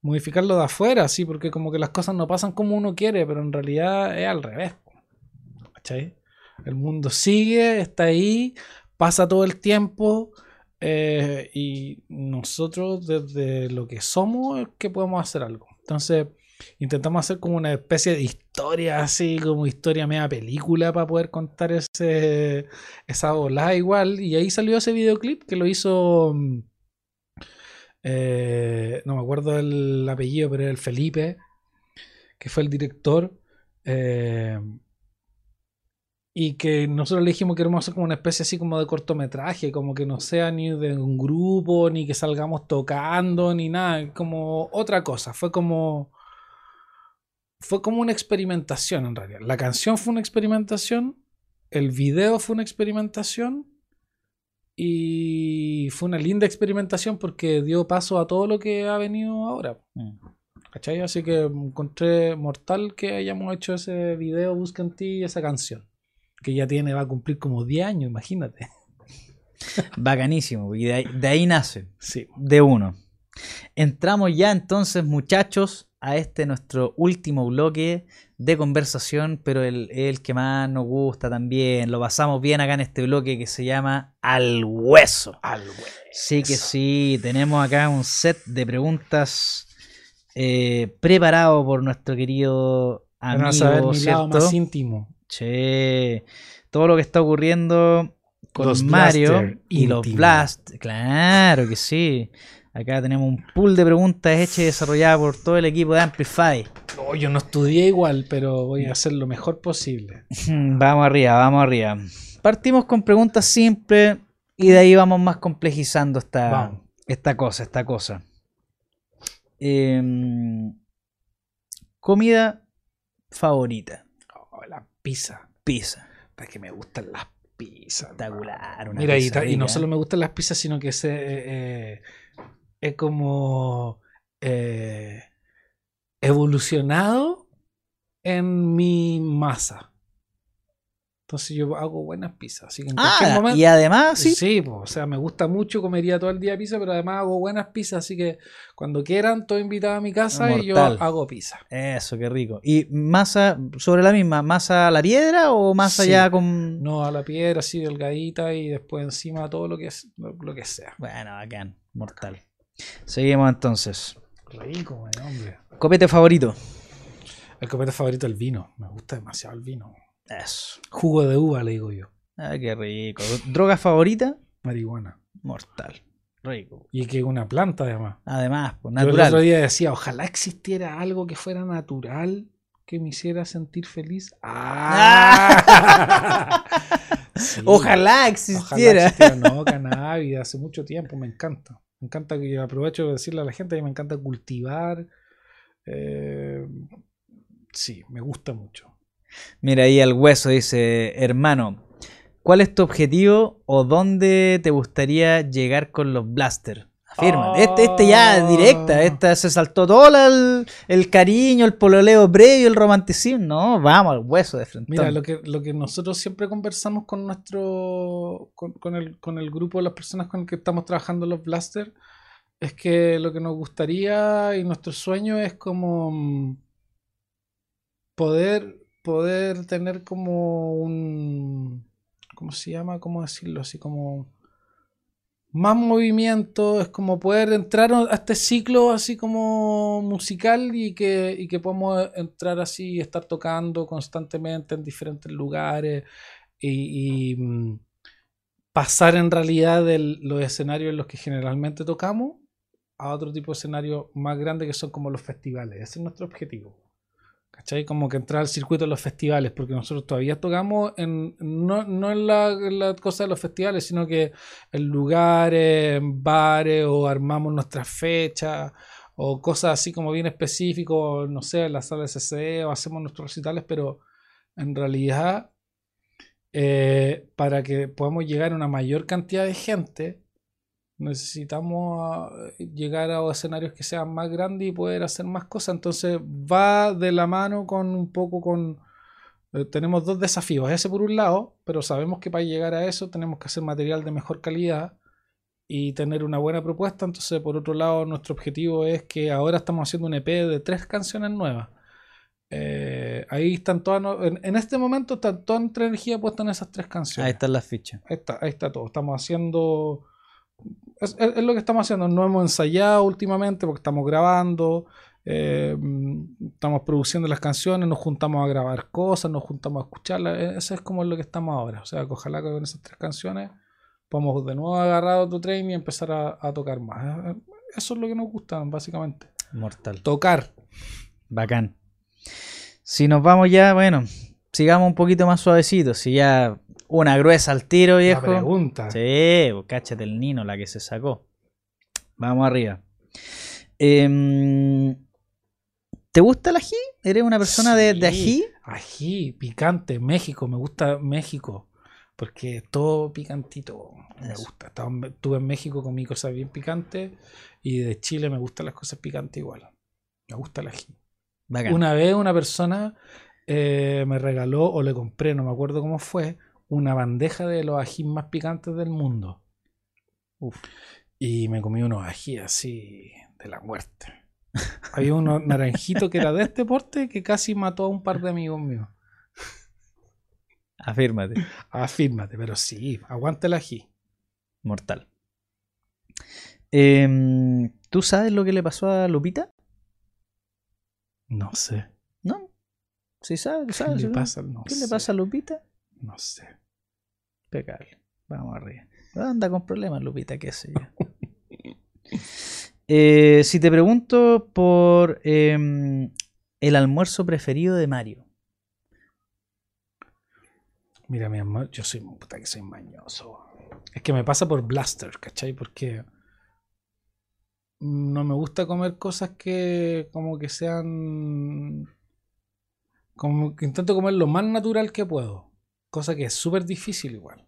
modificarlo de afuera, sí, porque como que las cosas no pasan como uno quiere, pero en realidad es al revés. ¿Cachai? El mundo sigue, está ahí, pasa todo el tiempo eh, y nosotros desde lo que somos es que podemos hacer algo. Entonces intentamos hacer como una especie de historia así, como historia media película para poder contar ese, esa volada igual. Y ahí salió ese videoclip que lo hizo... mm, eh, no me acuerdo el apellido, pero era el Felipe, que fue el director. eh, y que nosotros le dijimos que queremos hacer como una especie así como de cortometraje, como que no sea ni de un grupo, ni que salgamos tocando, ni nada, como otra cosa. Fue como. Fue como una experimentación en realidad. La canción fue una experimentación, el video fue una experimentación, y fue una linda experimentación porque dio paso a todo lo que ha venido ahora. Mm. ¿Cachai? Así que encontré mortal que hayamos hecho ese video Busca en ti y esa canción. Que ya tiene, va a cumplir como 10 años, imagínate. Bacanísimo. Y de ahí, de ahí nace. Sí. De uno. Entramos ya entonces, muchachos, a este nuestro último bloque de conversación, pero el, el que más nos gusta también. Lo pasamos bien acá en este bloque que se llama Al Hueso. Al güey. Sí que sí, tenemos acá un set de preguntas eh, preparado por nuestro querido amigo, a saber mi lado ¿cierto? más íntimo. Che, todo lo que está ocurriendo con Los Mario y los. Blast, claro que sí. Acá tenemos un pool de preguntas hechas y desarrolladas por todo el equipo de Amplify. Yo no estudié igual, pero voy a hacer lo mejor posible. Vamos arriba, vamos arriba. Partimos con preguntas simples y de ahí vamos más complejizando esta, Vamos. esta cosa, esta cosa. Em, comida favorita. Pizza. Pizza. Es que me gustan las pizzas. Espectacular. una Mira, y, pizza ta- y no solo me gustan las pizzas, sino que se, eh, eh, es como eh, evolucionado en mi masa. Entonces yo hago buenas pizzas. Así que en cualquier Ah, momento. y además, sí. Sí, po, o sea, me gusta mucho, comería todo el día pizza, pero además hago buenas pizzas, así que cuando quieran, todo invitado a mi casa y yo Mortal. hago pizza. Eso, qué rico. ¿Y masa sobre la misma? ¿Masa a la piedra o masa Sí. ya con.? No a la piedra, así delgadita y después encima todo lo que es lo, lo que sea. Bueno, bacán. Mortal. Seguimos entonces. Rico, hombre. Copete favorito. El copete favorito es el vino. Me gusta demasiado el vino. Eso. Jugo de uva, le digo yo. Ah, qué rico. ¿Droga favorita? Marihuana. Mortal. Rico. Y que una planta, además. Además, pues Yo el otro natural. día decía, ojalá existiera algo que fuera natural que me hiciera sentir feliz. ¡Ah! Sí. Ojalá existiera. No, cannabis, hace mucho tiempo, me encanta. Me encanta que aprovecho de decirle a la gente que me encanta cultivar. Eh, sí, me gusta mucho. Mira ahí al hueso dice, hermano, ¿cuál es tu objetivo o dónde te gustaría llegar con los blaster? Afirma. Oh. Este, este ya directa, esta se saltó todo el, el cariño, el pololeo previo, el romanticismo. No, vamos al hueso de frente. Mira, lo que, lo que nosotros siempre conversamos con nuestro, con, con el, con el grupo de las personas con el que estamos trabajando los Blaster, es que lo que nos gustaría y nuestro sueño es como mm, poder, poder tener como un, ¿cómo se llama? ¿Cómo decirlo? Así como más movimiento, es como poder entrar a este ciclo así como musical y que, y que podamos entrar así y estar tocando constantemente en diferentes lugares y, y, mm, pasar en realidad de los escenarios en los que generalmente tocamos a otro tipo de escenarios más grandes que son como los festivales. Ese es nuestro objetivo. ¿Cachai? Como que entrar al circuito de los festivales, porque nosotros todavía tocamos en, no, no en la, la cosa de los festivales, sino que en lugares, en bares, o armamos nuestras fechas, o cosas así como bien específicos, no sé, en la sala de CCE, o hacemos nuestros recitales, pero en realidad, eh, para que podamos llegar a una mayor cantidad de gente, necesitamos ah, llegar a escenarios que sean más grandes y poder hacer más cosas. Entonces va de la mano con un poco con... eh, tenemos dos desafíos, ese por un lado, pero sabemos que para llegar a eso tenemos que hacer material de mejor calidad y tener una buena propuesta. Entonces, por otro lado, nuestro objetivo es que ahora estamos haciendo un EP de tres canciones nuevas. Eh, ahí están todas, no- en, en este momento está toda nuestra energía puesta en esas tres canciones. Ahí están las fichas. Ahí está, ahí está todo. Estamos haciendo. Es, es- es lo que estamos haciendo. No hemos ensayado últimamente porque estamos grabando. eh, estamos produciendo las canciones. Nos juntamos a grabar cosas. Nos juntamos a escucharlas. eh, Eso es como lo que estamos ahora. O sea, que ojalá que con esas tres canciones podamos de nuevo agarrar otro tren y empezar a, a tocar más. Eh, Eso es lo que nos gusta, básicamente. Mortal. Tocar. Bacán. Si nos vamos ya, bueno, sigamos un poquito más suavecito. Si ya una gruesa al tiro, La viejo. pregunta. Sí, pues, cáchate el Nino, la que se sacó. Vamos arriba. Em, ¿Te gusta el ají? ¿Eres una persona de, de ají? Ají, picante, México, me gusta México. Porque es todo picantito. Me Eso. gusta. Estaba Estuve en México, comí cosas bien picantes. Y de Chile me gustan las cosas picantes igual. Me gusta el ají. Bacán. Una vez una persona eh, me regaló o le compré, no me acuerdo cómo fue, una bandeja de los ají más picantes del mundo. Uf. Y me comí unos ají así de la muerte. Había uno naranjito que era de este porte que casi mató a un par de amigos míos. Afírmate. Afírmate, pero sí, aguanta el ají. Mortal. Em, ¿Tú sabes lo que le pasó a Lupita? No sé. ¿No? ¿Sí sabes? ¿Qué ¿Sabes? le ¿no? pasa? No ¿Qué le pasa a Lupita? No sé. Impecable. Vamos arriba. Anda con problemas, Lupita, qué sé yo. Eh, si te pregunto por em, el almuerzo preferido de Mario. Mira, mi amor, yo soy puta que soy mañoso. Es que me pasa por Blaster, ¿cachai? Porque no me gusta comer cosas que como que sean... Como que intento comer lo más natural que puedo. Cosa que es súper difícil igual.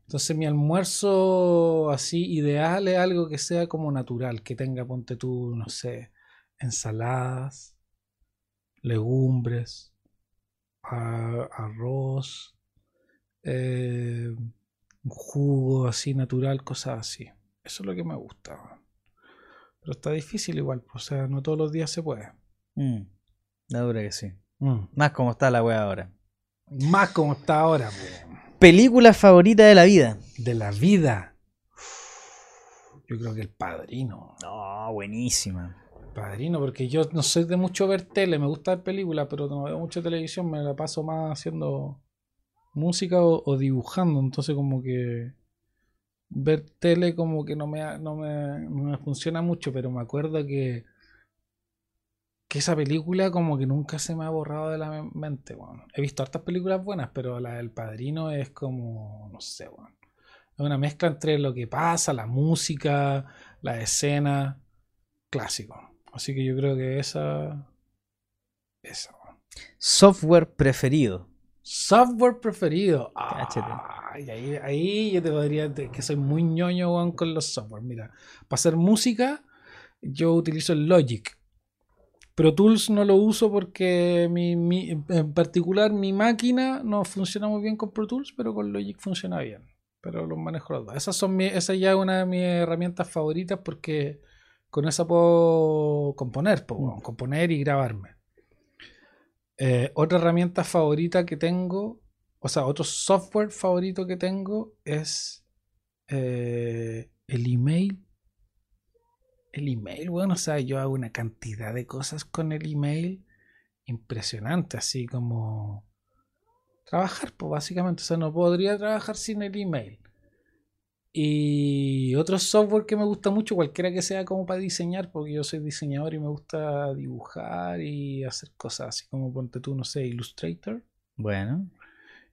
Entonces mi almuerzo así ideal es algo que sea como natural, que tenga, ponte tú, no sé, ensaladas, legumbres, arroz, eh, jugo así natural, cosas así. Eso es lo que me gusta. Pero está difícil igual, o sea, no todos los días se puede. Mm, la dura que sí. Mm. Más como está la wea ahora. Más como está ahora, Película favorita de la vida. De la vida. Yo creo que El Padrino. No, buenísima. Padrino, porque yo no soy de mucho ver tele, me gusta ver películas, pero no veo mucho televisión, me la paso más haciendo música o, dibujando, entonces como que ver tele como que no me, no me, no me funciona mucho, pero me acuerdo que que esa película como que nunca se me ha borrado de la mente, bueno. He visto hartas películas buenas, pero la del Padrino es como, no sé, bueno. Es una mezcla entre lo que pasa, la música, la escena, clásico. Así que yo creo que esa... Esa, Software preferido. Software preferido. ahí, ahí, yo te podría decir que soy muy ñoño con los software. Mira, para hacer música yo utilizo el Logic. Pro Tools no lo uso porque mi, en particular mi máquina no funciona muy bien con Pro Tools, pero con Logic funciona bien. Pero los manejo los dos. Esas son mi, esa ya es una de mis herramientas favoritas porque con esa puedo componer, puedo mm. componer y grabarme. Eh, otra herramienta favorita que tengo, o sea, otro software favorito que tengo es eh, el email el email, bueno, o sea, yo hago una cantidad de cosas con el email impresionante, así como trabajar, pues básicamente, o sea, no podría trabajar sin el email. Y otro software que me gusta mucho, cualquiera que sea como para diseñar, porque yo soy diseñador y me gusta dibujar y hacer cosas así como ponte tú, no sé, Illustrator. Bueno.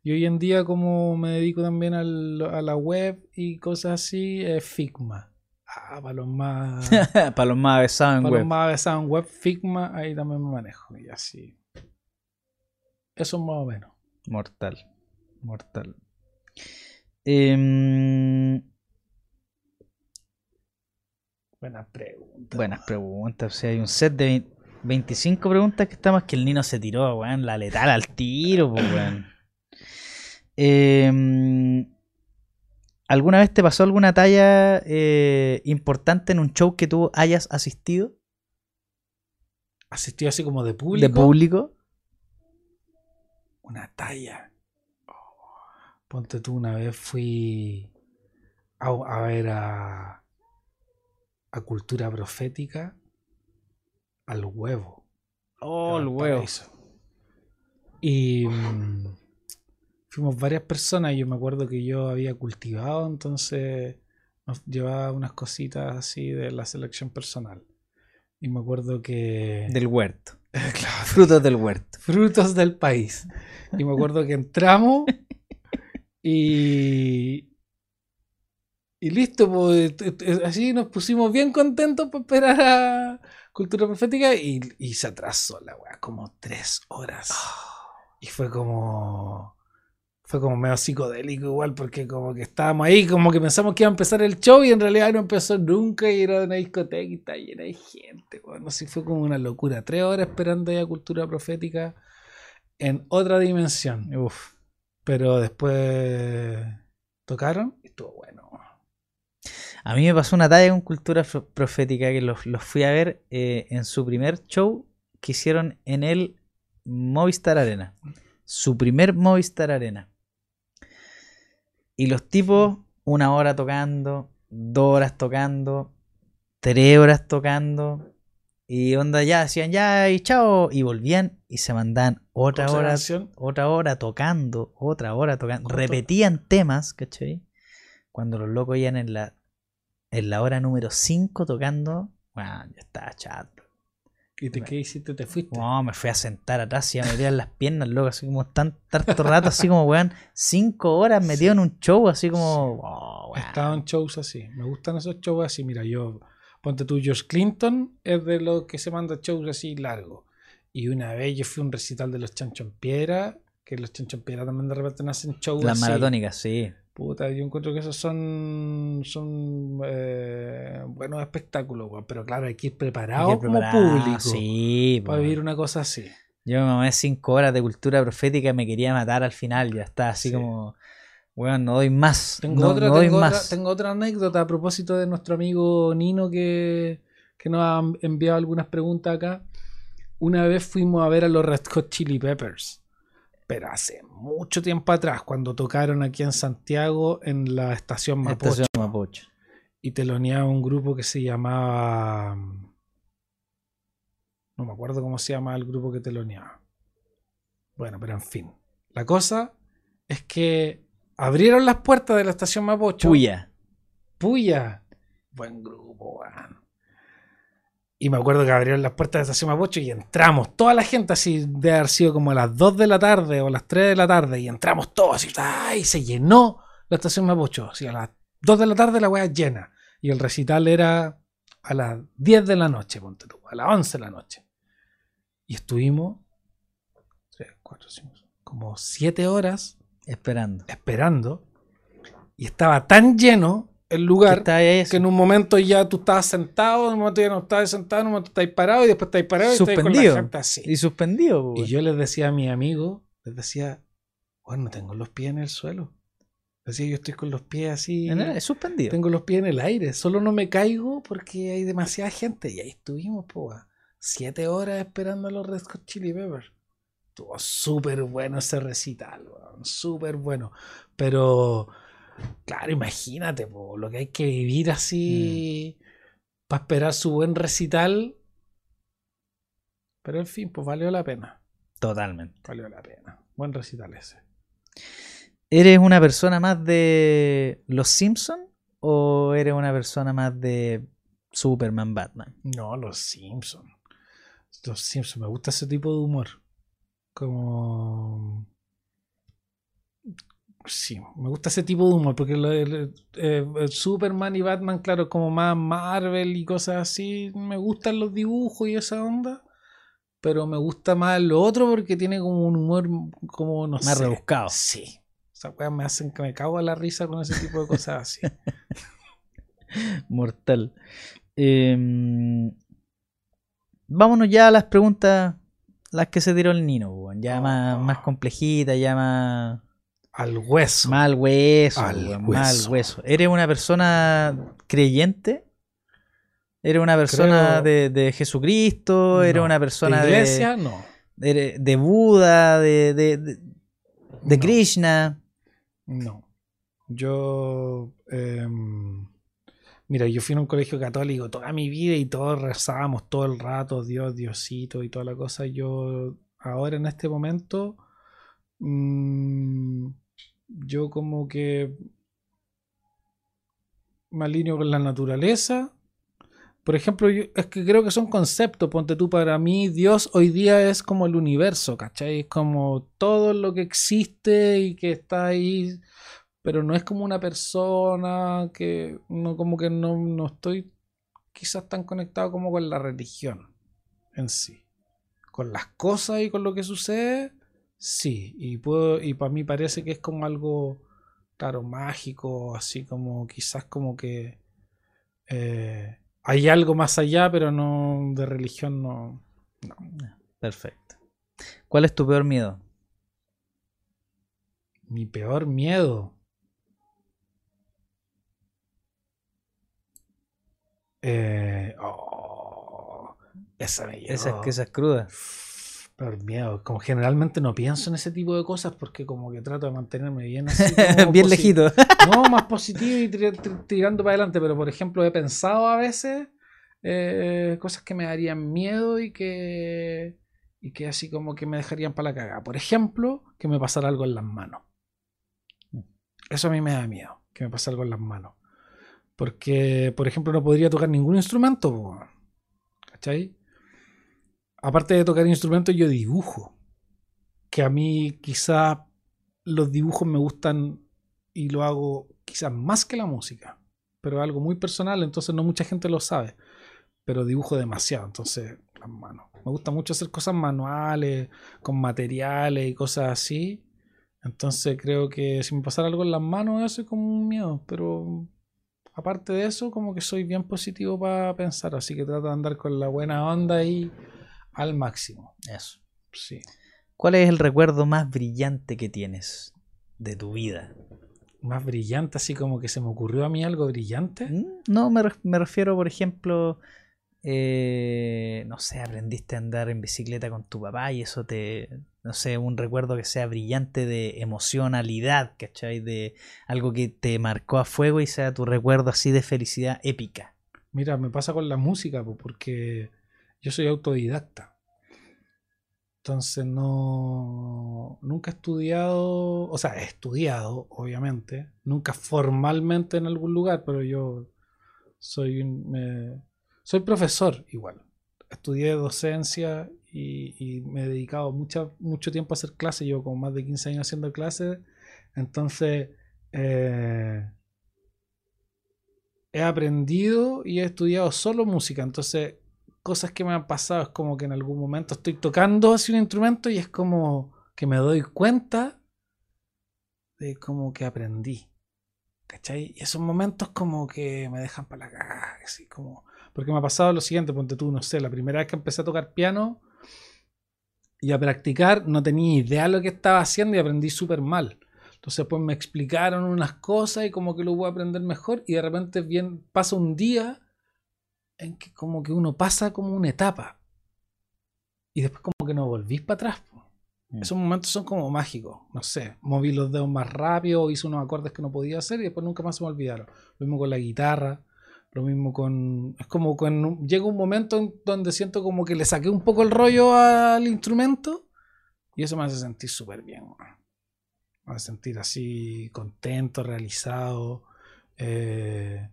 Y hoy en día como me dedico también a la web y cosas así, es Figma. Ah, para los más. para los más avesados en web. Para los más avesados en web, Figma, ahí también me manejo. Y así. Eso es más o menos. Mortal. Mortal. Em, buenas preguntas. Buenas preguntas. O sea, hay un set de 25 preguntas que está más que el Nino se tiró, weón. La letal al tiro, pues, weón. Eh, ¿Alguna vez te pasó alguna talla eh, importante en un show que tú hayas asistido? ¿Asistido así como de público? ¿De público? Una talla. Ponte tú, una vez fui a, ver a, a Cultura Profética al huevo. Oh, el huevo. Y. Fuimos varias personas y yo me acuerdo que yo había cultivado, entonces nos llevaba unas cositas así de la selección personal. Y me acuerdo que... Del huerto. Frutos del huerto. Frutos del país. Y me acuerdo que entramos y... Y listo, pues, así nos pusimos bien contentos para esperar a Cultura Profética y, y se atrasó la weá, como tres horas. Ah. Y fue como fue como medio psicodélico igual, porque como que estábamos ahí, como que pensamos que iba a empezar el show y en realidad no empezó nunca y era una discoteca y está llena de gente. Bueno, sí fue como una locura. Tres horas esperando ya cultura profética en otra dimensión. Uf. Pero después tocaron y estuvo bueno. A mí me pasó una talla con cultura profética que los, fui a ver eh, en su primer show que hicieron en el Movistar Arena. Su primer Movistar Arena. Y los tipos, una hora tocando, dos horas tocando, tres horas tocando. Y onda ya, decían ya y chao. Y volvían y se mandaban otra hora, otra hora tocando, otra hora tocando. Repetían temas, ¿cachai? Cuando los locos iban en la, en la hora número 5 tocando, bueno, ya estaba chato. ¿Y te, qué hiciste? ¿Te fuiste? No, me fui a sentar atrás y a meter las piernas, loco, así como tan tanto rato, así como, weón, cinco horas metido en un show, así como, oh, weón. Estaban shows así. Me gustan esos shows así. Mira, yo, ponte tú, George Clinton es de los que se manda shows así largos. Y una vez yo fui a un recital de los Chancho en Piedra, que los Chancho en Piedra también de repente hacen shows Las así. maratónicas, sí. Puta, yo encuentro que esos son, son eh, buenos espectáculos, weón. Pero claro, hay que ir preparado que como público Sí, para vivir una cosa así. Yo me mamé cinco horas de cultura profética y me quería matar al final, ya está, así Sí. como, weón, no doy más. Tengo, no, otra, no doy tengo, otra, más. tengo otra anécdota a propósito de nuestro amigo Nino que, que nos ha enviado algunas preguntas acá. Una vez fuimos a ver a los Red Hot Chili Peppers, pero hace mucho tiempo atrás, cuando tocaron aquí en Santiago en la estación Mapocho. Estación Mapocho. Y teloneaba un grupo que se llamaba... No me acuerdo cómo se llama el grupo que teloneaba. Bueno, pero en fin. La cosa es que abrieron las puertas de la estación Mapocho. Puya. Puya. Buen grupo, weón. Y me acuerdo que abrieron las puertas de la estación Mapocho y entramos, toda la gente así, de haber sido como a las 2 de la tarde o a las 3 de la tarde, y entramos todos así, ¡ay! se llenó la estación Mapocho. Así a las 2 de la tarde la weá llena. Y el recital era a las 10 de la noche, ponte tú, a las 11 de la noche. Y estuvimos 3, 4, 5, como 7 horas Esperando. esperando. Y estaba tan lleno el lugar que en un momento ya tú estabas sentado, en un momento ya no estabas sentado, en un momento estabas parado y después estabas parado y estabas con la Suspendido. gente así. Y suspendido, Y yo les decía a mi amigo, les decía, bueno, no tengo los pies en el suelo. Decía, yo estoy con los pies así, En el- suspendido. tengo los pies en el aire, solo no me caigo porque hay demasiada gente. Y ahí estuvimos, po, siete horas esperando a los Red Hot Chili Peppers. Estuvo súper bueno ese recital, súper bueno. Pero, claro, imagínate, po, lo que hay que vivir así para esperar su buen recital. Pero en fin, pues valió la pena. Totalmente. Valió la pena. Buen recital ese. ¿Eres una persona más de Los Simpsons o eres una persona más de Superman, Batman? No, los Simpsons. Los Simpsons, me gusta ese tipo de humor. Como. Sí, me gusta ese tipo de humor, porque el- eh, el Superman y Batman, claro, como más Marvel y cosas así, me gustan los dibujos y esa onda, pero me gusta más lo otro porque tiene como un humor como, no Más sé. rebuscado. Sí. Esas weas me hacen que me cago a la risa con ese tipo de cosas así. Mortal. Em, vámonos ya a las preguntas, las que se tiró el Nino, ya más, Oh. más complejitas, ya más, Al hueso. más al hueso, Al weón, más al hueso. ¿Eres una persona creyente? ¿Eres una persona Creo- de, de Jesucristo? ¿Eres No. una persona de de, iglesia, no. de, de Buda? ¿De, de, de- de No. Krishna? No. Yo. em, mira, yo fui a un colegio católico toda mi vida y todos rezábamos todo el rato, Dios, Diosito y toda la cosa. Yo, ahora en este momento, mm, yo como que me alineo con la naturaleza. Por ejemplo, yo- es que creo que son conceptos. Ponte tú, para mí, Dios hoy día es como el universo, ¿cachai? Es como todo lo que existe y que está ahí, pero no es como una persona que no, como que no, no estoy quizás tan conectado como con la religión en sí. Con las cosas y con lo que sucede, sí. Y, puedo, y para mí parece que es como algo, claro, mágico, así como quizás como que eh, hay algo más allá, pero no de religión no. Perfecto. ¿Cuál es tu peor miedo? Mi peor miedo. Eh, oh, esa me llegó. Esa esa es cruda. Peor miedo. Como generalmente no pienso en ese tipo de cosas porque como que trato de mantenerme bien así. como Bien lejito. No, más positivo y tir- tir- tirando para adelante. Pero por ejemplo he pensado a veces eh, cosas que me darían miedo y que, y que así como que me dejarían para la cagada. Por ejemplo, que me pasara algo en las manos. Eso a mí me da miedo, que me pase algo en las manos. Porque, por ejemplo, no podría tocar ningún instrumento. ¿Cachai? Aparte de tocar instrumentos, yo dibujo. Que a mí quizás los dibujos me gustan y lo hago quizás más que la música. Pero es algo muy personal, entonces no mucha gente lo sabe. Pero dibujo demasiado, entonces las manos. Me gusta mucho hacer cosas manuales, con materiales y cosas así. Entonces creo que si me pasara algo en las manos, eso es como un miedo. Pero aparte de eso, como que soy bien positivo para pensar. Así que trato de andar con la buena onda ahí al máximo. Eso. Sí. ¿Cuál es el recuerdo más brillante que tienes de tu vida? Más brillante, así como que se me ocurrió a mí algo brillante. Mm, No, me, ref- me refiero, por ejemplo, eh, no sé, aprendiste a andar en bicicleta con tu papá y eso te, no sé, un recuerdo que sea brillante de emocionalidad, ¿cachai? De algo que te marcó a fuego y sea tu recuerdo así de felicidad épica. Mira, me pasa con la música, po, porque yo soy autodidacta. Entonces no, nunca he estudiado, o sea, he estudiado, obviamente, nunca formalmente en algún lugar, pero yo soy me- soy profesor igual. Estudié docencia y, y me he dedicado mucha- mucho tiempo a hacer clases, llevo como más de 15 años haciendo clases, entonces eh, he aprendido y he estudiado solo música. Entonces, cosas que me han pasado es como que en algún momento estoy tocando así un instrumento y es como que me doy cuenta de como que aprendí. ¿Cachai? Y esos momentos como que me dejan para la caga, así como... Porque me ha pasado lo siguiente, ponte tú, no sé, la primera vez que empecé a tocar piano y a practicar, no tenía idea de lo que estaba haciendo y aprendí súper mal. Entonces pues me explicaron unas cosas y como que lo voy a aprender mejor y de repente bien pasa un día en que como que uno pasa como una etapa y después como que no volvís para atrás. Mm. Esos momentos son como mágicos, no sé, moví los dedos más rápido, hice unos acordes que no podía hacer y después nunca más se me olvidaron. Lo mismo con la guitarra, lo mismo con... Es como cuando llega un momento en donde siento como que le saqué un poco el rollo al instrumento y eso me hace sentir súper bien. Me hace sentir así contento, realizado, eh,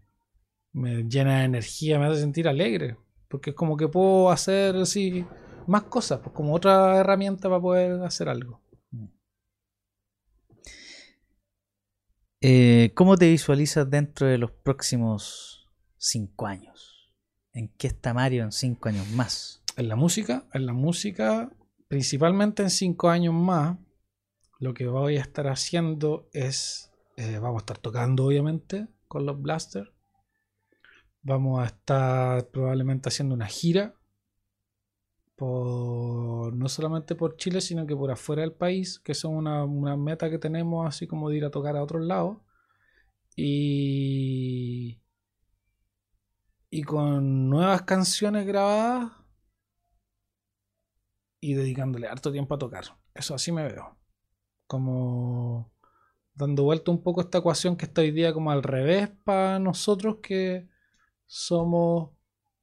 me llena de energía, me hace sentir alegre, porque es como que puedo hacer así más cosas, pues como otra herramienta para poder hacer algo. Eh, ¿Cómo te visualizas dentro de los próximos cinco años? ¿En qué está Mario en cinco años más? En la música, en la música, principalmente en cinco años más, lo que voy a estar haciendo es, eh, vamos a estar tocando obviamente con los Blasters, vamos a estar probablemente haciendo una gira, por, no solamente por Chile, sino que por afuera del país, que son una, una meta que tenemos, así como de ir a tocar a otros lados. Y, y con nuevas canciones grabadas y dedicándole harto tiempo a tocar. Eso así me veo. Como dando vuelta un poco esta ecuación que está hoy día como al revés para nosotros que somos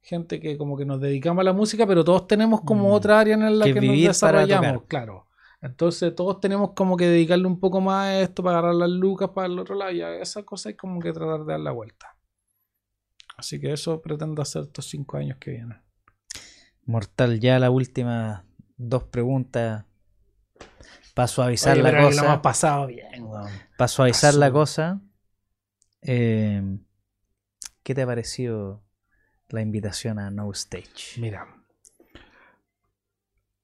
gente que como que nos dedicamos a la música, pero todos tenemos como Mm. otra área en la Que que, nos desarrollamos, claro. Entonces todos tenemos como que dedicarle un poco más a esto para agarrar las lucas para el otro lado y a esa cosa hay como que tratar de dar la vuelta. Así que eso pretendo hacer estos cinco años que vienen. Mortal, ya las últimas dos preguntas para suavizar Oye, la lo cosa. hemos pasado bien, weón. Para suavizar la cosa, eh, ¿qué te ha parecido la invitación a No Stage? Mira,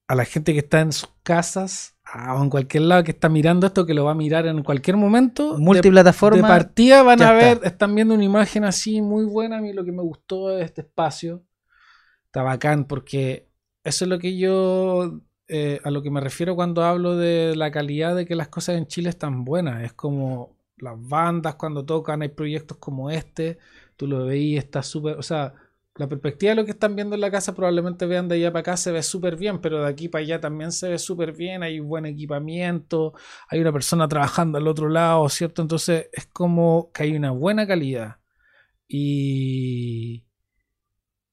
a la gente que está en sus casas o en cualquier lado que está mirando esto, que lo va a mirar en cualquier momento, de, Multiplataforma. de partida van a ver, está. están viendo una imagen así muy buena. A mí lo que me gustó de este espacio está bacán porque eso es lo que yo eh, a lo que me refiero cuando hablo de la calidad de que las cosas en Chile están buenas. Es como las bandas cuando tocan, hay proyectos como este, tú lo veís, está súper, o sea, la perspectiva de lo que están viendo en la casa probablemente vean de allá para acá se ve súper bien, pero de aquí para allá también se ve súper bien, hay un buen equipamiento, hay una persona trabajando al otro lado, ¿cierto? Entonces es como que hay una buena calidad. Y,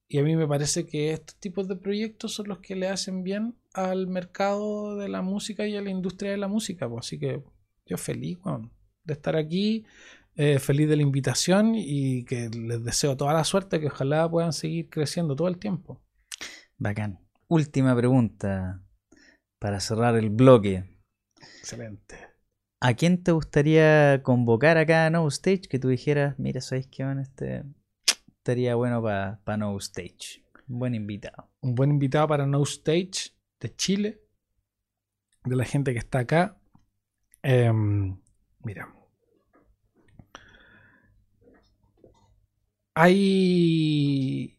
y a mí me parece que estos tipos de proyectos son los que le hacen bien al mercado de la música y a la industria de la música. pues. Así que yo feliz de estar aquí, eh, feliz de la invitación y que les deseo toda la suerte, que ojalá puedan seguir creciendo todo el tiempo. Bacán. última pregunta para cerrar el bloque. Excelente. ¿A quién te gustaría convocar acá a No Stage? Que tú dijeras, mira, ¿sabéis qué van? Este estaría bueno para No Stage. Un buen invitado. Un buen invitado para No Stage de Chile, de la gente que está acá. Em, mira. Hay.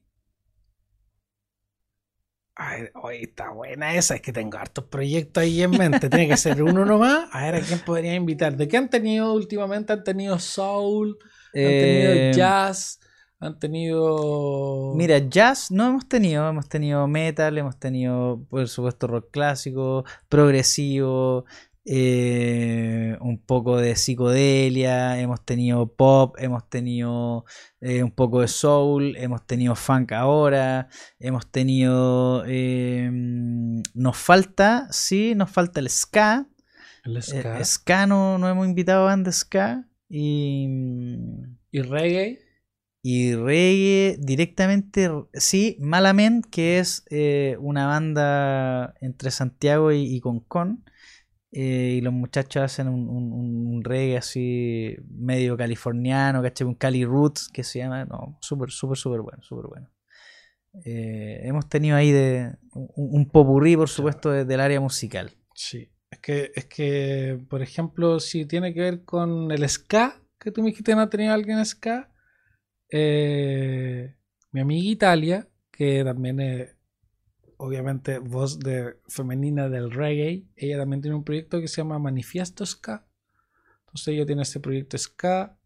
Ay, hoy está buena esa, es que tengo hartos proyectos ahí en mente. Tiene que ser uno nomás. A ver a quién podría invitar. ¿De qué han tenido últimamente? Han tenido soul, han tenido Eh, jazz, han tenido. Mira, jazz no hemos tenido, hemos tenido metal, hemos tenido, por supuesto, rock clásico, progresivo, eh, un poco de psicodelia, hemos tenido pop, hemos tenido eh, un poco de soul, hemos tenido funk ahora, hemos tenido... eh, nos falta, sí, nos falta el ska. el Eh, ska. ska no, no hemos invitado a banda ska. Y... y reggae. y reggae directamente, sí, Malament, que es una banda entre Santiago y, y Concón. Eh, y los muchachos hacen un, un- un reggae así medio californiano, ¿cachai? Un Cali Roots que se llama. No, súper, súper, súper bueno, súper bueno. Eh, hemos tenido ahí de un, un popurrí, por supuesto, de- del área musical. Sí. Es que, es que, por ejemplo, si tiene que ver con el ska, que tú me dijiste no tenía alguien ska, eh, mi amiga Italia, que también es obviamente voz de, femenina del reggae, ella también tiene un proyecto que se llama Manifiesto Ska. Entonces ella tiene ese proyecto ska,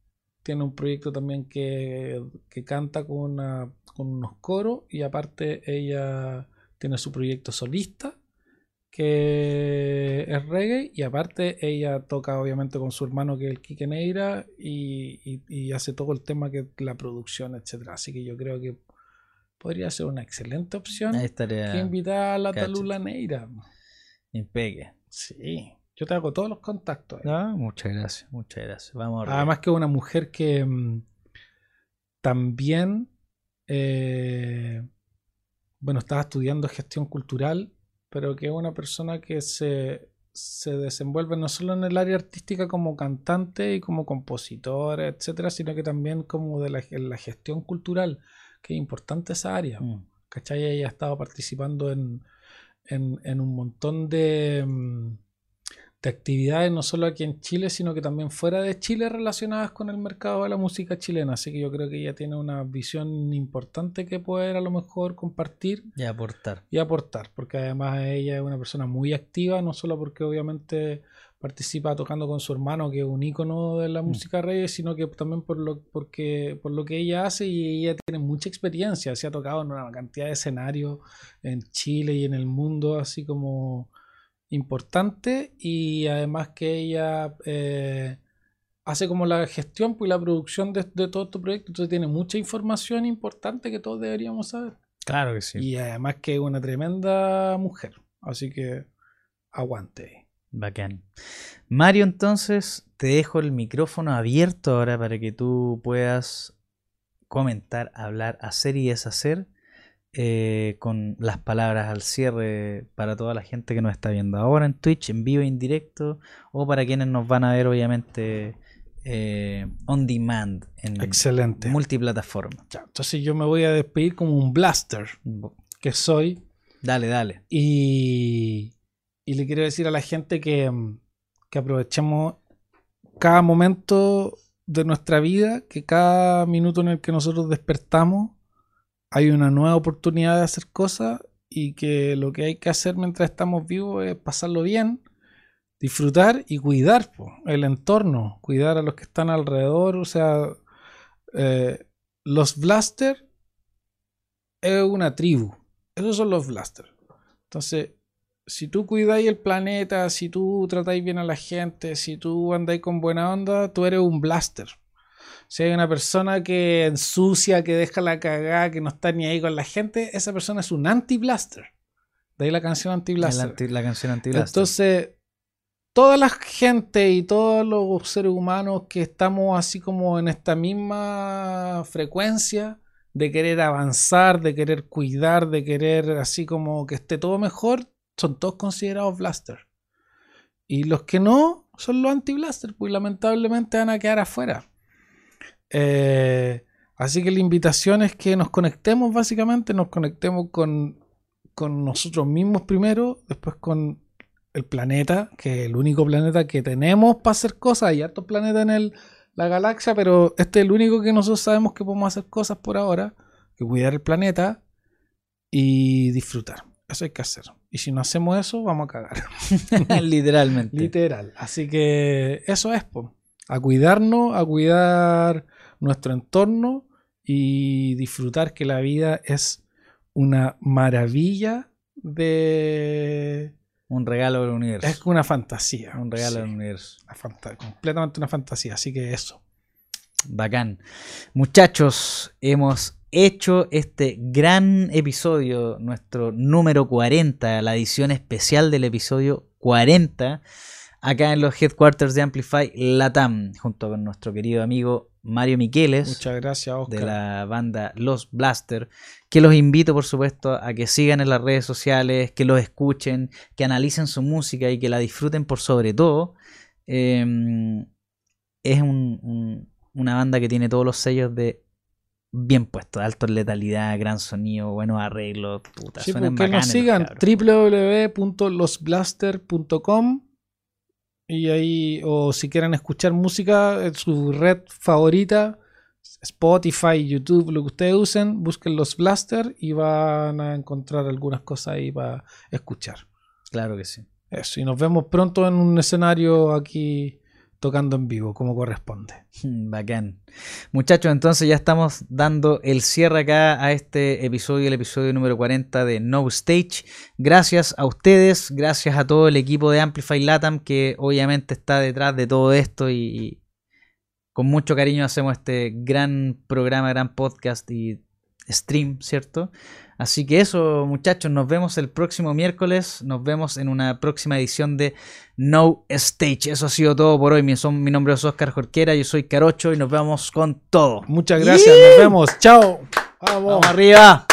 tiene un proyecto también que, que canta con, una- con unos coros y aparte ella tiene su proyecto solista que es reggae y aparte ella toca obviamente con su hermano que es el Quique Neira y, y- y hace todo el tema que la producción, etcétera. Así que yo creo que podría ser una excelente opción Ahí estaría que invitar a la cáchate. Talula Neira. impeque. Sí, yo te hago todos los contactos. ahí. Ah, muchas gracias, muchas gracias. Vamos arriba. Además que es una mujer que mm, también, eh, bueno, estaba estudiando gestión cultural, pero que es una persona que se, se desenvuelve no solo en el área artística como cantante y como compositora, etcétera, sino que también como de la, en la gestión cultural, que es importante esa área. Mm. ¿Cachai? Ella ha estado participando en, en, en un montón de, mm, de actividades, no solo aquí en Chile, sino que también fuera de Chile relacionadas con el mercado de la música chilena. Así que yo creo que ella tiene una visión importante que poder a lo mejor compartir Y aportar. y aportar, porque además ella es una persona muy activa, no solo porque obviamente participa tocando con su hermano, que es un ícono de la música reggae, sino que también por lo, porque, por lo que ella hace y ella tiene mucha experiencia, se ha tocado en una cantidad de escenarios en Chile y en el mundo, así como importante, y además que ella eh, hace como la gestión pues, y la producción de, de todo este proyecto, entonces tiene mucha información importante que todos deberíamos saber. Claro que sí. Y además que es una tremenda mujer. Así que aguante. Bacán. Mario, entonces te dejo el micrófono abierto ahora para que tú puedas comentar, hablar, hacer y deshacer eh, con las palabras al cierre para toda la gente que nos está viendo ahora en Twitch, en vivo, en directo, o para quienes nos van a ver obviamente eh, on demand en Excelente. multiplataforma. Ya, entonces yo me voy a despedir como un blaster que soy. Dale, dale. Y, y le quiero decir a la gente que, que aprovechemos cada momento de nuestra vida, que cada minuto en el que nosotros despertamos hay una nueva oportunidad de hacer cosas y que lo que hay que hacer mientras estamos vivos es pasarlo bien, disfrutar y cuidar el entorno, cuidar a los que están alrededor, o sea, eh, los blaster es una tribu, esos son los blaster. Entonces, si tú cuidáis el planeta, si tú tratáis bien a la gente, si tú andáis con buena onda, tú eres un blaster. Si hay una persona que ensucia, que deja la cagada, que no está ni ahí con la gente, esa persona es un anti-blaster. De ahí la canción anti-blaster. anti- la canción anti Entonces, toda la gente y todos los seres humanos que estamos así como en esta misma frecuencia, de querer avanzar, de querer cuidar, de querer así como que esté todo mejor, son todos considerados blaster. Y los que no son los anti-blaster, pues lamentablemente van a quedar afuera. Eh, así que la invitación es que nos conectemos básicamente, nos conectemos con, con nosotros mismos primero, después con el planeta, que es el único planeta que tenemos para hacer cosas. Hay hartos planetas en el, la galaxia, pero este es el único que nosotros sabemos que podemos hacer cosas por ahora, que cuidar el planeta y disfrutar. Eso hay que hacer. Y si no hacemos eso, vamos a cagar. Literalmente. Literal. Así que eso es, po. a cuidarnos, a cuidar nuestro entorno y disfrutar que la vida es una maravilla de... Un regalo del universo. Es una fantasía. Un regalo sí. del universo. Una completamente una fantasía. Así que eso. Bacán. Muchachos, hemos hecho este gran episodio, nuestro número 40, la edición especial del episodio 40, acá en los headquarters de Amplify Latam, junto con nuestro querido amigo Mario Miqueles Muchas gracias, Oscar. de la banda Los Blaster, que los invito por supuesto a que sigan en las redes sociales, que los escuchen, que analicen su música y que la disfruten por sobre todo. Eh, es un- un- una banda que tiene todos los sellos de bien puestos, alto en letalidad, gran sonido, buenos arreglos, puta, Sí, suenan porque nos sigan www.losblaster.com y ahí, o si quieren escuchar música en su red favorita, Spotify, YouTube, lo que ustedes usen, busquen los Blaster y van a encontrar algunas cosas ahí para escuchar. Claro que sí. Eso, y nos vemos pronto en un escenario aquí tocando en vivo, como corresponde. Bacán. Muchachos, entonces ya estamos dando el cierre acá a este episodio, el episodio número 40 de No Stage. Gracias a ustedes, gracias a todo el equipo de Amplify Latam que obviamente está detrás de todo esto y, y con mucho cariño hacemos este gran programa, gran podcast y stream, ¿cierto? Así que eso, muchachos, nos vemos el próximo miércoles, nos vemos en una próxima edición de No Stage. Eso ha sido todo por hoy. Mi, son- mi nombre es Oscar Jorquera, yo soy Carocho y nos vemos con todo. Muchas gracias, nos vemos. Chao. Vamos. ¡Vamos arriba!